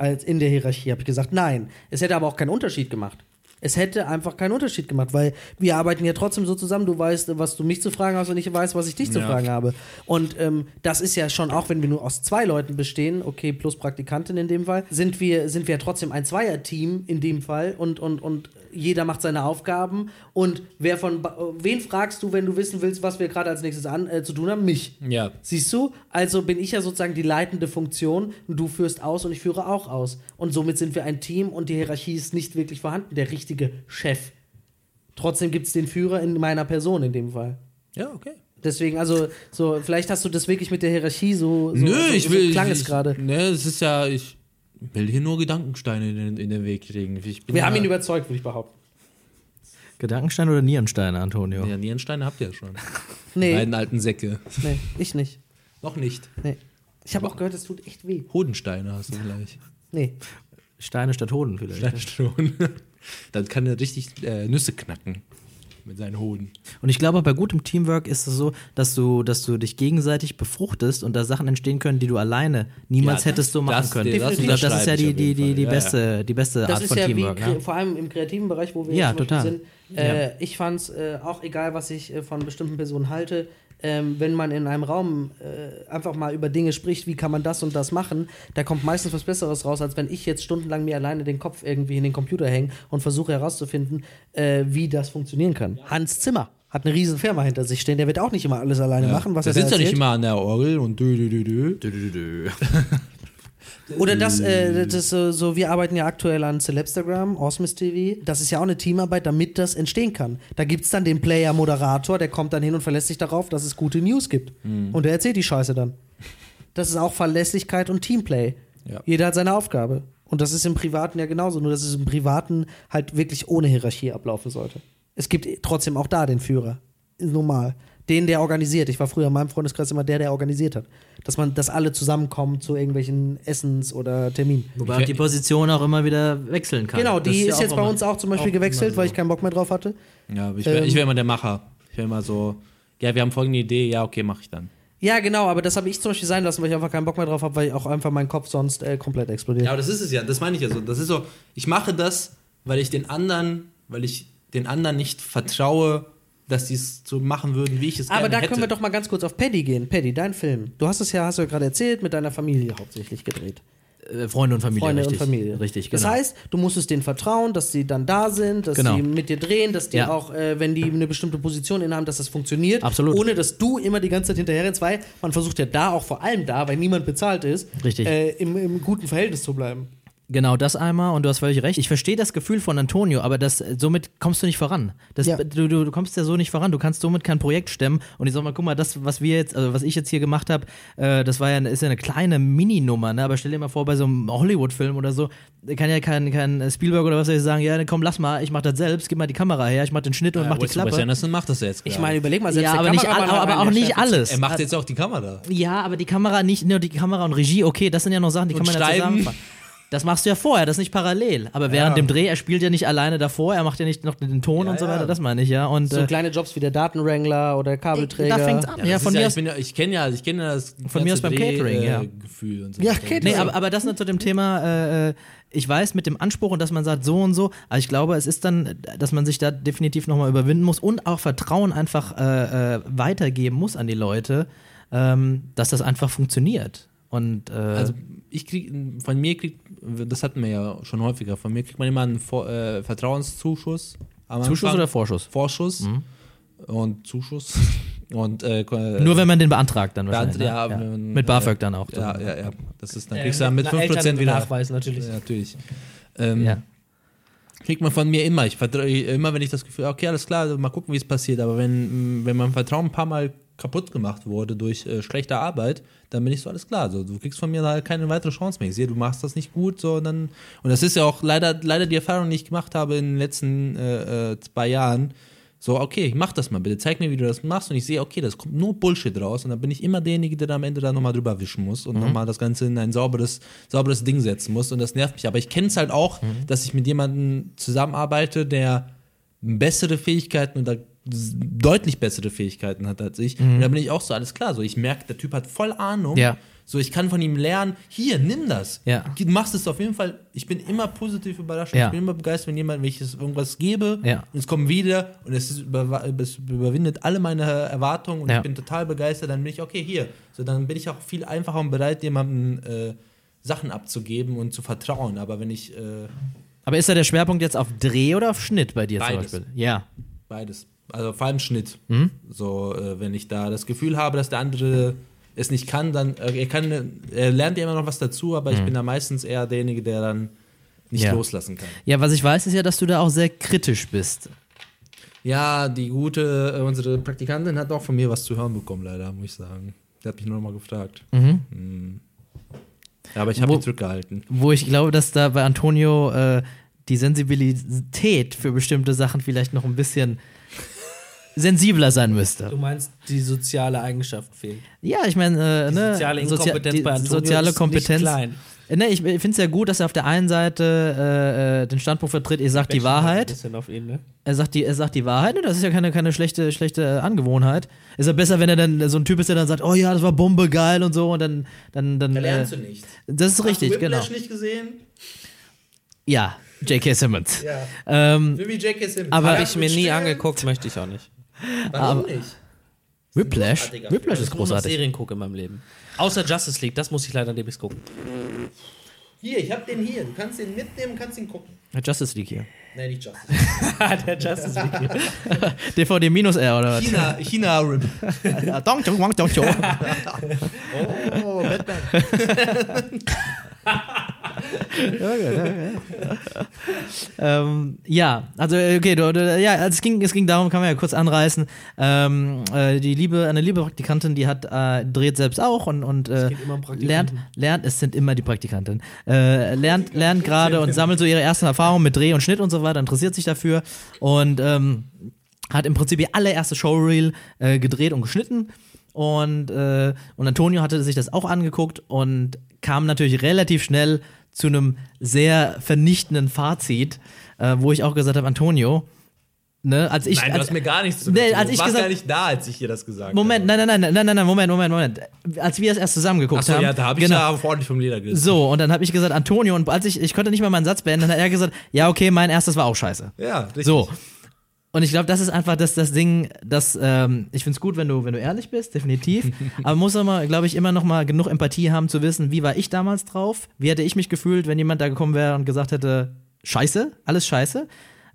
Als in der Hierarchie habe ich gesagt, nein. Es hätte aber auch keinen Unterschied gemacht. Es hätte einfach keinen Unterschied gemacht, weil wir arbeiten ja trotzdem so zusammen. Du weißt, was du mich zu fragen hast und ich weiß, was ich dich zu Ja. fragen habe. Und ähm, das ist ja schon, auch wenn wir nur aus zwei Leuten bestehen, okay, plus Praktikantin in dem Fall, sind wir, sind wir ja trotzdem ein Zweier-Team in dem Fall und, und, und jeder macht seine Aufgaben. Und wer von, ba- wen fragst du, wenn du wissen willst, was wir gerade als nächstes an, äh, zu tun haben? Mich. Ja. Siehst du? Also bin ich ja sozusagen die leitende Funktion und du führst aus und ich führe auch aus. Und somit sind wir ein Team und die Hierarchie ist nicht wirklich vorhanden, der richtige Chef. Trotzdem gibt es den Führer in meiner Person in dem Fall. Ja, okay. Deswegen, also, so, vielleicht hast du das wirklich mit der Hierarchie so. so Nö, so, ich so will. klang ich, es gerade. Ne, es ist ja, ich will hier nur Gedankensteine in, den- in den Weg kriegen. Ich bin Wir ja, haben ihn überzeugt, würde ich behaupten. Gedankenstein oder Nierensteine, Antonio? Ja, Nierensteine habt ihr ja schon. Die Nee, beiden alten Säcke. nee, ich nicht. Noch nicht. Nee. Ich habe auch gehört, es tut echt weh. Hodensteine hast du gleich. Nee. Steine statt Hoden vielleicht. Steine schon. Dann kann er richtig äh, Nüsse knacken. Mit seinen Hoden. Und ich glaube, bei gutem Teamwork ist es so, dass du, dass du dich gegenseitig befruchtest und da Sachen entstehen können, die du alleine niemals Ja, hättest so machen das- können. das glaube, das ist ja die, die, die, die, Ja, ja. beste, die beste Das Art von ja wie, Teamwork. kre- Ja. vor allem im kreativen Bereich, wo wir Ja, total. sind. Äh, Ich fand es äh, auch egal, was ich äh, von bestimmten Personen halte. Ähm, wenn man in einem Raum äh, einfach mal über Dinge spricht, wie kann man das und das machen, da kommt meistens was Besseres raus, als wenn ich jetzt stundenlang mir alleine den Kopf irgendwie in den Computer hänge und versuche herauszufinden, äh, wie das funktionieren kann. Hans Zimmer hat eine riesen Firma hinter sich stehen, der wird auch nicht immer alles alleine machen, was der er da sitzt ja nicht immer an der Orgel und dö, dö, dö, dö. Oder das, äh, das ist so, so, wir arbeiten ja aktuell an Celebstagram, Osmis TV. Das ist ja auch eine Teamarbeit, damit das entstehen kann. Da gibt es dann den Player-Moderator, der kommt dann hin und verlässt sich darauf, dass es gute News gibt. Und der erzählt die Scheiße dann. Das ist auch Verlässlichkeit und Teamplay. Ja. Jeder hat seine Aufgabe. Und das ist im Privaten ja genauso, nur dass es im Privaten halt wirklich ohne Hierarchie ablaufen sollte. Es gibt trotzdem auch da den Führer. Ist normal. Den, der organisiert. Ich war früher in meinem Freundeskreis immer der, der organisiert hat. Dass man, dass alle zusammenkommen zu irgendwelchen Essens- oder Terminen. Wobei die Position auch immer wieder wechseln kann. Genau, Das die ist, ja jetzt bei uns auch zum Beispiel auch gewechselt, immer weil so. ich keinen Bock mehr drauf hatte. Ja, aber ich wäre Ähm. ich wär immer der Macher. Ich wäre immer so, ja, wir haben folgende Idee, ja, okay, mache ich dann. Ja, genau, aber das habe ich zum Beispiel sein lassen, weil ich einfach keinen Bock mehr drauf habe, weil auch einfach mein Kopf sonst äh, komplett explodiert. Ja, aber das ist es ja, das meine ich ja so. Das ist so, ich mache das, weil ich den anderen, weil ich den anderen nicht vertraue, dass die es so machen würden, wie ich es aber gerne da hätte. können wir doch mal ganz kurz auf Paddy gehen. Paddy, dein Film. Du hast es ja, hast du ja gerade erzählt, mit deiner Familie hauptsächlich gedreht. Äh, Freunde und Familie, Freunde richtig. und Familie. Richtig, genau. Das heißt, du musstest denen vertrauen, dass sie dann da sind, dass Genau. sie mit dir drehen, dass die Ja. auch, äh, wenn die eine bestimmte Position innehaben, dass das funktioniert. Absolut. Ohne dass du immer die ganze Zeit hinterher rennst, weil man versucht ja da auch vor allem da, weil niemand bezahlt ist, Richtig. Äh, im, im guten Verhältnis zu bleiben. Genau, das einmal und du hast völlig recht. Ich verstehe das Gefühl von Antonio, aber das, somit kommst du nicht voran. Das, Ja. du, du, du kommst ja so nicht voran. Du kannst somit kein Projekt stemmen. Und ich sag mal, guck mal, das, was wir jetzt, also was ich jetzt hier gemacht habe, äh, das war ja, ist ja eine kleine Mini-Nummer, ne? Aber stell dir mal vor, bei so einem Hollywood-Film oder so, kann ja kein, kein Spielberg oder was soll ich sagen, ja, komm, lass mal, ich mach das selbst, gib mal die Kamera her, ich mach den Schnitt und mach die Wes Klappe. Anderson macht das ja jetzt Ich gerade. meine, überleg mal, selbst Ja, aber, nicht, all, aber auch nicht alles. er macht jetzt auch die Kamera. Ja, aber die Kamera nicht, nur die Kamera und Regie, okay, das sind ja noch Sachen, die kann Und man ja zusammenfassen. Das machst du ja vorher, das ist nicht parallel. Aber während dem Dreh, er spielt ja nicht alleine davor, er macht ja nicht noch den Ton und so ja. weiter, das meine ich ja. Und So äh, kleine Jobs wie der Datenwrangler oder Kabelträger. da fängt's an. Ja, von mir ja, aus. ich, bin ja, ich kenne ja, ich kenne ja das Von mir aus beim Catering, ja. Gefühl und so. Ja. Catering. Nee, aber, aber das nur zu dem Thema, äh, äh, ich weiß mit dem Anspruch und dass man sagt so und so, aber ich glaube, es ist dann, dass man sich da definitiv nochmal überwinden muss und auch Vertrauen einfach äh, äh, weitergeben muss an die Leute, ähm, dass das einfach funktioniert. Und äh, Also ich krieg, von mir kriegt, das hatten wir ja schon häufiger, von mir kriegt man immer einen Vor äh, Vertrauenszuschuss. am Zuschuss Anfang. oder Vorschuss? Vorschuss und Zuschuss. Und äh, Nur wenn man den beantragt dann wahrscheinlich. Beant- ja, ne? wenn- mit BAföG dann auch. Ja, ja, ja. Das ist dann Äh, kriegst du dann mit einer 5% wieder. Nachweis natürlich. Ja, natürlich. Ähm, Ja. Kriegt man von mir immer. Ich vertraue immer, wenn ich das Gefühl, okay, alles klar, mal gucken, wie es passiert. Aber wenn, wenn mein Vertrauen ein paar Mal kaputt gemacht wurde durch äh, schlechte Arbeit, dann bin ich so alles klar. So, du kriegst von mir halt keine weitere Chance mehr. Ich sehe, du machst das nicht gut, so und dann. Und das ist ja auch leider, leider die Erfahrung, die ich gemacht habe in den letzten äh, äh, zwei Jahren. So, okay, mach das mal bitte, zeig mir, wie du das machst. Und ich sehe, okay, das kommt nur Bullshit raus. Und dann bin ich immer derjenige, der da am Ende da nochmal drüber wischen muss und nochmal das Ganze in ein sauberes, sauberes Ding setzen muss. Und das nervt mich. Aber ich kenne es halt auch, dass ich mit jemandem zusammenarbeite, der bessere Fähigkeiten oder deutlich bessere Fähigkeiten hat als ich. Und da bin ich auch so, alles klar. So, ich merke, der Typ hat voll Ahnung. Ja. So, ich kann von ihm lernen, hier, nimm das. Ja. Du machst es auf jeden Fall. Ich bin immer positiv überrascht. Ja. Ich bin immer begeistert, wenn jemand, wenn ich es irgendwas gebe Ja. und es kommt wieder und es, ist über, es überwindet alle meine Erwartungen und ich bin total begeistert, dann bin ich, okay, hier. So, dann bin ich auch viel einfacher und bereit, jemandem äh, Sachen abzugeben und zu vertrauen. Aber wenn ich äh, Aber ist da der Schwerpunkt jetzt auf Dreh oder auf Schnitt bei dir Beides. zum Beispiel? Ja. Beides. Also vor allem Schnitt. Mhm. So, äh, wenn ich da das Gefühl habe, dass der andere es nicht kann, dann äh, er kann, er lernt ja immer noch was dazu, aber ich bin da meistens eher derjenige, der dann nicht Mhm. Ja. loslassen kann. Ja, was ich weiß, ist ja, dass du da auch sehr kritisch bist. Ja, die gute, äh, unsere Praktikantin hat auch von mir was zu hören bekommen, leider, muss ich sagen. Die hat mich nur noch mal gefragt. Mhm. Ja, aber ich habe ihn zurückgehalten. Wo ich glaube, dass da bei Antonio äh, die Sensibilität für bestimmte Sachen vielleicht noch ein bisschen sensibler sein müsste. Du meinst, die soziale Eigenschaft fehlt. Ja, ich meine, äh, ne, soziale Sozia- Inkompetenz die bei Antonio soziale ist Kompetenz. nicht klein. Ne, ich finde es ja gut, dass er auf der einen Seite äh, äh, den Standpunkt vertritt, ihr sagt die Wahrheit. ihn, ne? Er sagt die, er sagt die Wahrheit, ne? das ist ja keine, keine schlechte, schlechte Angewohnheit. Ist ja besser, wenn er dann so ein Typ ist, der dann sagt, oh ja, das war Bombe, geil und so und dann, dann, dann. Da Äh, lernst du nicht. das ist richtig, Hast du genau. Whiplash nicht gesehen? Ja, J.K. Simmons. Ja. Ähm, J.K. Simmons. Aber- Habe ich mir nie angeguckt, möchte ich auch nicht. Warum nicht? Whiplash? Whiplash ist Ich muss noch großartig. Serien gucken in meinem Leben. Außer Justice League, das muss ich leider demnächst gucken. Hier, ich hab den hier. Du kannst den mitnehmen, kannst ihn gucken. Justice League hier. Nein, nicht Justice. Der Justice League. DVD minus R oder was? China, China Rip. Dong, dong, dong, dong, dong. Oh, Batman. ähm, ja, also äh, okay, du, du, ja, also es ging, es ging darum, kann man ja kurz anreißen. Ähm, äh, die liebe, eine liebe Praktikantin, die hat äh, dreht selbst auch und, und äh, lernt, lernt, es sind immer die Praktikanten, äh, lernt, lernt gerade und sammelt so ihre ersten Erfahrungen mit Dreh und Schnitt und so weiter, interessiert sich dafür und ähm, hat im Prinzip ihr allererste Showreel äh, gedreht und geschnitten. Und, und Antonio hatte sich das auch angeguckt und kam natürlich relativ schnell zu einem sehr vernichtenden Fazit, äh, wo ich auch gesagt habe, Antonio, ne, als ich. Nein, du als, hast mir gar nichts zu Nee, als ich warst gesagt- gar nicht da, als ich dir das gesagt Moment, habe. nein, nein, nein, nein, nein, nein, Moment, Moment, Moment. Als wir es erst zusammen geguckt Achso, haben. ja, da habe ich genau. ja ordentlich vom Leder gerissen. So, und dann habe ich gesagt, Antonio, und als ich, ich konnte nicht mal meinen Satz beenden, dann hat er gesagt, ja, okay, mein erstes war auch scheiße. Ja, richtig. So. Und ich glaube, das ist einfach das, das Ding, dass ähm, ich finde es gut, wenn du, wenn du ehrlich bist, definitiv. aber man muss aber, glaube ich, immer noch mal genug Empathie haben zu wissen, wie war ich damals drauf? Wie hätte ich mich gefühlt, wenn jemand da gekommen wäre und gesagt hätte, Scheiße, alles Scheiße?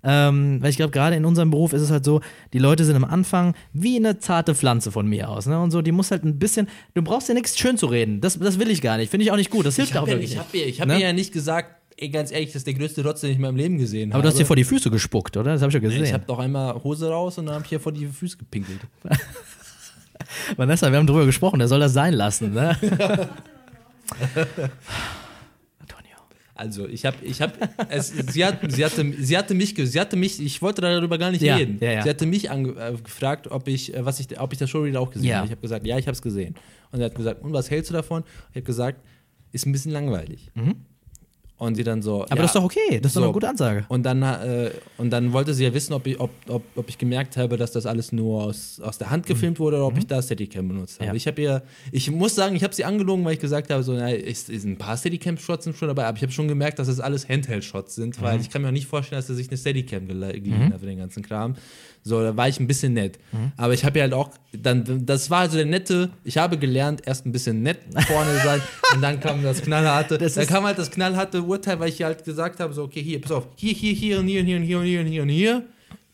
Ähm, weil ich glaube, gerade in unserem Beruf ist es halt so, die Leute sind am Anfang wie eine zarte Pflanze von mir aus. Ne? Und so, die muss halt ein bisschen, du brauchst ja nichts schön zu reden. Das, das will ich gar nicht. Finde ich auch nicht gut. Das hilft auch habe ja, wirklich ich nicht. hab, ihr- ich hab Ne? ihr ja nicht gesagt, ey, ganz ehrlich, das ist der größte Rotz, den ich in meinem Leben gesehen habe. Aber du hast dir vor die Füße gespuckt, oder? Das habe ich ja gesehen. Ich habe doch einmal Hose raus und dann habe ich hier vor die Füße gepinkelt. Vanessa, wir haben drüber gesprochen, der soll das sein lassen, ne? Antonio. Also, ich habe, ich habe, sie, hat, sie, hatte, sie hatte mich, sie hatte mich, ich wollte darüber gar nicht Ja, reden. ja, ja. Sie hatte mich äh, gefragt, ob ich, äh, was ich, ob ich das Showreel auch gesehen habe. Ich habe gesagt, ja, ich habe es gesehen. Und sie hat gesagt, und was hältst du davon? Ich habe gesagt, ist ein bisschen langweilig. Und sie dann so, Mhm. Aber ja, das ist doch okay, das ist doch so. eine gute Ansage. Und dann, äh, und dann wollte sie ja wissen, ob ich, ob, ob, ob ich gemerkt habe, dass das alles nur aus, aus der Hand gefilmt wurde oder ob ich da Steadicam benutzt habe. Mhm. Ja. Ich habe ihr, ich muss sagen, ich habe sie angelogen, weil ich gesagt habe, so, na, ist, ist ein paar Steadicam-Shots sind schon dabei, aber ich habe schon gemerkt, dass das alles Handheld-Shots sind, Mhm. weil ich kann mir auch nicht vorstellen, dass er sich eine Steadicam gele- geliehen hat für den ganzen Kram. So, da war ich ein bisschen nett. Mhm. Aber ich habe ja halt auch, dann, das war also der nette, ich habe gelernt, erst ein bisschen nett vorne sein und dann kam das knallharte, Das da ist- kam halt das knallharte Urteil, weil ich halt gesagt habe, so, okay, hier, pass auf, hier, hier, hier und hier und hier und hier und hier und hier und hier,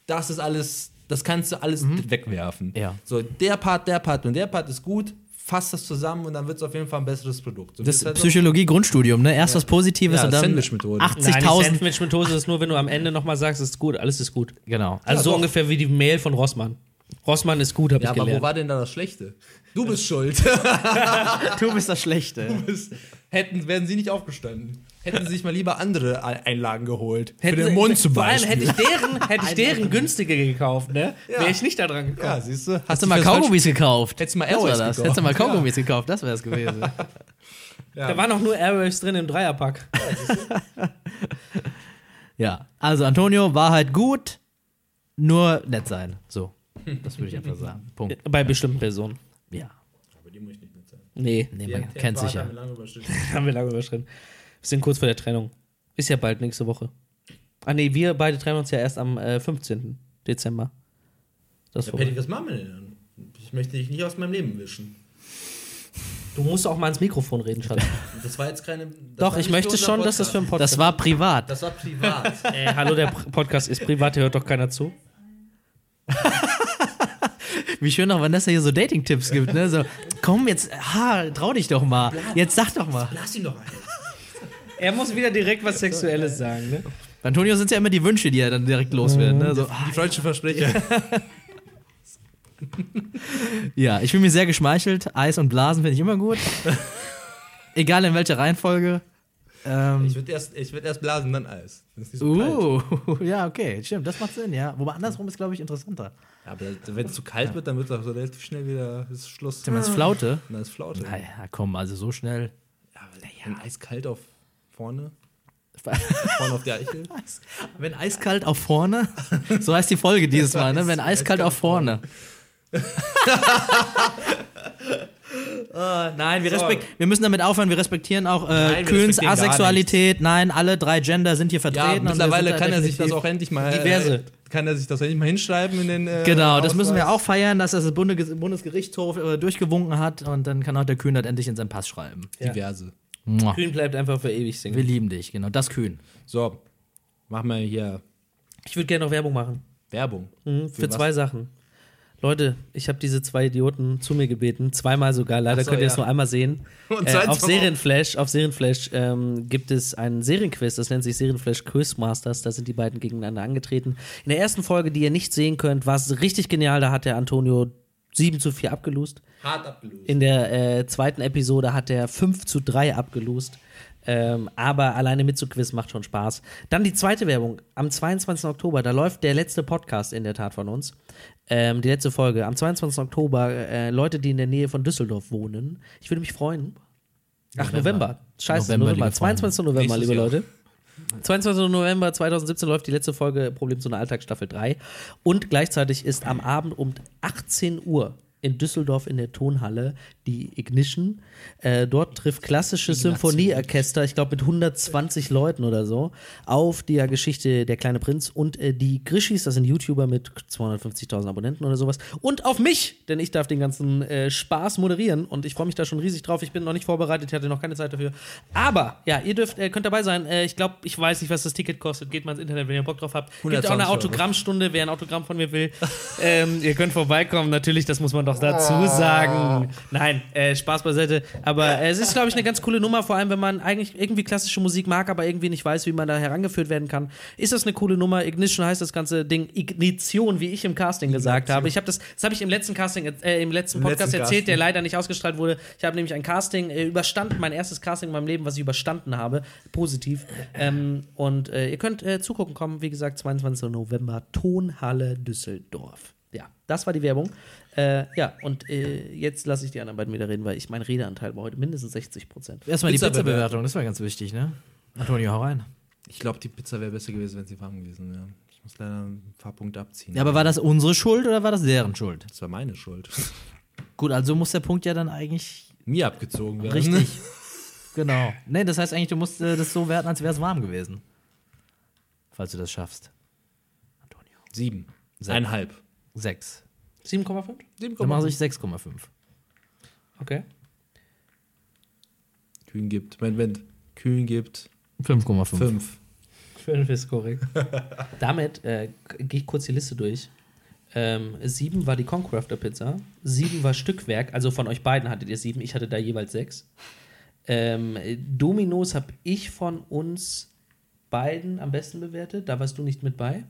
das ist alles, das kannst du alles wegwerfen. Mhm. Ja. So, der Part, der Part und der Part ist gut, fass das zusammen und dann wird es auf jeden Fall ein besseres Produkt. So, Das halt Psychologie-Grundstudium, ne? Erst was Positives Ja, und dann Sandwich-Methode. Nein, die 80.000. Sandwich-Methode ist nur, wenn du am Ende nochmal sagst, es ist gut, alles ist gut. Genau. Also Ja, so doch. ungefähr wie die Mail von Rossmann. Rossmann ist gut, habe ja, ich aber wo gelernt. war denn da das Schlechte? Du bist schuld. Du bist das Schlechte. Hätten, wären sie nicht aufgestanden. Hätten sie sich mal lieber andere Ei- Einlagen geholt. Hätten für den sie- Mund zum Vor allem Beispiel. hätte ich deren, hätte ich deren günstige gekauft, ne? Ja. Wäre ich nicht da dran gekommen. ja, siehst du? Hast du mal Kaugummis gekauft? Hättest du mal das. gekauft. Hättest du mal Kaugummis gekauft, das wäre es gewesen. Da waren auch nur Airwaves drin im Dreierpack. ja, also Antonio, Wahrheit gut, nur nett sein. So, das würde ich einfach sagen. Punkt. Bei bestimmten Personen. Ja, Aber die muss ich nicht mitzahlen. Nee, nee, man kennt sich ja. haben wir lange überschritten. Wir sind kurz vor der Trennung. Ist ja bald nächste Woche. Ah nee, wir beide trennen uns ja erst am äh, 15. Dezember. Das Ja, vorbei. was machen wir denn dann? Ich möchte dich nicht aus meinem Leben wischen. Du musst auch mal ins Mikrofon reden, Schatz. Das war jetzt keine. Doch, ich möchte schon, dass das für einen Podcast Das war privat. Das war privat. Ey, hallo, der Podcast ist privat, hier hört doch keiner zu. Wie schön auch Vanessa hier so Dating-Tipps gibt, ne? So, komm jetzt, ha, trau dich doch mal. Jetzt sag doch mal. Lass ihn doch ein. Er muss wieder direkt was Sexuelles sagen, ne? Bei Antonio sind es ja immer die Wünsche, die er dann direkt loswerden, ne? So, Die freundlichen Versprecher. Ja, ich fühle mich sehr geschmeichelt. Eis und Blasen finde ich immer gut. Egal in welcher Reihenfolge. Ähm, Ich würde erst, ich würd erst blasen, dann Eis. Das ist nicht so uh, ja, okay, stimmt, das macht Sinn, ja. Wobei andersrum ist, glaube ich, interessanter. Aber wenn es zu kalt wird, dann wird es auch so relativ schnell wieder ist Schluss. Du meinst Flaute? Dann ist Flaute. Naja, komm, also so schnell. Ja, aber wenn eiskalt auf vorne. Vorne auf der Eichel. Wenn eiskalt auf vorne, so heißt die Folge dieses Mal, ne? Wenn eiskalt auf vorne. Äh, nein, wir, So. wir müssen damit aufhören. Wir respektieren auch äh, Nein, Köhns Asexualität. Nein, alle drei Gender sind hier Ja, vertreten. wir mittlerweile kann er sich das auch endlich mal. Diverse. Äh, kann er sich das endlich mal hinschreiben in den. Äh, Genau, das müssen wir Ausweis. auch feiern, dass das Bunde Bundesgerichtshof äh, durchgewunken hat und dann kann auch der Kühn das endlich in seinen Pass schreiben. Diverse. Mua. Kühn bleibt einfach für ewig Wir Single. lieben dich, genau. Das Kühn. So, machen wir hier Ich würde gerne noch Werbung machen. Werbung. Mhm, für was? zwei Sachen. Leute, ich habe diese zwei Idioten zu mir gebeten, zweimal sogar. Leider so, könnt ihr es ja. nur einmal sehen. Und Äh, auf Serienflash, auf Serienflash ähm, gibt es einen Serienquiz, das nennt sich Serienflash Quizmasters. Da sind die beiden gegeneinander angetreten. In der ersten Folge, die ihr nicht sehen könnt, war es richtig genial. Da hat der Antonio 7 zu 4 abgelost. Hart abgelöst. In der äh, zweiten Episode hat er 5 zu 3 abgelost. Ähm, aber alleine mit zu Quiz macht schon Spaß. Dann die zweite Werbung. Am 22. Oktober, da läuft der letzte Podcast in der Tat von uns. Ähm, die letzte Folge. Am 22. Oktober, äh, Leute, die in der Nähe von Düsseldorf wohnen. Ich würde mich freuen. Ach, November. Scheiße, November, November. liebe Freunde. 22. November, liebe Jahr. Leute. 22. November 2017 läuft die letzte Folge Problem zu einer Alltag Staffel 3 und gleichzeitig ist am Abend um 18 Uhr in Düsseldorf in der Tonhalle die Ignition. Äh, dort trifft klassische Symphonieorchester, ich glaube mit 120 Leuten oder so, auf die Geschichte Der kleine Prinz und äh, die Grischis, das sind YouTuber mit 250.000 Abonnenten oder sowas. Und auf mich, denn ich darf den ganzen äh, Spaß moderieren und ich freue mich da schon riesig drauf. Ich bin noch nicht vorbereitet, ich hatte noch keine Zeit dafür. Aber ja, ihr dürft, äh, könnt dabei sein. Äh, ich glaube, ich weiß nicht, was das Ticket kostet. Geht mal ins Internet, wenn ihr Bock drauf habt. Gibt auch 120 eine. Autogrammstunde, wer ein Autogramm von mir will. ähm, ihr könnt vorbeikommen, natürlich, das muss man doch dazu sagen. Nein, äh, Spaß beiseite. Aber äh, es ist, glaube ich, eine ganz coole Nummer, vor allem, wenn man eigentlich irgendwie klassische Musik mag, aber irgendwie nicht weiß, wie man da herangeführt werden kann. Ist das eine coole Nummer? Ignition heißt das ganze Ding. Ignition, wie ich im Casting gesagt habe. Ich habe das, das habe ich im letzten Casting, äh, im letzten Podcast letzten erzählt, Casting. der leider nicht ausgestrahlt wurde. Ich habe nämlich ein Casting äh, überstanden, mein erstes Casting in meinem Leben, was ich überstanden habe, positiv. Ähm, und äh, ihr könnt äh, zugucken kommen, wie gesagt, 22. November, Tonhalle Düsseldorf. Ja, das war die Werbung. Äh, ja, und äh, jetzt lasse ich die anderen beiden wieder reden, weil ich mein Redeanteil war heute mindestens 60 Prozent. Erstmal die Pizza-Bewertung. Das war ganz wichtig, ne? Antonio, hau rein. Ich glaube, die Pizza wäre besser gewesen, wenn sie warm gewesen wäre. Ich muss leider ein paar Punkte abziehen. Ja, aber war das unsere Schuld oder war das deren Schuld? das war meine Schuld. Gut, also muss der Punkt ja dann eigentlich Mir abgezogen werden. richtig. genau. Nee, das heißt eigentlich, du musst äh, das so werten, als wäre es warm gewesen. Falls du das schaffst. Antonio. Sieben. Sechs. Eineinhalb. Sechs. 7,5? Dann mache ich 6,5. Okay. Kühn gibt. Moment, Moment. Kühn gibt 5,5. fünf. 5 ist korrekt. Damit äh, gehe ich kurz die Liste durch. Ähm, sieben war die Concrafter Pizza. Sieben war Stückwerk. Also von euch beiden hattet ihr sieben. Ich hatte da jeweils sechs. Ähm, Dominos habe ich von uns beiden am besten bewertet. Da warst du nicht mit bei.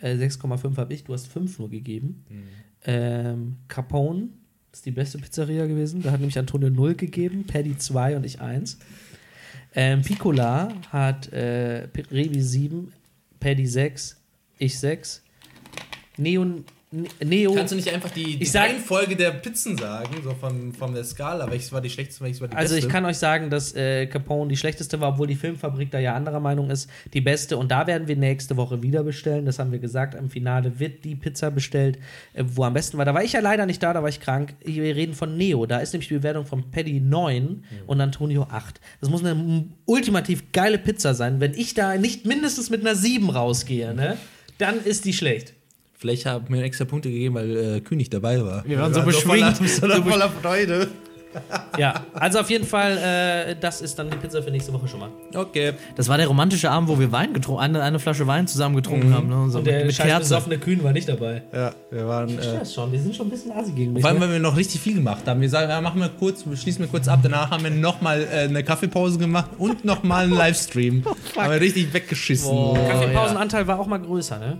Äh, 6,5 habe ich. Du hast 5 nur gegeben. Ähm, Capone ist die beste Pizzeria gewesen. Da hat nämlich Antonio 0 gegeben. Paddy 2 und ich 1. Ähm, Piccola hat äh, Revi 7, Paddy 6, ich 6. Neo. Ne- Neo. Kannst du nicht einfach die, die sag- Reihenfolge der Pizzen sagen, so von, von der Skala? Welches war die schlechteste, welches war die also beste? ich kann euch sagen, dass äh, Capone die schlechteste war, obwohl die Filmfabrik da ja anderer Meinung ist. Die beste. Und da werden wir nächste Woche wieder bestellen. Das haben wir gesagt. Im Finale wird die Pizza bestellt, äh, wo am besten war. Da war ich ja leider nicht da, da war ich krank. Wir reden von Neo. Da ist nämlich die Bewertung von Paddy 9 und Antonio 8. Das muss eine ultimativ geile Pizza sein. Wenn ich da nicht mindestens mit einer 7 rausgehe, ne, dann ist die schlecht. Vielleicht haben mir extra Punkte gegeben, weil äh, Kühn nicht dabei war. Wir waren so voller, beschwingt. so voller Freude. Ja, also auf jeden Fall, äh, das ist dann die Pizza für nächste Woche schon mal. Okay. Das war der romantische Abend, wo wir Wein getrunken, eine, eine Flasche Wein zusammen getrunken haben. Ne? Und so Und mit, der mit scheiß Kerzen. besoffene Kühn war nicht dabei. Ja, wir waren. Ich Äh, das schon, die sind schon ein bisschen assi gegen mich. vor allem, ne? weil wir noch richtig viel gemacht haben. Wir sagen, ja, machen wir kurz, wir schließen wir kurz ab. Danach haben wir nochmal äh, eine Kaffeepause gemacht und nochmal einen Livestream. haben wir richtig weggeschissen. Kaffeepausenanteil war auch mal größer, ne?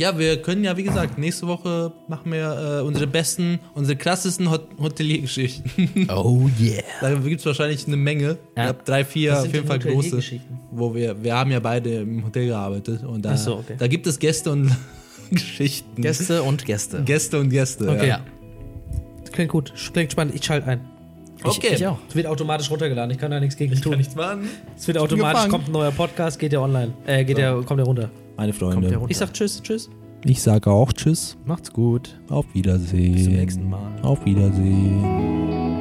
Ja, wir können ja, wie gesagt, nächste Woche machen wir äh, unsere besten, unsere krassesten Hot Hoteliergeschichten. Oh yeah. da gibt es wahrscheinlich eine Menge. Ja. Ich habe drei, vier auf jeden Fall große. Wo wir, wir haben ja beide im Hotel gearbeitet. Und da, Ach so, okay. da gibt es Gäste und Geschichten. Gäste und Gäste. Gäste und Gäste. Okay, ja. klingt gut, klingt spannend. Ich schalte ein. Okay. Ich auch. Es wird automatisch runtergeladen. Ich kann da nichts gegen tun. nichts machen. Es wird automatisch, gefangen. kommt ein neuer Podcast, geht der online. Äh, geht der, kommt der runter. Meine Freunde. Ich sag Tschüss, Tschüss. ich sage auch Tschüss. Macht's gut. Auf Wiedersehen. Bis zum nächsten Mal. Auf Wiedersehen.